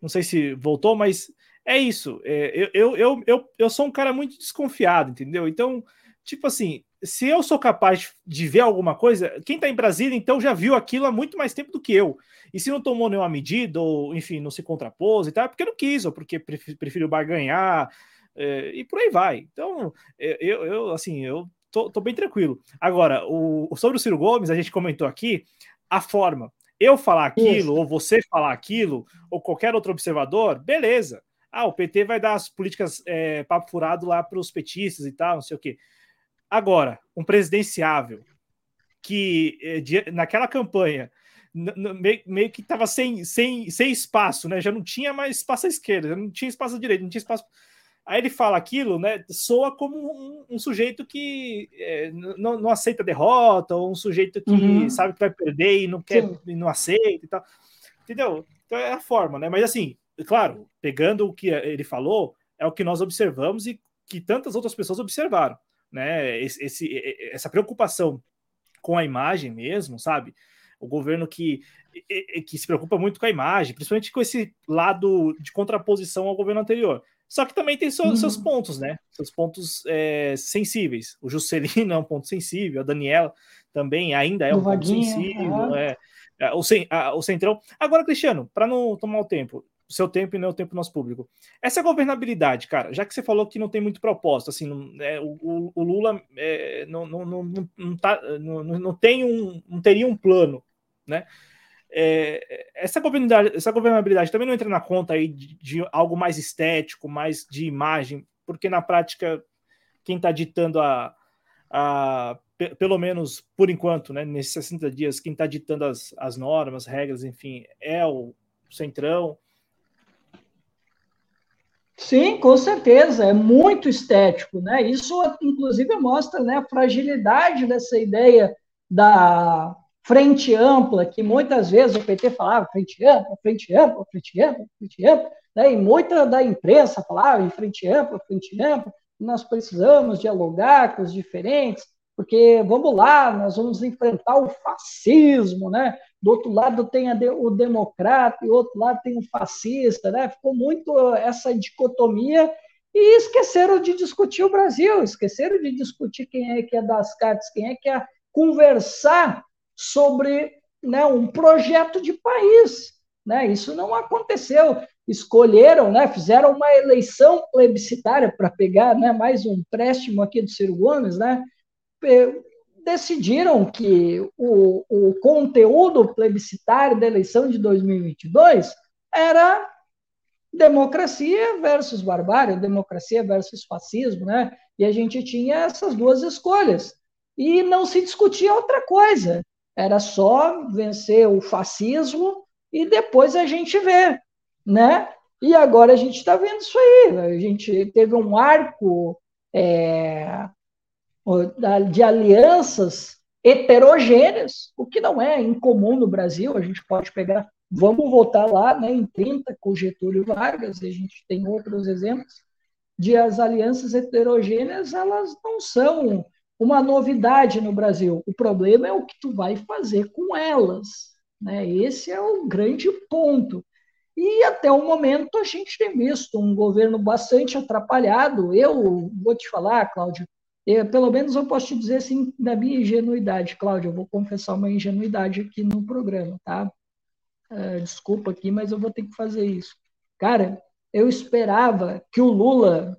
não sei se voltou, mas é isso. É, eu, eu, eu, eu sou um cara muito desconfiado, entendeu? Então, tipo assim, se eu sou capaz de ver alguma coisa, quem está em Brasília, então, já viu aquilo há muito mais tempo do que eu. E se não tomou nenhuma medida, ou, enfim, não se contrapôs e tal, é porque não quis, ou porque preferiu barganhar, é, e por aí vai. Então, é, eu, eu assim, eu tô, tô bem tranquilo. Agora, o, sobre o Ciro Gomes, a gente comentou aqui a forma. Eu falar aquilo, Isso. ou você falar aquilo, ou qualquer outro observador, beleza. Ah, o PT vai dar as políticas é, papo furado lá para os petistas e tal, não sei o quê. Agora, um presidenciável que de, naquela campanha meio, meio, que estava sem, sem, sem espaço, né? Já não tinha mais espaço à esquerda, já não tinha espaço à direita, não tinha espaço. Aí ele fala aquilo, né? Soa como um, um sujeito que é, não, não, aceita derrota, ou um sujeito que uhum. sabe que vai perder e não quer e não aceita e tal. Entendeu? Então é a forma, né? Mas assim, claro, pegando o que ele falou, é o que nós observamos e que tantas outras pessoas observaram, né? Esse, esse essa preocupação com a imagem mesmo, sabe? o governo que, que se preocupa muito com a imagem, principalmente com esse lado de contraposição ao governo anterior. Só que também tem seus, uhum. seus pontos, né? Seus pontos é, sensíveis. O Juscelino é um ponto sensível, a Daniela também ainda é um ponto sensível. É, é, o, a, o Centrão. Agora, Cristiano, para não tomar o tempo, seu tempo e não o tempo do nosso público. Essa governabilidade, cara, já que você falou que não tem muito propósito, assim, não, é, o, o, Lula é, não, não, não, não, tá, não, não tem um, não teria um plano né? É, essa, governabilidade, essa governabilidade também não entra na conta aí de, de, algo mais estético, mais de imagem, porque na prática quem está ditando a, a, pelo menos por enquanto, né, nesses 60 dias, quem está ditando as, as normas, regras, enfim, é o Centrão. Sim, com certeza, é muito estético, né? Isso, inclusive, mostra né, a fragilidade dessa ideia da frente ampla, que muitas vezes o PT falava frente ampla, frente ampla, frente ampla, frente ampla, né? e muita da imprensa falava em frente ampla, frente ampla, nós precisamos dialogar com os diferentes, porque vamos lá, nós vamos enfrentar o fascismo, né? Do outro lado tem de, o democrata e do outro lado tem o fascista, né? Ficou muito essa dicotomia e esqueceram de discutir o Brasil, esqueceram de discutir quem é que é das cartas, quem é que é conversar sobre né, um projeto de país. Né? Isso não aconteceu. Escolheram, né, fizeram uma eleição plebiscitária para pegar né, mais um empréstimo aqui do Ciro Gomes, né? Decidiram que o, o conteúdo plebiscitário da eleição de 2022 era democracia versus barbárie, democracia versus fascismo, né? E a gente tinha essas duas escolhas. E não se discutia outra coisa. Era só vencer o fascismo e depois a gente vê, né? E agora a gente está vendo isso aí. A gente teve um arco é, de alianças heterogêneas, o que não é incomum no Brasil. A gente pode pegar, vamos voltar lá né, em 30 com Getúlio Vargas, a gente tem outros exemplos de as alianças heterogêneas, elas não são uma novidade no Brasil. O problema é o que tu vai fazer com elas. Né? Esse é o grande ponto. E até o momento a gente tem visto um governo bastante atrapalhado. Eu vou te falar, Cláudio, eu, pelo menos eu posso te dizer assim, da minha ingenuidade, Cláudio, eu vou confessar uma ingenuidade aqui no programa, tá? Uh, desculpa aqui, mas eu vou ter que fazer isso. Cara, eu esperava que o Lula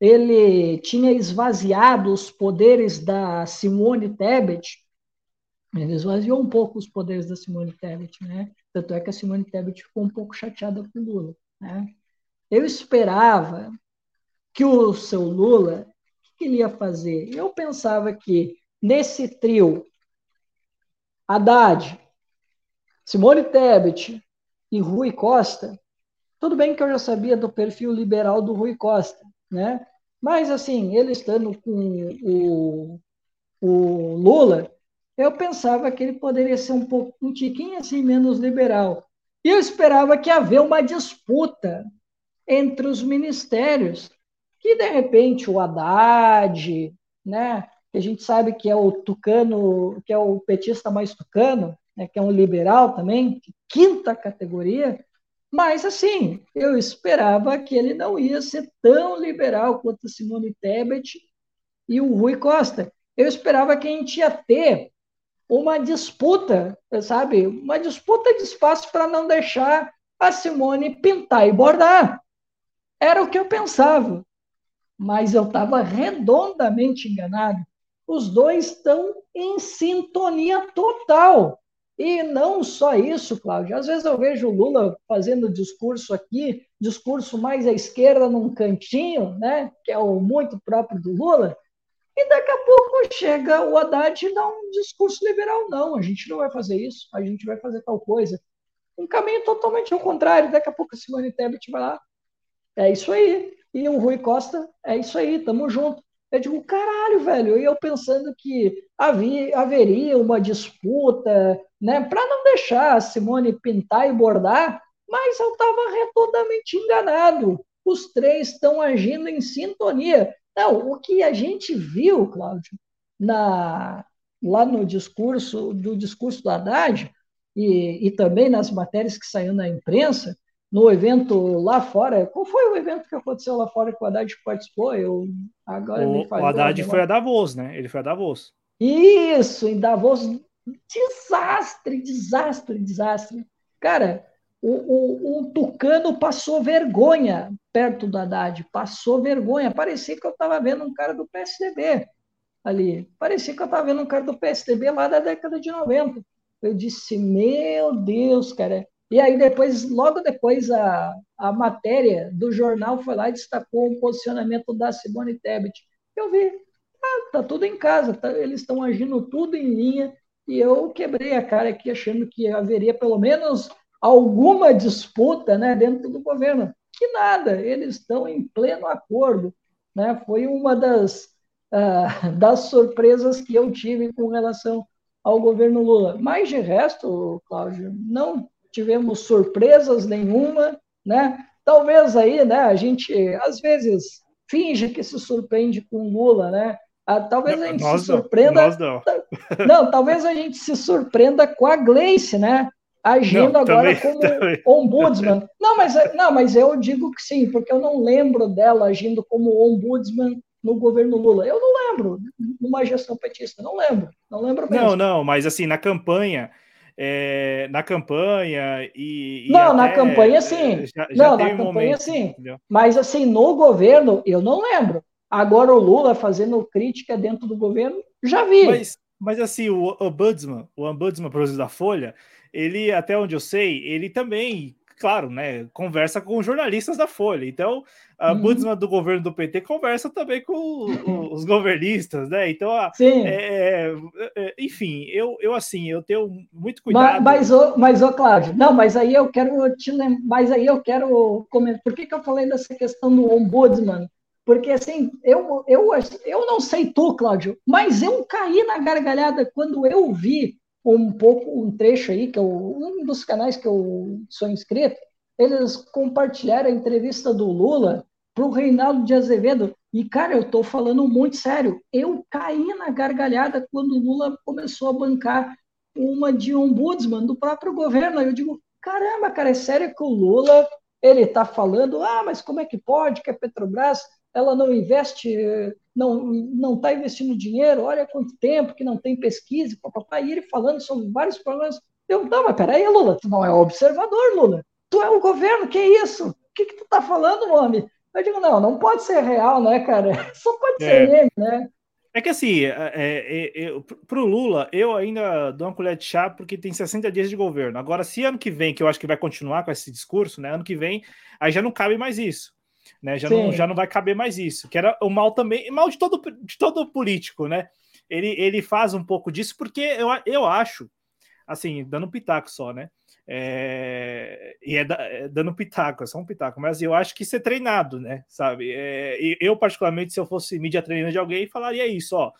ele tinha esvaziado os poderes da Simone Tebet, ele esvaziou um pouco os poderes da Simone Tebet, né? Tanto é que a Simone Tebet ficou um pouco chateada com o Lula, né? Eu esperava que o seu Lula, que ele ia fazer? Eu pensava que nesse trio, Haddad, Simone Tebet e Rui Costa, tudo bem que eu já sabia do perfil liberal do Rui Costa, né? Mas, assim, ele estando com o, o Lula, eu pensava que ele poderia ser um pouco, um tiquinho assim, menos liberal. E eu esperava que haver uma disputa entre os ministérios, que, de repente, o Haddad, né, que a gente sabe que é o tucano, que é o petista mais tucano, né, que é um liberal também, quinta categoria, mas, assim, eu esperava que ele não ia ser tão liberal quanto Simone Tebet e o Rui Costa. Eu esperava que a gente ia ter uma disputa, sabe? Uma disputa de espaço para não deixar a Simone pintar e bordar. Era o que eu pensava. Mas eu estava redondamente enganado. Os dois estão em sintonia total. E não só isso, Cláudio. Às vezes eu vejo o Lula fazendo discurso aqui, discurso mais à esquerda num cantinho, né? Que é o muito próprio do Lula. E daqui a pouco chega o Haddad e dá um discurso liberal. Não, a gente não vai fazer isso, a gente vai fazer tal coisa. Um caminho totalmente ao contrário. Daqui a pouco a Simone Tebet vai lá. É isso aí. E o Rui Costa, é isso aí, tamo junto. Eu digo, caralho, velho. E eu pensando que havia, haveria uma disputa, né, para não deixar a Simone pintar e bordar, mas eu estava redondamente enganado. Os três estão agindo em sintonia. Não, o que a gente viu, Cláudio, na, lá no discurso do discurso do Haddad e, e também nas matérias que saíram na imprensa, no evento lá fora. Qual foi o evento que aconteceu lá fora que o Haddad participou? Eu agora o, o Haddad foi a Davos, né? Ele foi a Davos. Isso, em Davos, desastre, desastre, desastre. Cara, o, o, o, Tucano passou vergonha perto do Haddad, passou vergonha. Parecia que eu estava vendo um cara do PSDB ali. Parecia que eu estava vendo um cara do PSDB lá da década de 90. Eu disse, meu Deus, cara. E aí depois, logo depois, a, a matéria do jornal foi lá e destacou o posicionamento da Simone Tebet. Eu vi, ah, tá tudo em casa, tá, eles estão agindo tudo em linha, e eu quebrei a cara aqui achando que haveria pelo menos alguma disputa né, dentro do governo. Que nada, eles estão em pleno acordo. Né? Foi uma das, uh, das surpresas que eu tive com relação ao governo Lula. Mas de resto, Cláudio, não tivemos surpresas nenhuma, né? Talvez aí, né, a gente às vezes finge que se surpreende com Lula, né? Ah, talvez a gente nós se surpreenda. Não, não. talvez a gente se surpreenda com a Gleice, né? agindo não, agora também, como também. ombudsman. Não mas, não, mas eu digo que sim, porque eu não lembro dela agindo como ombudsman no governo Lula. Eu não lembro, numa gestão petista, não lembro, não lembro mesmo. Não, não, mas assim, na campanha, é, na campanha e. e não, na campanha sim. Já, já não, na campanha momento, sim. Entendeu? Mas assim, no governo, eu não lembro. Agora o Lula fazendo crítica dentro do governo, já vi. Mas, mas assim, o ombudsman, o ombudsman, por exemplo, da Folha, ele, até onde eu sei, ele também, claro, né, conversa com jornalistas da Folha. Então, a uhum. Budsman do governo do PT conversa também com o, os governistas, né? Então, Sim. É, é, é, enfim, eu, eu assim, eu tenho muito cuidado. Mas, mas, mas ô, Cláudio, não, mas aí eu quero te lembrar, mas aí eu quero comentar. Por que, que eu falei dessa questão do ombudsman? Porque assim, eu, eu, eu não sei tu, Cláudio, mas eu caí na gargalhada quando eu vi um pouco um trecho aí que eu, um dos canais que eu sou inscrito, eles compartilharam a entrevista do Lula para o Reinaldo de Azevedo. E, cara, eu estou falando muito sério. Eu caí na gargalhada quando o Lula começou a bancar uma de ombudsman do próprio governo. Aí eu digo, caramba, cara, é sério que o Lula ele está falando, ah, mas como é que pode que a Petrobras ela não investe, não não está investindo dinheiro, olha quanto tempo que não tem pesquisa, papai, e ele falando sobre vários problemas. Eu, não, mas peraí, Lula, tu não é observador, Lula. Tu é o governo, que isso? O que, que tu tá falando, homem? Eu digo, não, não pode ser real, né, cara? Só pode é. ser meme, né? É que assim, é, é, é, para o Lula, eu ainda dou uma colher de chá porque tem 60 dias de governo. Agora, se ano que vem, que eu acho que vai continuar com esse discurso, né? Ano que vem, aí já não cabe mais isso né? Já não, já não vai caber mais isso. Que era o mal também, mal de todo, de todo político, né? Ele, ele faz um pouco disso porque eu, eu acho, assim, dando um pitaco só, né? É, e é, da, é, dando pitaco, é só um pitaco, mas eu acho que ser treinado, né? Sabe? É, eu, particularmente, se eu fosse mídia treinando de alguém, falaria isso, ó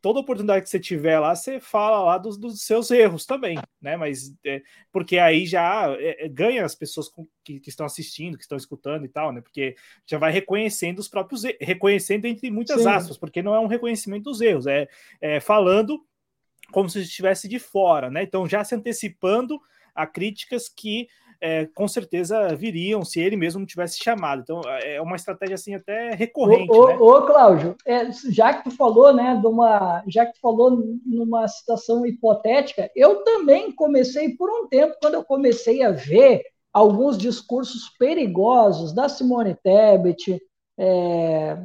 toda oportunidade que você tiver lá, você fala lá dos, dos seus erros também, né? Mas é, porque aí já é, é ganha as pessoas com, que, que, estão assistindo, que estão escutando e tal, né? Porque já vai reconhecendo os próprios reconhecendo entre muitas Sim. aspas, porque não é um reconhecimento dos erros, é, é falando como se estivesse de fora, né? Então já se antecipando a críticas que é, com certeza viriam se ele mesmo não tivesse chamado. Então é uma estratégia assim até recorrente. Ô, né? ô Cláudio, é, já que tu falou, né, de uma, já que tu falou numa situação hipotética, eu também comecei por um tempo quando eu comecei a ver alguns discursos perigosos da Simone Tebet, é,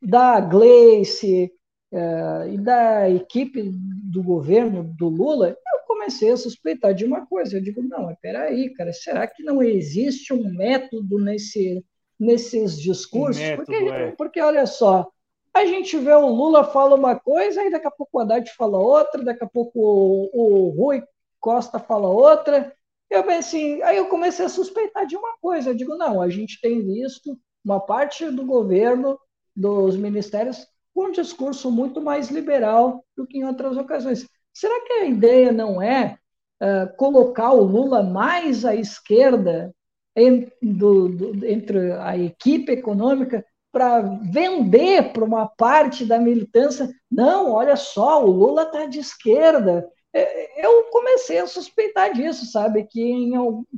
da Gleice é, e da equipe do governo do Lula, eu comecei a suspeitar de uma coisa. Eu digo, não, peraí, cara, será que não existe um método nesse, nesses discursos? Método, porque, é. porque, olha só, a gente vê o Lula fala uma coisa, aí daqui a pouco o Haddad fala outra, daqui a pouco o, o Rui Costa fala outra. Eu pensei, aí eu comecei a suspeitar de uma coisa. Eu digo, não, a gente tem visto uma parte do governo, dos ministérios, com um discurso muito mais liberal do que em outras ocasiões. Será que a ideia não é uh, colocar o Lula mais à esquerda em, do, do, entre a equipe econômica para vender para uma parte da militância? Não, olha só, o Lula está de esquerda. É, eu comecei a suspeitar disso, sabe? Que em,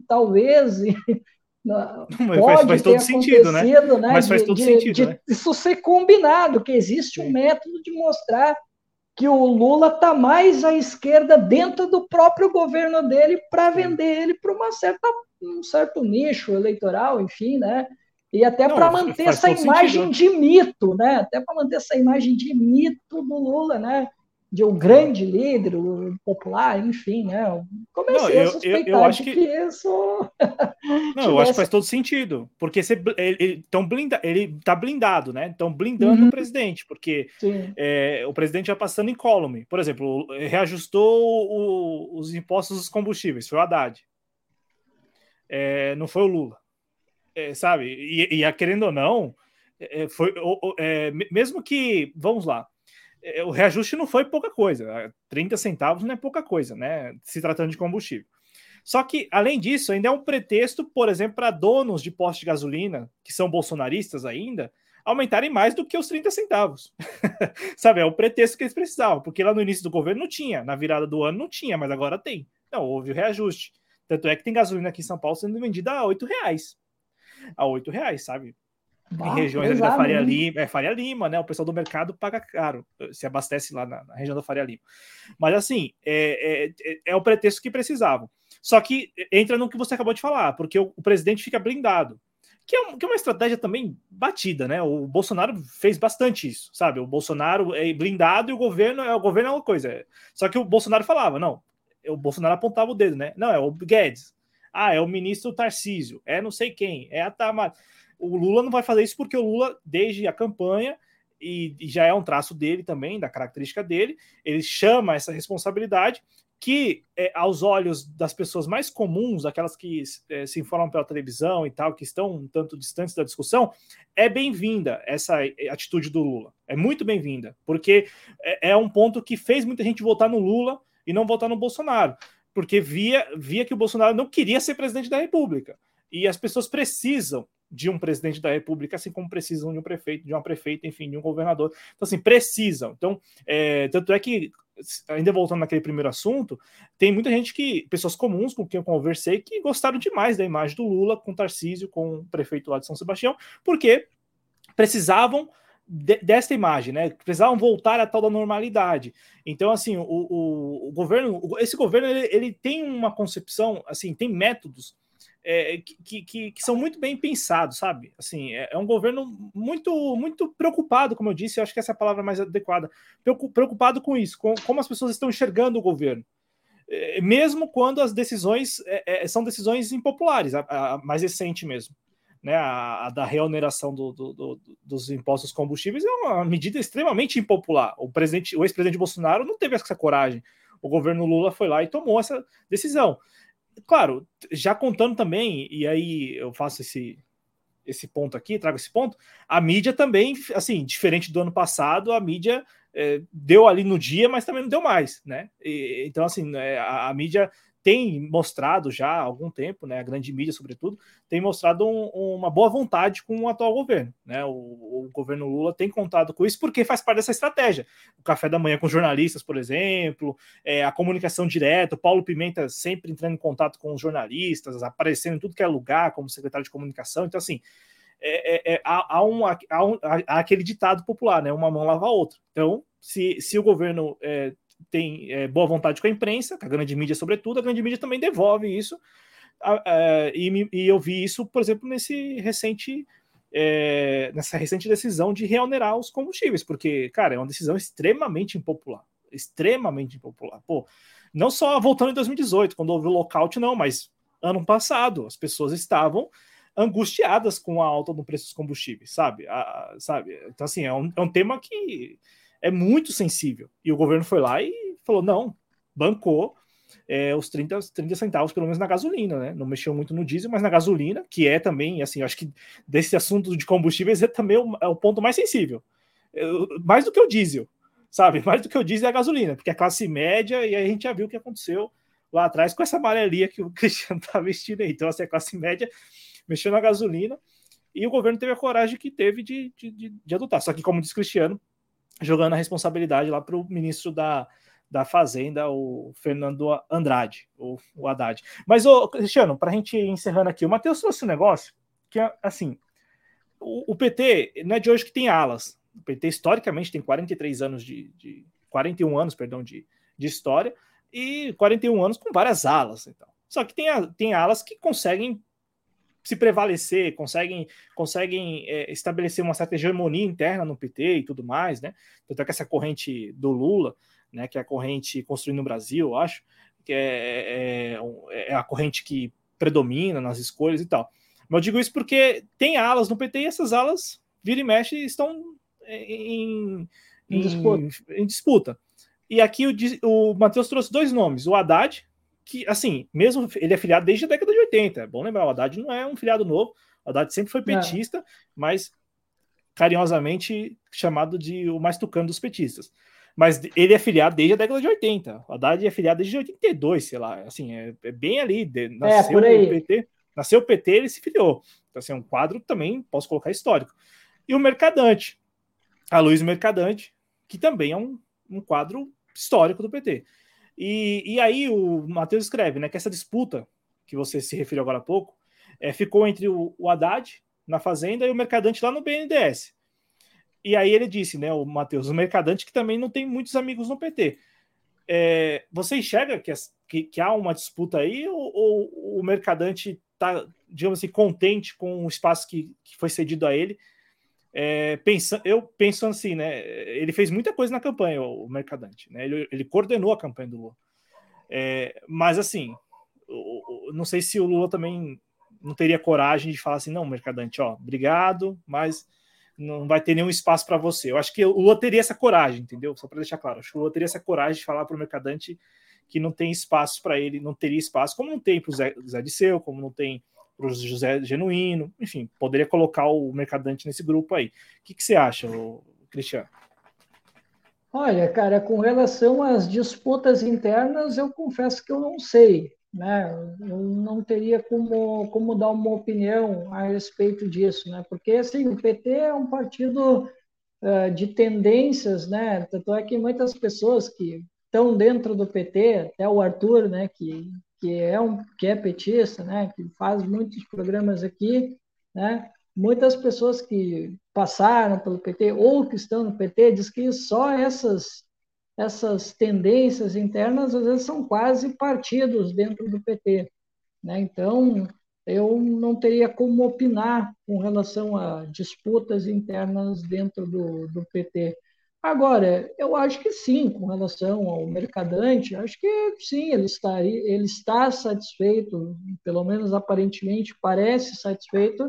talvez Pode faz, faz todo sentido, né? né? Mas faz todo de, sentido. De, né? Isso ser combinado, que existe um método de mostrar que o Lula está mais à esquerda dentro do próprio governo dele para vender ele para uma certa um certo nicho eleitoral, enfim, né? E até para manter essa imagem sentido. de mito, né? Até para manter essa imagem de mito do Lula, né? De um grande líder popular, enfim, né? Comecei não, eu, a suspeitar eu, eu acho que... que isso. não, tivesse... eu acho que faz todo sentido, porque você, ele, tão blinda, ele tá blindado, né? Estão blindando uhum. o presidente, porque é, o presidente já passando em column. Por exemplo, reajustou o, os impostos dos combustíveis, foi o Haddad. É, não foi o Lula. É, sabe? E, e, querendo ou não, é, foi é, mesmo que, vamos lá, o reajuste não foi pouca coisa. 30 centavos não é pouca coisa, né? Se tratando de combustível. Só que, além disso, ainda é um pretexto, por exemplo, para donos de postos de gasolina, que são bolsonaristas ainda, aumentarem mais do que os 30 centavos. Sabe, é o pretexto que eles precisavam, porque lá no início do governo não tinha, na virada do ano não tinha, mas agora tem. Não, houve o reajuste. Tanto é que tem gasolina aqui em São Paulo sendo vendida a 8 reais. A 8 reais, sabe? Em regiões da Faria Lima, é Faria Lima, né? O pessoal do mercado paga caro, se abastece lá na, na região da Faria Lima. Mas assim, é, é, é, é, o pretexto que precisavam. Só que entra no que você acabou de falar, porque o, o presidente fica blindado. Que é, que é, uma estratégia também batida, né? O Bolsonaro fez bastante isso, sabe? O Bolsonaro é blindado e o governo é o governo é uma coisa. Só que o Bolsonaro falava, não, o Bolsonaro apontava o dedo, né? Não, é o Guedes. Ah, é o ministro Tarcísio, é não sei quem, é a Tamar o Lula não vai fazer isso porque o Lula, desde a campanha, e, e já é um traço dele também, da característica dele, ele chama essa responsabilidade que, é, aos olhos das pessoas mais comuns, aquelas que é, se informam pela televisão e tal, que estão um tanto distantes da discussão, é bem-vinda essa atitude do Lula. É muito bem-vinda, porque é, é, um ponto que fez muita gente votar no Lula e não votar no Bolsonaro, porque via, via que o Bolsonaro não queria ser presidente da República. E as pessoas precisam de um presidente da República, assim como precisam de um prefeito, de uma prefeita, enfim, de um governador. Então, assim, precisam. Então, é, tanto é que, ainda voltando naquele primeiro assunto, tem muita gente que, pessoas comuns com quem eu conversei, que gostaram demais da imagem do Lula com Tarcísio, com o prefeito lá de São Sebastião, porque precisavam de, desta imagem, né? Precisavam voltar à tal da normalidade. Então, assim, o, o, o governo, esse governo, ele, ele tem uma concepção, assim, tem métodos é, que, que, que, são muito bem pensados, sabe? Assim, é, é, um governo muito muito preocupado, como eu disse, eu acho que essa é a palavra mais adequada, preocupado com isso, com como as pessoas estão enxergando o governo. É, mesmo quando as decisões é, é, são decisões impopulares, a, a, mais recente mesmo. Né, a, a da reoneração do, do, do, dos impostos combustíveis é uma medida extremamente impopular. O presidente, o ex-presidente Bolsonaro não teve essa coragem. O governo Lula foi lá e tomou essa decisão claro, já contando também, e aí eu faço esse, esse ponto aqui, trago esse ponto, a mídia também, assim, diferente do ano passado, a mídia é, deu ali no dia, mas também não deu mais, né? E, então, assim, é, a, a, mídia tem mostrado já há algum tempo, né, a grande mídia, sobretudo, tem mostrado um, uma boa vontade com o atual governo. Né? O, o, governo Lula tem contado com isso porque faz parte dessa estratégia. O café da manhã com jornalistas, por exemplo, é, a comunicação direta, o Paulo Pimenta sempre entrando em contato com os jornalistas, aparecendo em tudo que é lugar como secretário de comunicação. Então, assim, é, é, é há, há, um, há, um, há, aquele ditado popular, né? Uma mão lava a outra. Então, se, se o governo é, tem é, boa vontade com a imprensa, com a grande mídia, sobretudo, a grande mídia também devolve isso. e, e, eu vi isso, por exemplo, nesse recente. É, nessa recente decisão de reonerar os combustíveis, porque, cara, é uma decisão extremamente impopular. extremamente impopular. Pô, não só voltando em 2018, quando houve o lockout, não, mas ano passado as pessoas estavam angustiadas com a alta do preço dos combustíveis, sabe? A, sabe? Então, assim, é um, é um tema que é muito sensível. E o governo foi lá e falou: não, bancou é, os 30, 30 centavos, pelo menos na gasolina, né? Não mexeu muito no diesel, mas na gasolina, que é também, assim, acho que desse assunto de combustíveis é também o, é o ponto mais sensível. Eu, mais do que o diesel, sabe? Mais do que o diesel é a gasolina, porque é classe média, e aí a gente já viu o que aconteceu lá atrás com essa amarelinha que o Cristiano tá vestindo aí. Então, assim, a classe média mexeu na gasolina e o governo teve a coragem que teve de, de, de, de adotar. Só que, como diz Cristiano, jogando a responsabilidade lá para o ministro da, da Fazenda, o Fernando Andrade, o, o Haddad. Mas, ô, Cristiano, para a gente encerrando aqui, o Matheus trouxe um negócio que é assim: o, o, PT não é de hoje que tem alas. O PT, historicamente, tem 43 anos de. de 41 anos, perdão, de, de história, e 41 anos com várias alas. Então. Só que tem, tem alas que conseguem se prevalecer, conseguem, conseguem é, estabelecer uma certa hegemonia interna no PT e tudo mais, né? Tanto é que essa corrente do Lula, né, que é a corrente construindo no Brasil, eu acho, que é, é, é, a corrente que predomina nas escolhas e tal. Mas eu digo isso porque tem alas no PT e essas alas, vira e mexe, estão em, em, em, disputa. em disputa. E aqui o, o Matheus trouxe dois nomes, o Haddad, que, assim, mesmo ele é filiado desde a década de 80. É bom lembrar, o Haddad não é um filiado novo, o Haddad sempre foi petista, é. mas carinhosamente chamado de o mais tucano dos petistas. Mas ele é filiado desde a década de 80. O Haddad é filiado desde 82, sei lá. Assim, é, é bem ali. De, nasceu é, o PT, nasceu o PT, ele se filiou. Então, assim, é um quadro também, posso colocar histórico. E o Mercadante, a Luiz Mercadante, que também é um, um quadro histórico do PT. E, e aí o Matheus escreve né, que essa disputa que você se referiu agora há pouco é, ficou entre o, o Haddad na Fazenda e o Mercadante lá no BNDES. E aí ele disse, né, o Matheus, o Mercadante que também não tem muitos amigos no PT. É, você enxerga que, que, que, há uma disputa aí ou, ou o Mercadante está, digamos assim, contente com o espaço que, que foi cedido a ele é, pensa, eu penso assim, né? Ele fez muita coisa na campanha, o, Mercadante, né? Ele, ele coordenou a campanha do Lula. É, mas assim, o, o, não sei se o Lula também não teria coragem de falar assim, não, Mercadante, ó, obrigado, mas não vai ter nenhum espaço para você. Eu acho que o Lula teria essa coragem, entendeu? Só para deixar claro, acho que o Lula teria essa coragem de falar para o Mercadante que não tem espaço para ele, não teria espaço, como não tem para o Zé, Zé Disseu, como não tem para o José Genuíno, enfim, poderia colocar o Mercadante nesse grupo aí. O que, que você acha, Cristiano? Olha, cara, com relação às disputas internas, eu confesso que eu não sei, né? Eu não teria como, como dar uma opinião a respeito disso, né? Porque, assim, o PT é um partido uh, de tendências, né? Tanto é que muitas pessoas que estão dentro do PT, até o Arthur, né, que que é um que é petista, né, que faz muitos programas aqui, né, muitas pessoas que passaram pelo PT ou que estão no PT diz que só essas essas tendências internas às vezes são quase partidos dentro do PT, né? Então eu não teria como opinar com relação a disputas internas dentro do, do PT. Agora, eu acho que sim, com relação ao mercadante, acho que sim, ele, estaria, ele está satisfeito, pelo menos aparentemente parece satisfeito,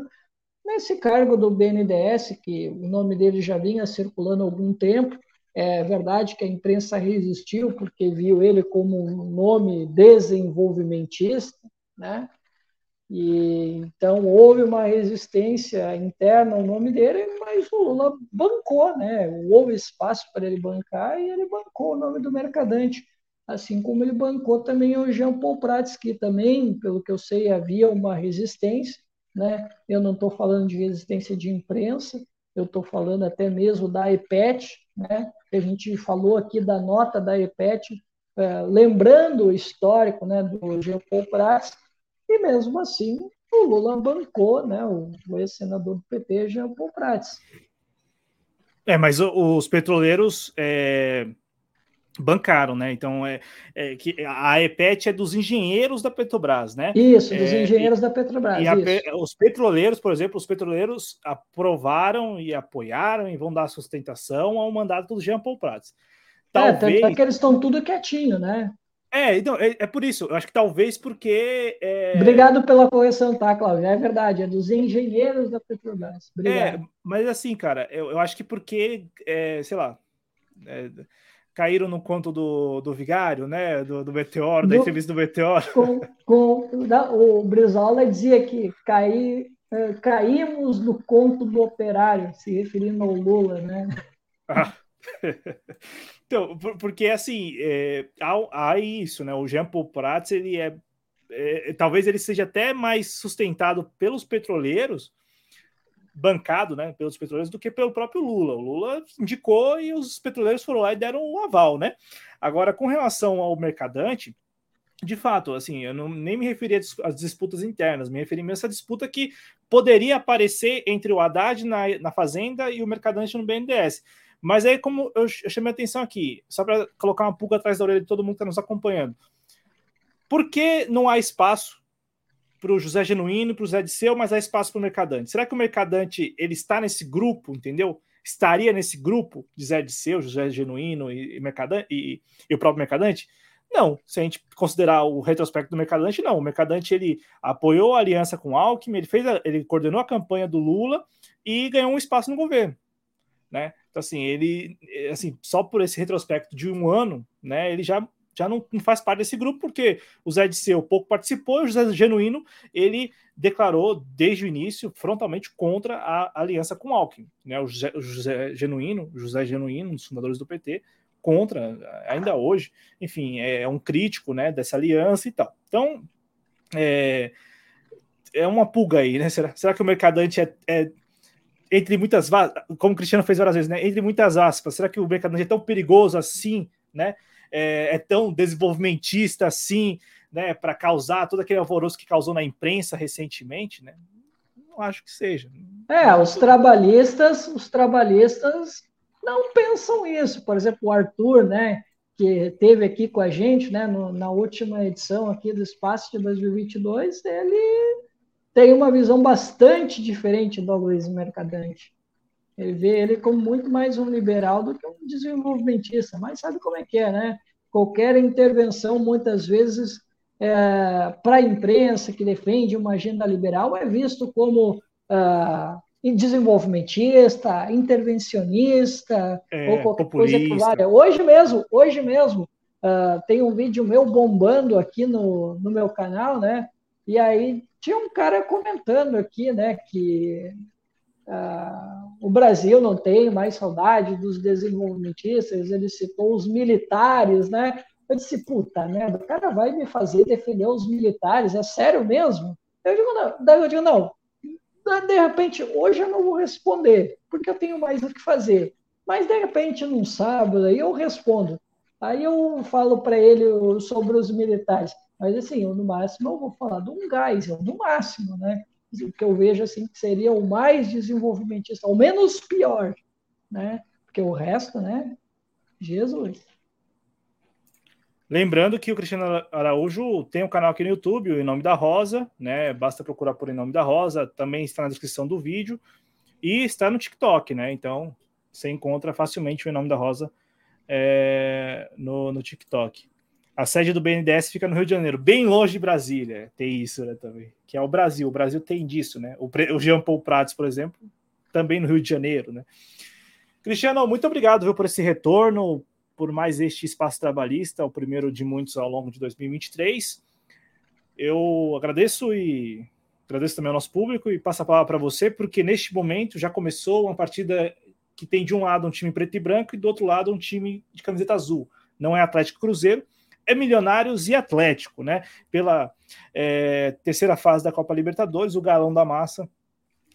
nesse cargo do BNDES, que o nome dele já vinha circulando há algum tempo. É verdade que a imprensa resistiu, porque viu ele como um nome desenvolvimentista, né? E, então houve uma resistência interna ao nome dele, mas o Lula bancou, né? Houve espaço para ele bancar e ele bancou o nome do mercadante, assim como ele bancou também o Jean Paul Prats, que também, pelo que eu sei, havia uma resistência, né? Eu não estou falando de resistência de imprensa, eu estou falando até mesmo da EPET, né? A gente falou aqui da nota da EPET, é, lembrando o histórico, né, do Jean Paul Prats e mesmo assim, o Lula bancou né, o, o ex-senador do PT, Jean Paul Prats. É, mas os petroleiros é, bancaram, né? Então é, é, que a EPET é dos engenheiros da Petrobras, né? Isso, dos é, engenheiros e, da Petrobras. E os petroleiros, por exemplo, os petroleiros aprovaram e apoiaram e vão dar sustentação ao mandato do Jean Paul Prats. talvez. É, é que eles estão tudo quietinho, né? É, então, é, é, por isso. Eu acho que talvez porque. É... Obrigado pela correção, tá, Cláudio? É verdade, é dos engenheiros da Petrobras. Obrigado. É, mas assim, cara, eu, eu acho que porque, é, sei lá, é, caíram no conto do, do Vigário, né? Do, do Meteoro, da entrevista do Meteoro. Com, com, da, o Brizola dizia que caí, é, caímos no conto do operário, se referindo ao Lula, né? Ah. então, porque assim, é, há, há, isso, né? O Jean Paul Prats, ele é, é, talvez ele seja até mais sustentado pelos petroleiros, bancado, né, pelos petroleiros, do que pelo próprio Lula. O Lula indicou e os petroleiros foram lá e deram o um aval, né? Agora, com relação ao mercadante, de fato, assim, eu não, nem me referi às disputas internas, me referi mesmo a essa disputa que poderia aparecer entre o Haddad na, na Fazenda e o Mercadante no BNDES. Mas aí, como eu, eu chamei a atenção aqui, só para colocar uma pulga atrás da orelha de todo mundo que está nos acompanhando. Por que não há espaço para o José Genuíno, para o Zé Disseu, mas há espaço para o Mercadante? Será que o Mercadante ele está nesse grupo, entendeu? Estaria nesse grupo de Zé Disseu, José Genuíno e, e, Mercadante, e, e o próprio Mercadante? Não, se a gente considerar o retrospecto do Mercadante, não. O Mercadante ele apoiou a aliança com o Alckmin, ele fez, a, ele coordenou a campanha do Lula e ganhou um espaço no governo, né? Então, assim, ele, assim, só por esse retrospecto de um ano, né, ele já, já não, faz parte desse grupo, porque o Zé de Seu pouco participou e o José Genuíno, ele declarou desde o início frontalmente contra a aliança com Alckmin, né, o José, o José Genuíno, José Genuíno, um dos fundadores do PT, contra, ainda hoje, enfim, é, é um crítico, né, dessa aliança e tal. Então, é, é uma pulga aí, né? Será, será que o mercadante é, é entre muitas como o Cristiano fez várias vezes, né? Entre muitas aspas, será que o Mercadante é tão perigoso assim, né? É, é tão desenvolvimentista assim, né? Para causar todo aquele alvoroço que causou na imprensa recentemente, né? Não acho que seja. É, os trabalhistas, os trabalhistas não pensam isso. Por exemplo, o Arthur, né? Que teve aqui com a gente, né? No, na última edição aqui do Espaço de 2022, ele tem uma visão bastante diferente do Luiz Mercadante. Ele vê ele como muito mais um liberal do que um desenvolvimentista, mas sabe como é que é, né? Qualquer intervenção, muitas vezes, é, para a imprensa que defende uma agenda liberal, é visto como ah, desenvolvimentista, intervencionista, é, ou qualquer populista. coisa que valha. Hoje mesmo, hoje mesmo, uh, tem um vídeo meu bombando aqui no, no meu canal, né? E aí tinha um cara comentando aqui, né, que uh, o Brasil não tem mais saudade dos desenvolvimentistas, ele citou os militares, né? Eu disse, puta merda, o cara vai me fazer defender os militares, é sério mesmo? Eu digo, não, daí eu digo, não, de repente, hoje eu não vou responder, porque eu tenho mais o que fazer. Mas, de repente, num sábado, aí eu respondo. Aí eu falo para ele sobre os militares. Mas assim, eu no máximo eu vou falar de um gás, no máximo, né? O que eu vejo assim que seria o mais desenvolvimentista, o menos pior, né? Porque o resto, né? Jesus. Lembrando que o Cristiano Araújo tem um canal aqui no YouTube, o Em Nome da Rosa, né? Basta procurar por Em Nome da Rosa, também está na descrição do vídeo e está no TikTok, né? Então você encontra facilmente o Em Nome da Rosa é, no, no TikTok. A sede do BNDES fica no Rio de Janeiro, bem longe de Brasília. Tem isso, né, também. Que é o Brasil. O Brasil tem disso, né? O, o Jean Paul Prats, por exemplo, também no Rio de Janeiro, né? Cristiano, muito obrigado viu, por esse retorno, por mais este espaço trabalhista, o primeiro de muitos ao longo de 2023. Eu agradeço e agradeço também ao nosso público e passo a palavra para você, porque neste momento já começou uma partida que tem de um lado um time preto e branco e do outro lado um time de camiseta azul. Não é Atlético Cruzeiro, é Milionários e Atlético, né? Pela é, terceira fase da Copa Libertadores, o galão da massa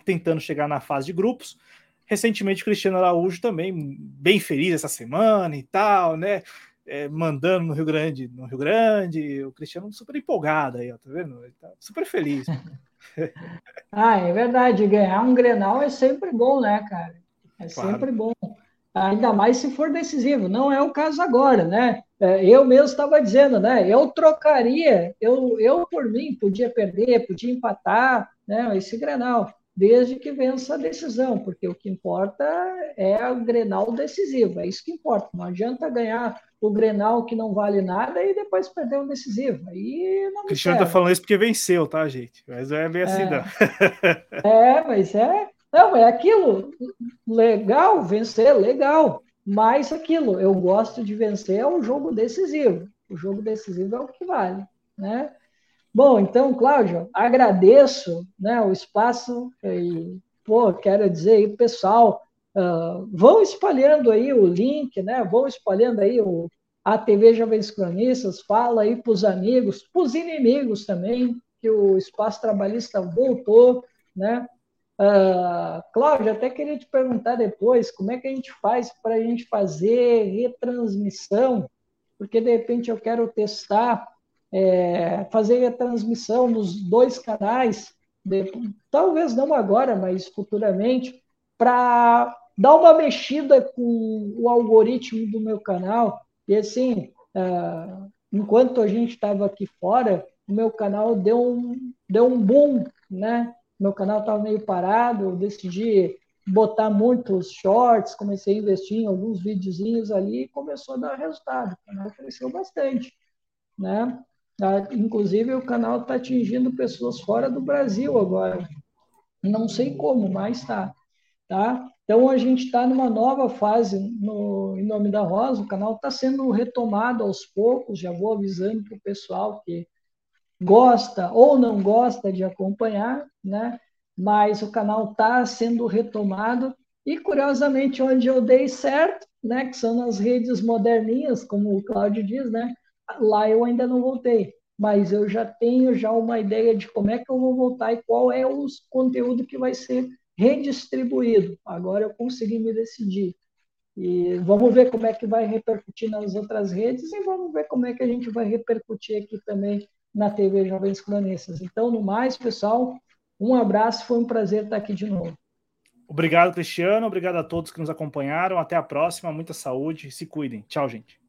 tentando chegar na fase de grupos. Recentemente, Cristiano Araújo também bem feliz essa semana e tal, né? É, mandando no Rio Grande, no Rio Grande, o Cristiano super empolgado aí, ó, tá vendo? Ele tá super feliz. ah, é verdade, ganhar um Grenal é sempre bom, né, cara? É claro. sempre bom ainda mais se for decisivo. Não é o caso agora, né? É, eu mesmo estava dizendo, né? Eu trocaria, eu, eu por mim podia perder, podia empatar, né? Esse Grenal, desde que vença a decisão, porque o que importa é o Grenal decisivo, é isso que importa. Não adianta ganhar o Grenal que não vale nada e depois perder o decisivo. Aí não o Cristiano está falando isso porque venceu, tá, gente? Mas é bem assim, é, não. é, mas é. Não, é aquilo. Legal, vencer, legal. Mas aquilo, eu gosto de vencer é o jogo decisivo. O jogo decisivo é o que vale, né? Bom, então, Cláudio, agradeço né, o espaço e, pô, quero dizer aí, pessoal, uh, vão espalhando aí o link, né? Vão espalhando aí o a TV Jovens Cronistas, fala aí para os amigos, para os inimigos também, que o espaço trabalhista voltou, né? Uh, Cláudio, até queria te perguntar depois como é que a gente faz para a gente fazer retransmissão, porque de repente eu quero testar é, fazer a transmissão nos dois canais, talvez não agora, mas futuramente, para dar uma mexida com o algoritmo do meu canal. E assim, uh, enquanto a gente estava aqui fora, o meu canal deu um, deu um boom, né? Meu canal estava meio parado, eu decidi botar muitos shorts, comecei a investir em alguns videozinhos ali e começou a dar resultado. O canal cresceu bastante, né? Tá? Inclusive, o canal está atingindo pessoas fora do Brasil agora. Não sei como, mas está. Tá? Então, a gente está numa nova fase no, em nome da Rosa. O canal está sendo retomado aos poucos. Já vou avisando para o pessoal que gosta ou não gosta de acompanhar, né? mas o canal está sendo retomado. E, curiosamente, onde eu dei certo, né? que são nas redes moderninhas, como o Cláudio diz, né? Lá eu ainda não voltei, mas eu já tenho já uma ideia de como é que eu vou voltar e qual é o conteúdo que vai ser redistribuído. Agora eu consegui me decidir. E vamos ver como é que vai repercutir nas outras redes e vamos ver como é que a gente vai repercutir aqui também na TV Jovens Cronistas. Então, no mais, pessoal, um abraço, foi um prazer estar aqui de novo. Obrigado, Cristiano. Obrigado a todos que nos acompanharam. Até a próxima. Muita saúde. Se cuidem. Tchau, gente.